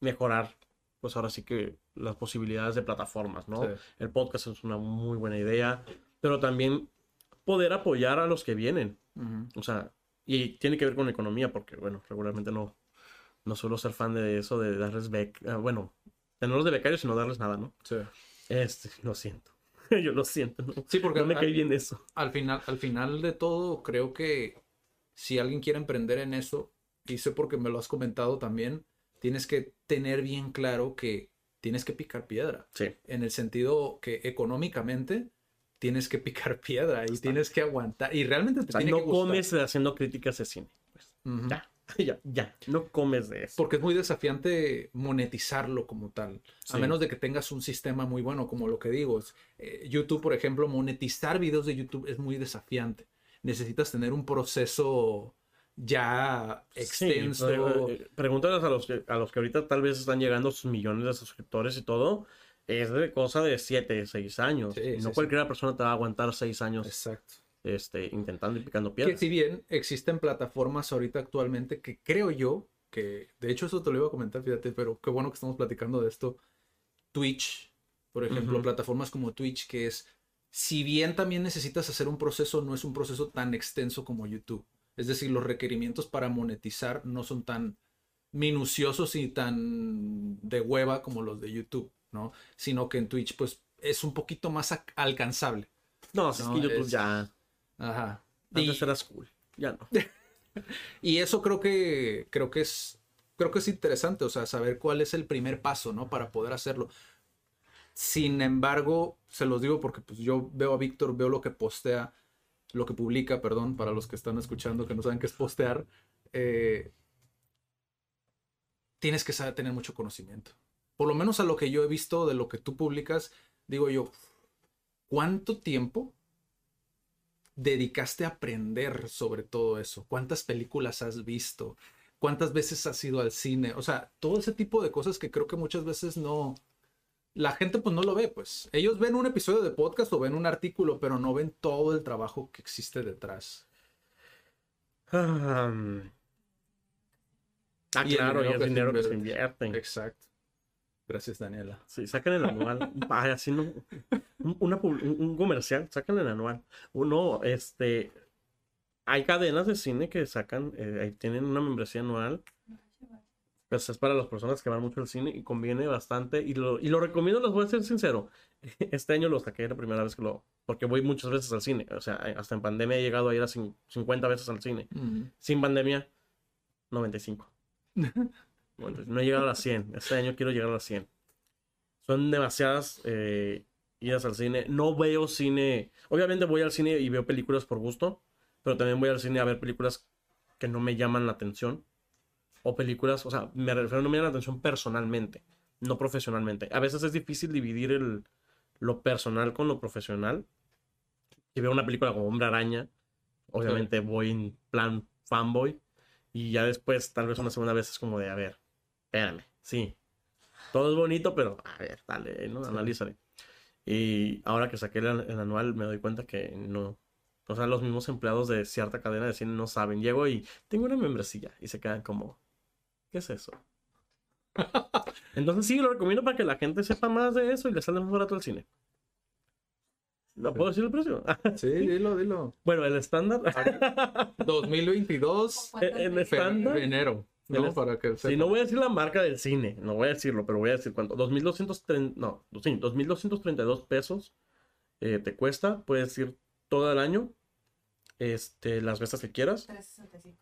mejorar, pues ahora sí que las posibilidades de plataformas, ¿no? Sí. El podcast es una muy buena idea. Pero también poder apoyar a los que vienen. O sea, y tiene que ver con economía, porque, bueno, regularmente no, no suelo ser fan de eso, de darles bec, ah, bueno, tenerlos de becarios y no darles nada, ¿no? Sí. Este, lo siento. Yo lo siento, ¿no? Sí, porque no me al- cae bien eso. al final, al final de todo, creo que si alguien quiere emprender en eso, y sé porque me lo has comentado también, tienes que tener bien claro que tienes que picar piedra. Sí. En el sentido que económicamente tienes que picar piedra y tienes que aguantar. Y realmente te O sea, tiene no que gustar. comes haciendo críticas de cine. Pues, ya. ya, ya, no comes de eso. Porque es muy desafiante monetizarlo como tal. A menos de que tengas un sistema muy bueno, como lo que digo. es, eh, YouTube, por ejemplo, monetizar videos de YouTube es muy desafiante. Necesitas tener un proceso ya extenso. Sí, pre- eh, pregúntales a los, que, a los que ahorita tal vez están llegando sus millones de suscriptores y todo. Es de cosa de 7, 6 años. Sí, no cualquiera persona te va a aguantar 6 años Exacto. Este, intentando y picando Que piedras. si bien existen plataformas ahorita actualmente que creo yo que, de hecho eso te lo iba a comentar, fíjate, pero qué bueno que estamos platicando de esto. Twitch, por ejemplo, plataformas como Twitch, que es, si bien también necesitas hacer un proceso, no es un proceso tan extenso como YouTube. Es decir, los requerimientos para monetizar no son tan minuciosos y tan de hueva como los de YouTube, ¿no? Sino que en Twitch, pues, es un poquito más alcanzable. No, si es que YouTube es- ya. Ajá. Antes Y- eras cool. Ya no. Y eso creo que creo que es creo que es interesante, o sea, saber cuál es el primer paso, ¿no? Para poder hacerlo. Sin embargo, se los digo porque pues yo veo a Víctor, veo lo que postea, lo que publica, perdón, para los que están escuchando que no saben qué es postear. eh, tienes que saber tener mucho conocimiento. Por lo menos a lo que yo he visto de lo que tú publicas, digo yo, ¿cuánto tiempo dedicaste a aprender sobre todo eso? ¿Cuántas películas has visto? ¿Cuántas veces has ido al cine? O sea, todo ese tipo de cosas que creo que muchas veces no... La gente pues no lo ve, pues. Ellos ven un episodio de podcast o ven un artículo, pero no ven todo el trabajo que existe detrás. Ah, ah, Y el claro, y dinero el que se dinero que se invierte. invierte. Exacto. Gracias, Daniela. Sí, sacan el anual. Ay, así no. un- Una, pub- un, un comercial, sacan el anual. Uno, este. Hay cadenas de cine que sacan, eh, tienen una membresía anual. Pues es para las personas que van mucho al cine y conviene bastante. Y lo, y lo recomiendo, les voy a ser sincero. Este año lo saqué la primera vez que lo. Porque voy muchas veces al cine. O sea, hasta en pandemia he llegado a ir a cin- 50 veces al cine. Sin pandemia, 95. Bueno, no he llegado a las 100. Este año quiero llegar a las 100. Son demasiadas eh, idas al cine. No veo cine. Obviamente voy al cine y veo películas por gusto. Pero también voy al cine a ver películas que no me llaman la atención. O películas, o sea, me refiero no me llaman la atención personalmente, no profesionalmente. A veces es difícil dividir el, lo personal con lo profesional. Si veo una película como Hombre Araña, obviamente voy en plan fanboy. Y ya después, tal vez una segunda vez es como de, a ver, espérame, sí. Todo es bonito, pero a ver, dale, ¿no? Analízale. Y ahora que saqué el, el anual, me doy cuenta que no. O sea, los mismos empleados de cierta cadena de cine no saben. Llego y tengo una membresía y se quedan como, ¿qué es eso? Entonces sí, lo recomiendo para que la gente sepa más de eso y le sale más barato el cine. ¿No puedo decir el precio? Sí, dilo, dilo. bueno, el estándar. 2022, en fe- estándar. enero. ¿No? Para que Sí, no voy a decir la marca del cine, no voy a decirlo, pero voy a decir cuánto. 2.230, no, sí, 2.232 pesos eh, te cuesta, puedes ir todo el año, este, las veces que quieras. 365.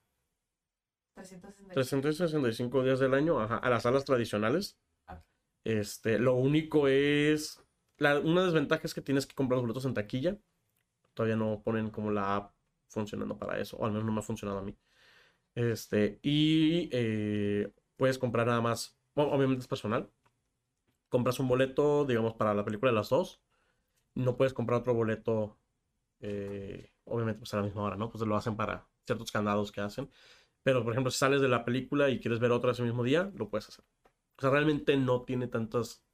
365. 365 días del año, ajá, a las salas tradicionales. Este, lo único es, la, una desventaja es que tienes que comprar los boletos en taquilla. Todavía no ponen como la app funcionando para eso, o al menos no me ha funcionado a mí. Este, y eh, puedes comprar nada más, obviamente es personal. Compras un boleto, digamos, para la película de las dos. No puedes comprar otro boleto, eh, obviamente, pues a la misma hora, ¿no? Pues lo hacen para ciertos candados que hacen. Pero, por ejemplo, si sales de la película y quieres ver otra ese mismo día, lo puedes hacer. O sea, realmente no tiene tantas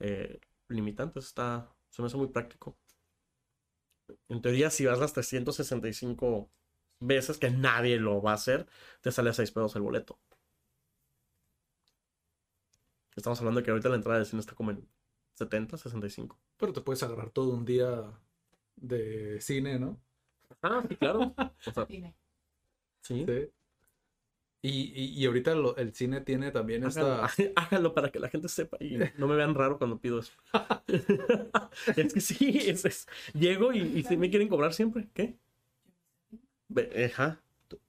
eh, limitantes. Está, se me hace muy práctico. En teoría, si vas las 365 veces, que nadie lo va a hacer, te sale a 6 pesos el boleto. Estamos hablando de que ahorita la entrada de cine está como en 70, 65. Pero te puedes agarrar todo un día de cine, ¿no? Ah, sí, claro. O sea, Cine. sí. Sí. Y, y, y ahorita lo- el cine tiene también esta... Háganlo, háganlo para que la gente sepa y no me vean raro cuando pido eso. es que sí, es, es- llego y, y sí me quieren cobrar siempre. ¿Qué? Ajá.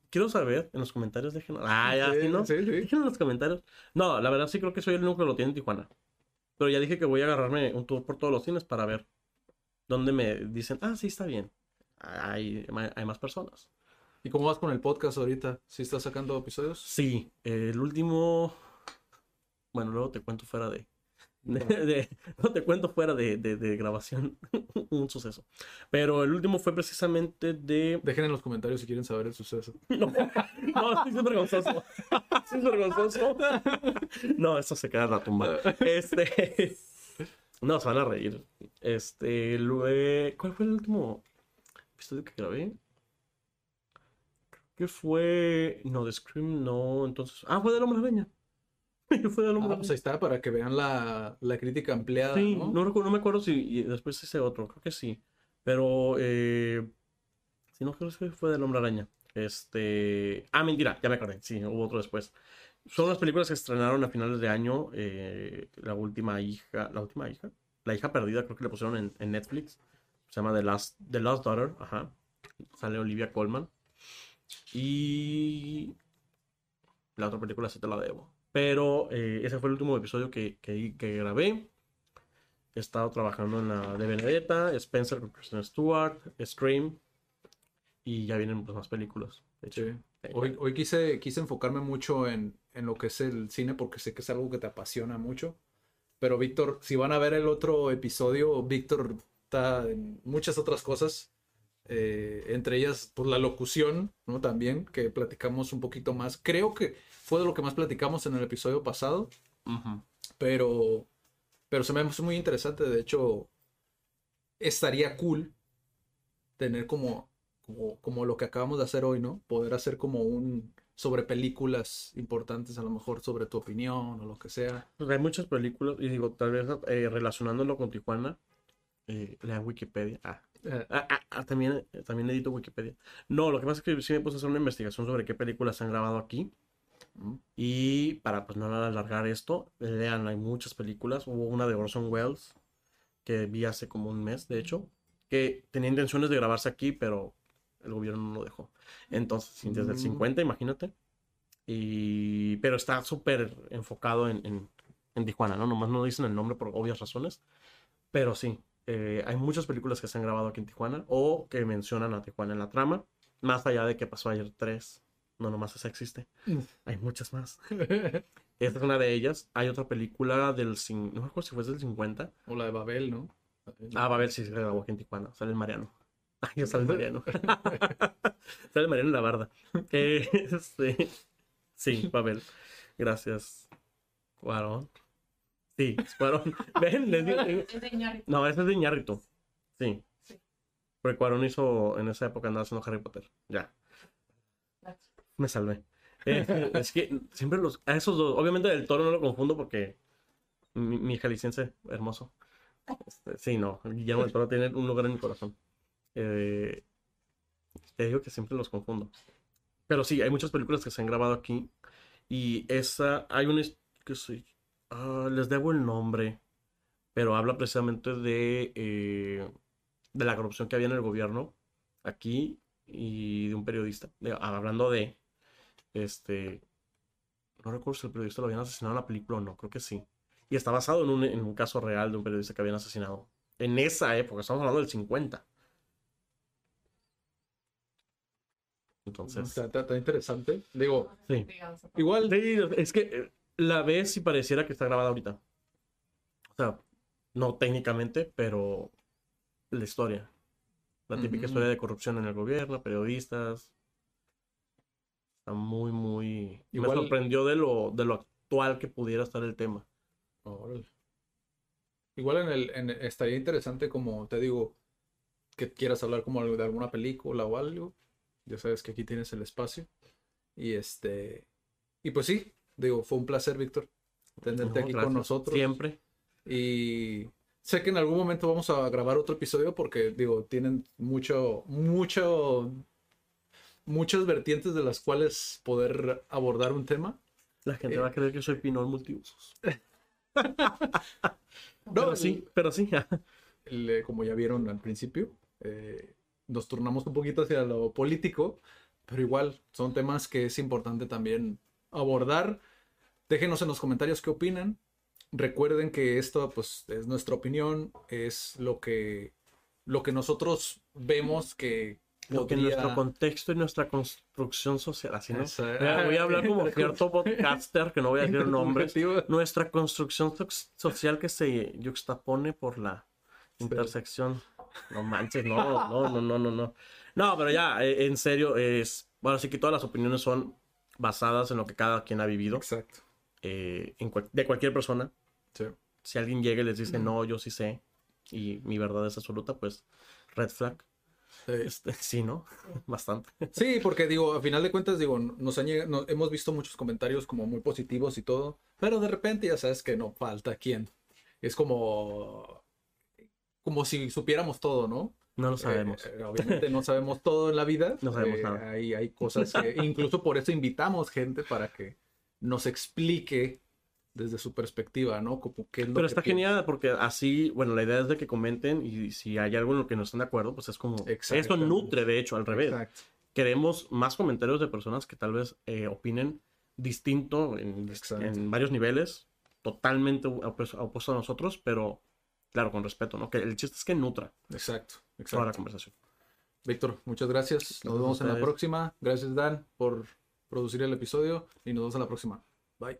Quiero saber en los comentarios, déjenlo. Ah, ya, Sí, ¿sí, no? sí, sí. Déjenlo en los comentarios. No, la verdad sí creo que soy el único que lo tiene en Tijuana. Pero ya dije que voy a agarrarme un tour por todos los cines para ver dónde me dicen, ah, sí, está bien. Hay, hay más personas. ¿Y cómo vas con el podcast ahorita? ¿Sí estás sacando episodios? Sí, el último. Bueno, luego te cuento fuera de. De, de- no te cuento fuera de, de- de grabación un suceso. Pero el último fue precisamente de. Dejen en los comentarios si quieren saber el suceso. No, no, estoy súper vergonzoso. Estoy súper vergonzoso. No, eso se queda en la tumba. Este. No, se van a reír. Este. lue- ¿Cuál fue el último episodio que grabé? Creo que fue. No, de Scream, no. Entonces. Ah, fue del Hombre Araña. Fue Hombre Ah, pues ahí está, para que vean la, la crítica ampliada, Sí, ¿no? no, recuerdo, no me acuerdo si después ese otro, creo que sí. Pero, eh, si no, creo que fue del Hombre Araña. Este. Ah, mentira, ya me acordé. Sí, hubo otro después. Son las películas que estrenaron a finales de año. eh, la última hija. ¿La última hija? La hija perdida, creo que le pusieron en, en Netflix. Se llama The Last, The Last Daughter. Ajá. Sale Olivia Colman. Y. La otra película sí te la debo. Pero eh, ese fue el último episodio que, que, que grabé. He estado trabajando en la de Benedetta, Spencer con Kristen Stewart, Scream. Y ya vienen pues, más películas. de hecho. Sí. Hoy, hoy quise, quise enfocarme mucho en, en lo que es el cine porque sé que es algo que te apasiona mucho. Pero Víctor, si van a ver el otro episodio, Víctor está en muchas otras cosas. Eh, entre ellas, pues la locución, ¿no? También, que platicamos un poquito más. Creo que fue de lo que más platicamos en el episodio pasado. Pero, pero se me hace muy interesante. De hecho, estaría cool tener como, como, como lo que acabamos de hacer hoy, ¿no? Poder hacer como un sobre películas importantes, a lo mejor sobre tu opinión o lo que sea. Pues hay muchas películas, y digo, tal vez eh, relacionándolo con Tijuana, eh, lean Wikipedia. Ah, ah, ah, ah, también, eh, también edito Wikipedia. No, lo que pasa es que sí me puse a hacer una investigación sobre qué películas se han grabado aquí. Mm. Y para pues no alargar esto, lean, hay muchas películas. Hubo una de Orson Welles que vi hace como un mes, de hecho, que tenía intenciones de grabarse aquí, pero el gobierno no lo dejó. Entonces, desde el Mm. 50, imagínate. Y... Pero está súper enfocado en, en, en Tijuana, ¿no? Nomás no dicen el nombre por obvias razones. Pero sí, eh, hay muchas películas que se han grabado aquí en Tijuana o que mencionan a Tijuana en la trama. Más allá de que pasó ayer tres. No, nomás esa existe. Hay muchas más. Esta es una de ellas. Hay otra película del... cin- No me acuerdo si fue del 50. o la de Babel, ¿no? Ah, ver si se grabó aquí en Tijuana. Sale el Mariano. Ay, ya sale el Mariano. sale el Mariano en la barda. Eh, este, sí, ver. Gracias, Cuarón. Sí, Cuarón. Ven, les digo. Es de Iñárritu. No, ese es de Iñárritu. Sí. Sí. Porque Cuarón hizo, en esa época andaba haciendo Harry Potter. Ya, me salvé. Eh, es que siempre los, a esos dos, obviamente del toro no lo confundo porque mi, mi jalisciense hermoso. Este, sí, no, Guillermo del Toro tiene un lugar en mi corazón. Eh, te digo que siempre los confundo. Pero sí, hay muchas películas que se han grabado aquí. Y esa, hay una que sí, ah, les debo el nombre, pero habla precisamente de, eh, de la corrupción que había en el gobierno aquí y de un periodista. De- hablando de, este, no recuerdo si el periodista lo habían asesinado en la película o no, creo que sí. Y está basado en un, en un caso real de un periodista que habían asesinado. En esa época, estamos hablando del 50. Entonces, Está, está- está interesante. Digo, sí. Igual, Sí, es que eh, la ves y pareciera que está grabada ahorita. O sea, no técnicamente, pero la historia. La típica historia de corrupción en el gobierno, periodistas. Está muy, muy... Igual- Me sorprendió de lo, de lo actual que pudiera estar el tema. Órale. Igual en el, en- estaría interesante como te digo, que quieras hablar como de alguna película o algo. Ya sabes que aquí tienes el espacio. Y este, y pues sí, digo, fue un placer, Víctor, tenerte No, aquí con nosotros. Siempre. Y sé que en algún momento vamos a grabar otro episodio porque, digo, tienen mucho, mucho, muchas vertientes de las cuales poder abordar un tema. La gente Eh. va a creer que soy Pinol multiusos. No, pero sí, pero sí. el, eh, como ya vieron al principio, eh, nos turnamos un poquito hacia lo político, pero igual son temas que es importante también abordar. Déjenos en los comentarios qué opinan. Recuerden que esto pues es nuestra opinión, es lo que lo que nosotros vemos que Lo que podría- nuestro contexto y nuestra construcción social, así no. Esa- Voy a- hablar como cierto podcaster, que no voy a decir nombres. Nuestra construcción soc- social que se yuxtapone por la intersección. No manches, no, no, no, no, no, no. No, pero ya, eh, en serio, es. Bueno, sí que todas las opiniones son basadas en lo que cada quien ha vivido, Exacto. Eh, en cual- de cualquier persona. Sí. Si alguien llega y les dice, no, yo sí sé, y mi verdad es absoluta, pues, red flag. Sí. Este, sí, ¿no? Bastante. Sí, porque digo, a final de cuentas, digo, nos han llegado- no- hemos visto muchos comentarios como muy positivos y todo, pero de repente ya sabes que no falta quién. Es como, como si supiéramos todo, ¿no? No lo sabemos. Eh, eh, obviamente no sabemos todo en la vida. No sabemos Eh, nada. Hay, hay cosas que, incluso por eso invitamos gente para que nos explique desde su perspectiva, ¿no? Como qué es lo Pero que está piensa. genial porque así, bueno, la idea es de que comenten y si hay algo en lo que no están de acuerdo, pues es como... Esto nutre, de hecho, al revés. Exacto. Queremos más comentarios de personas que tal vez eh, opinen distinto en, Exacto. en varios niveles, totalmente opuesto a nosotros, pero claro, con respeto, ¿no? Que el chiste es que nutra Exacto. toda la Exacto. conversación. Víctor, muchas gracias. Nos a vemos en la próxima. Gracias, Dan, por producir el episodio. Y nos vemos en la próxima. Bye.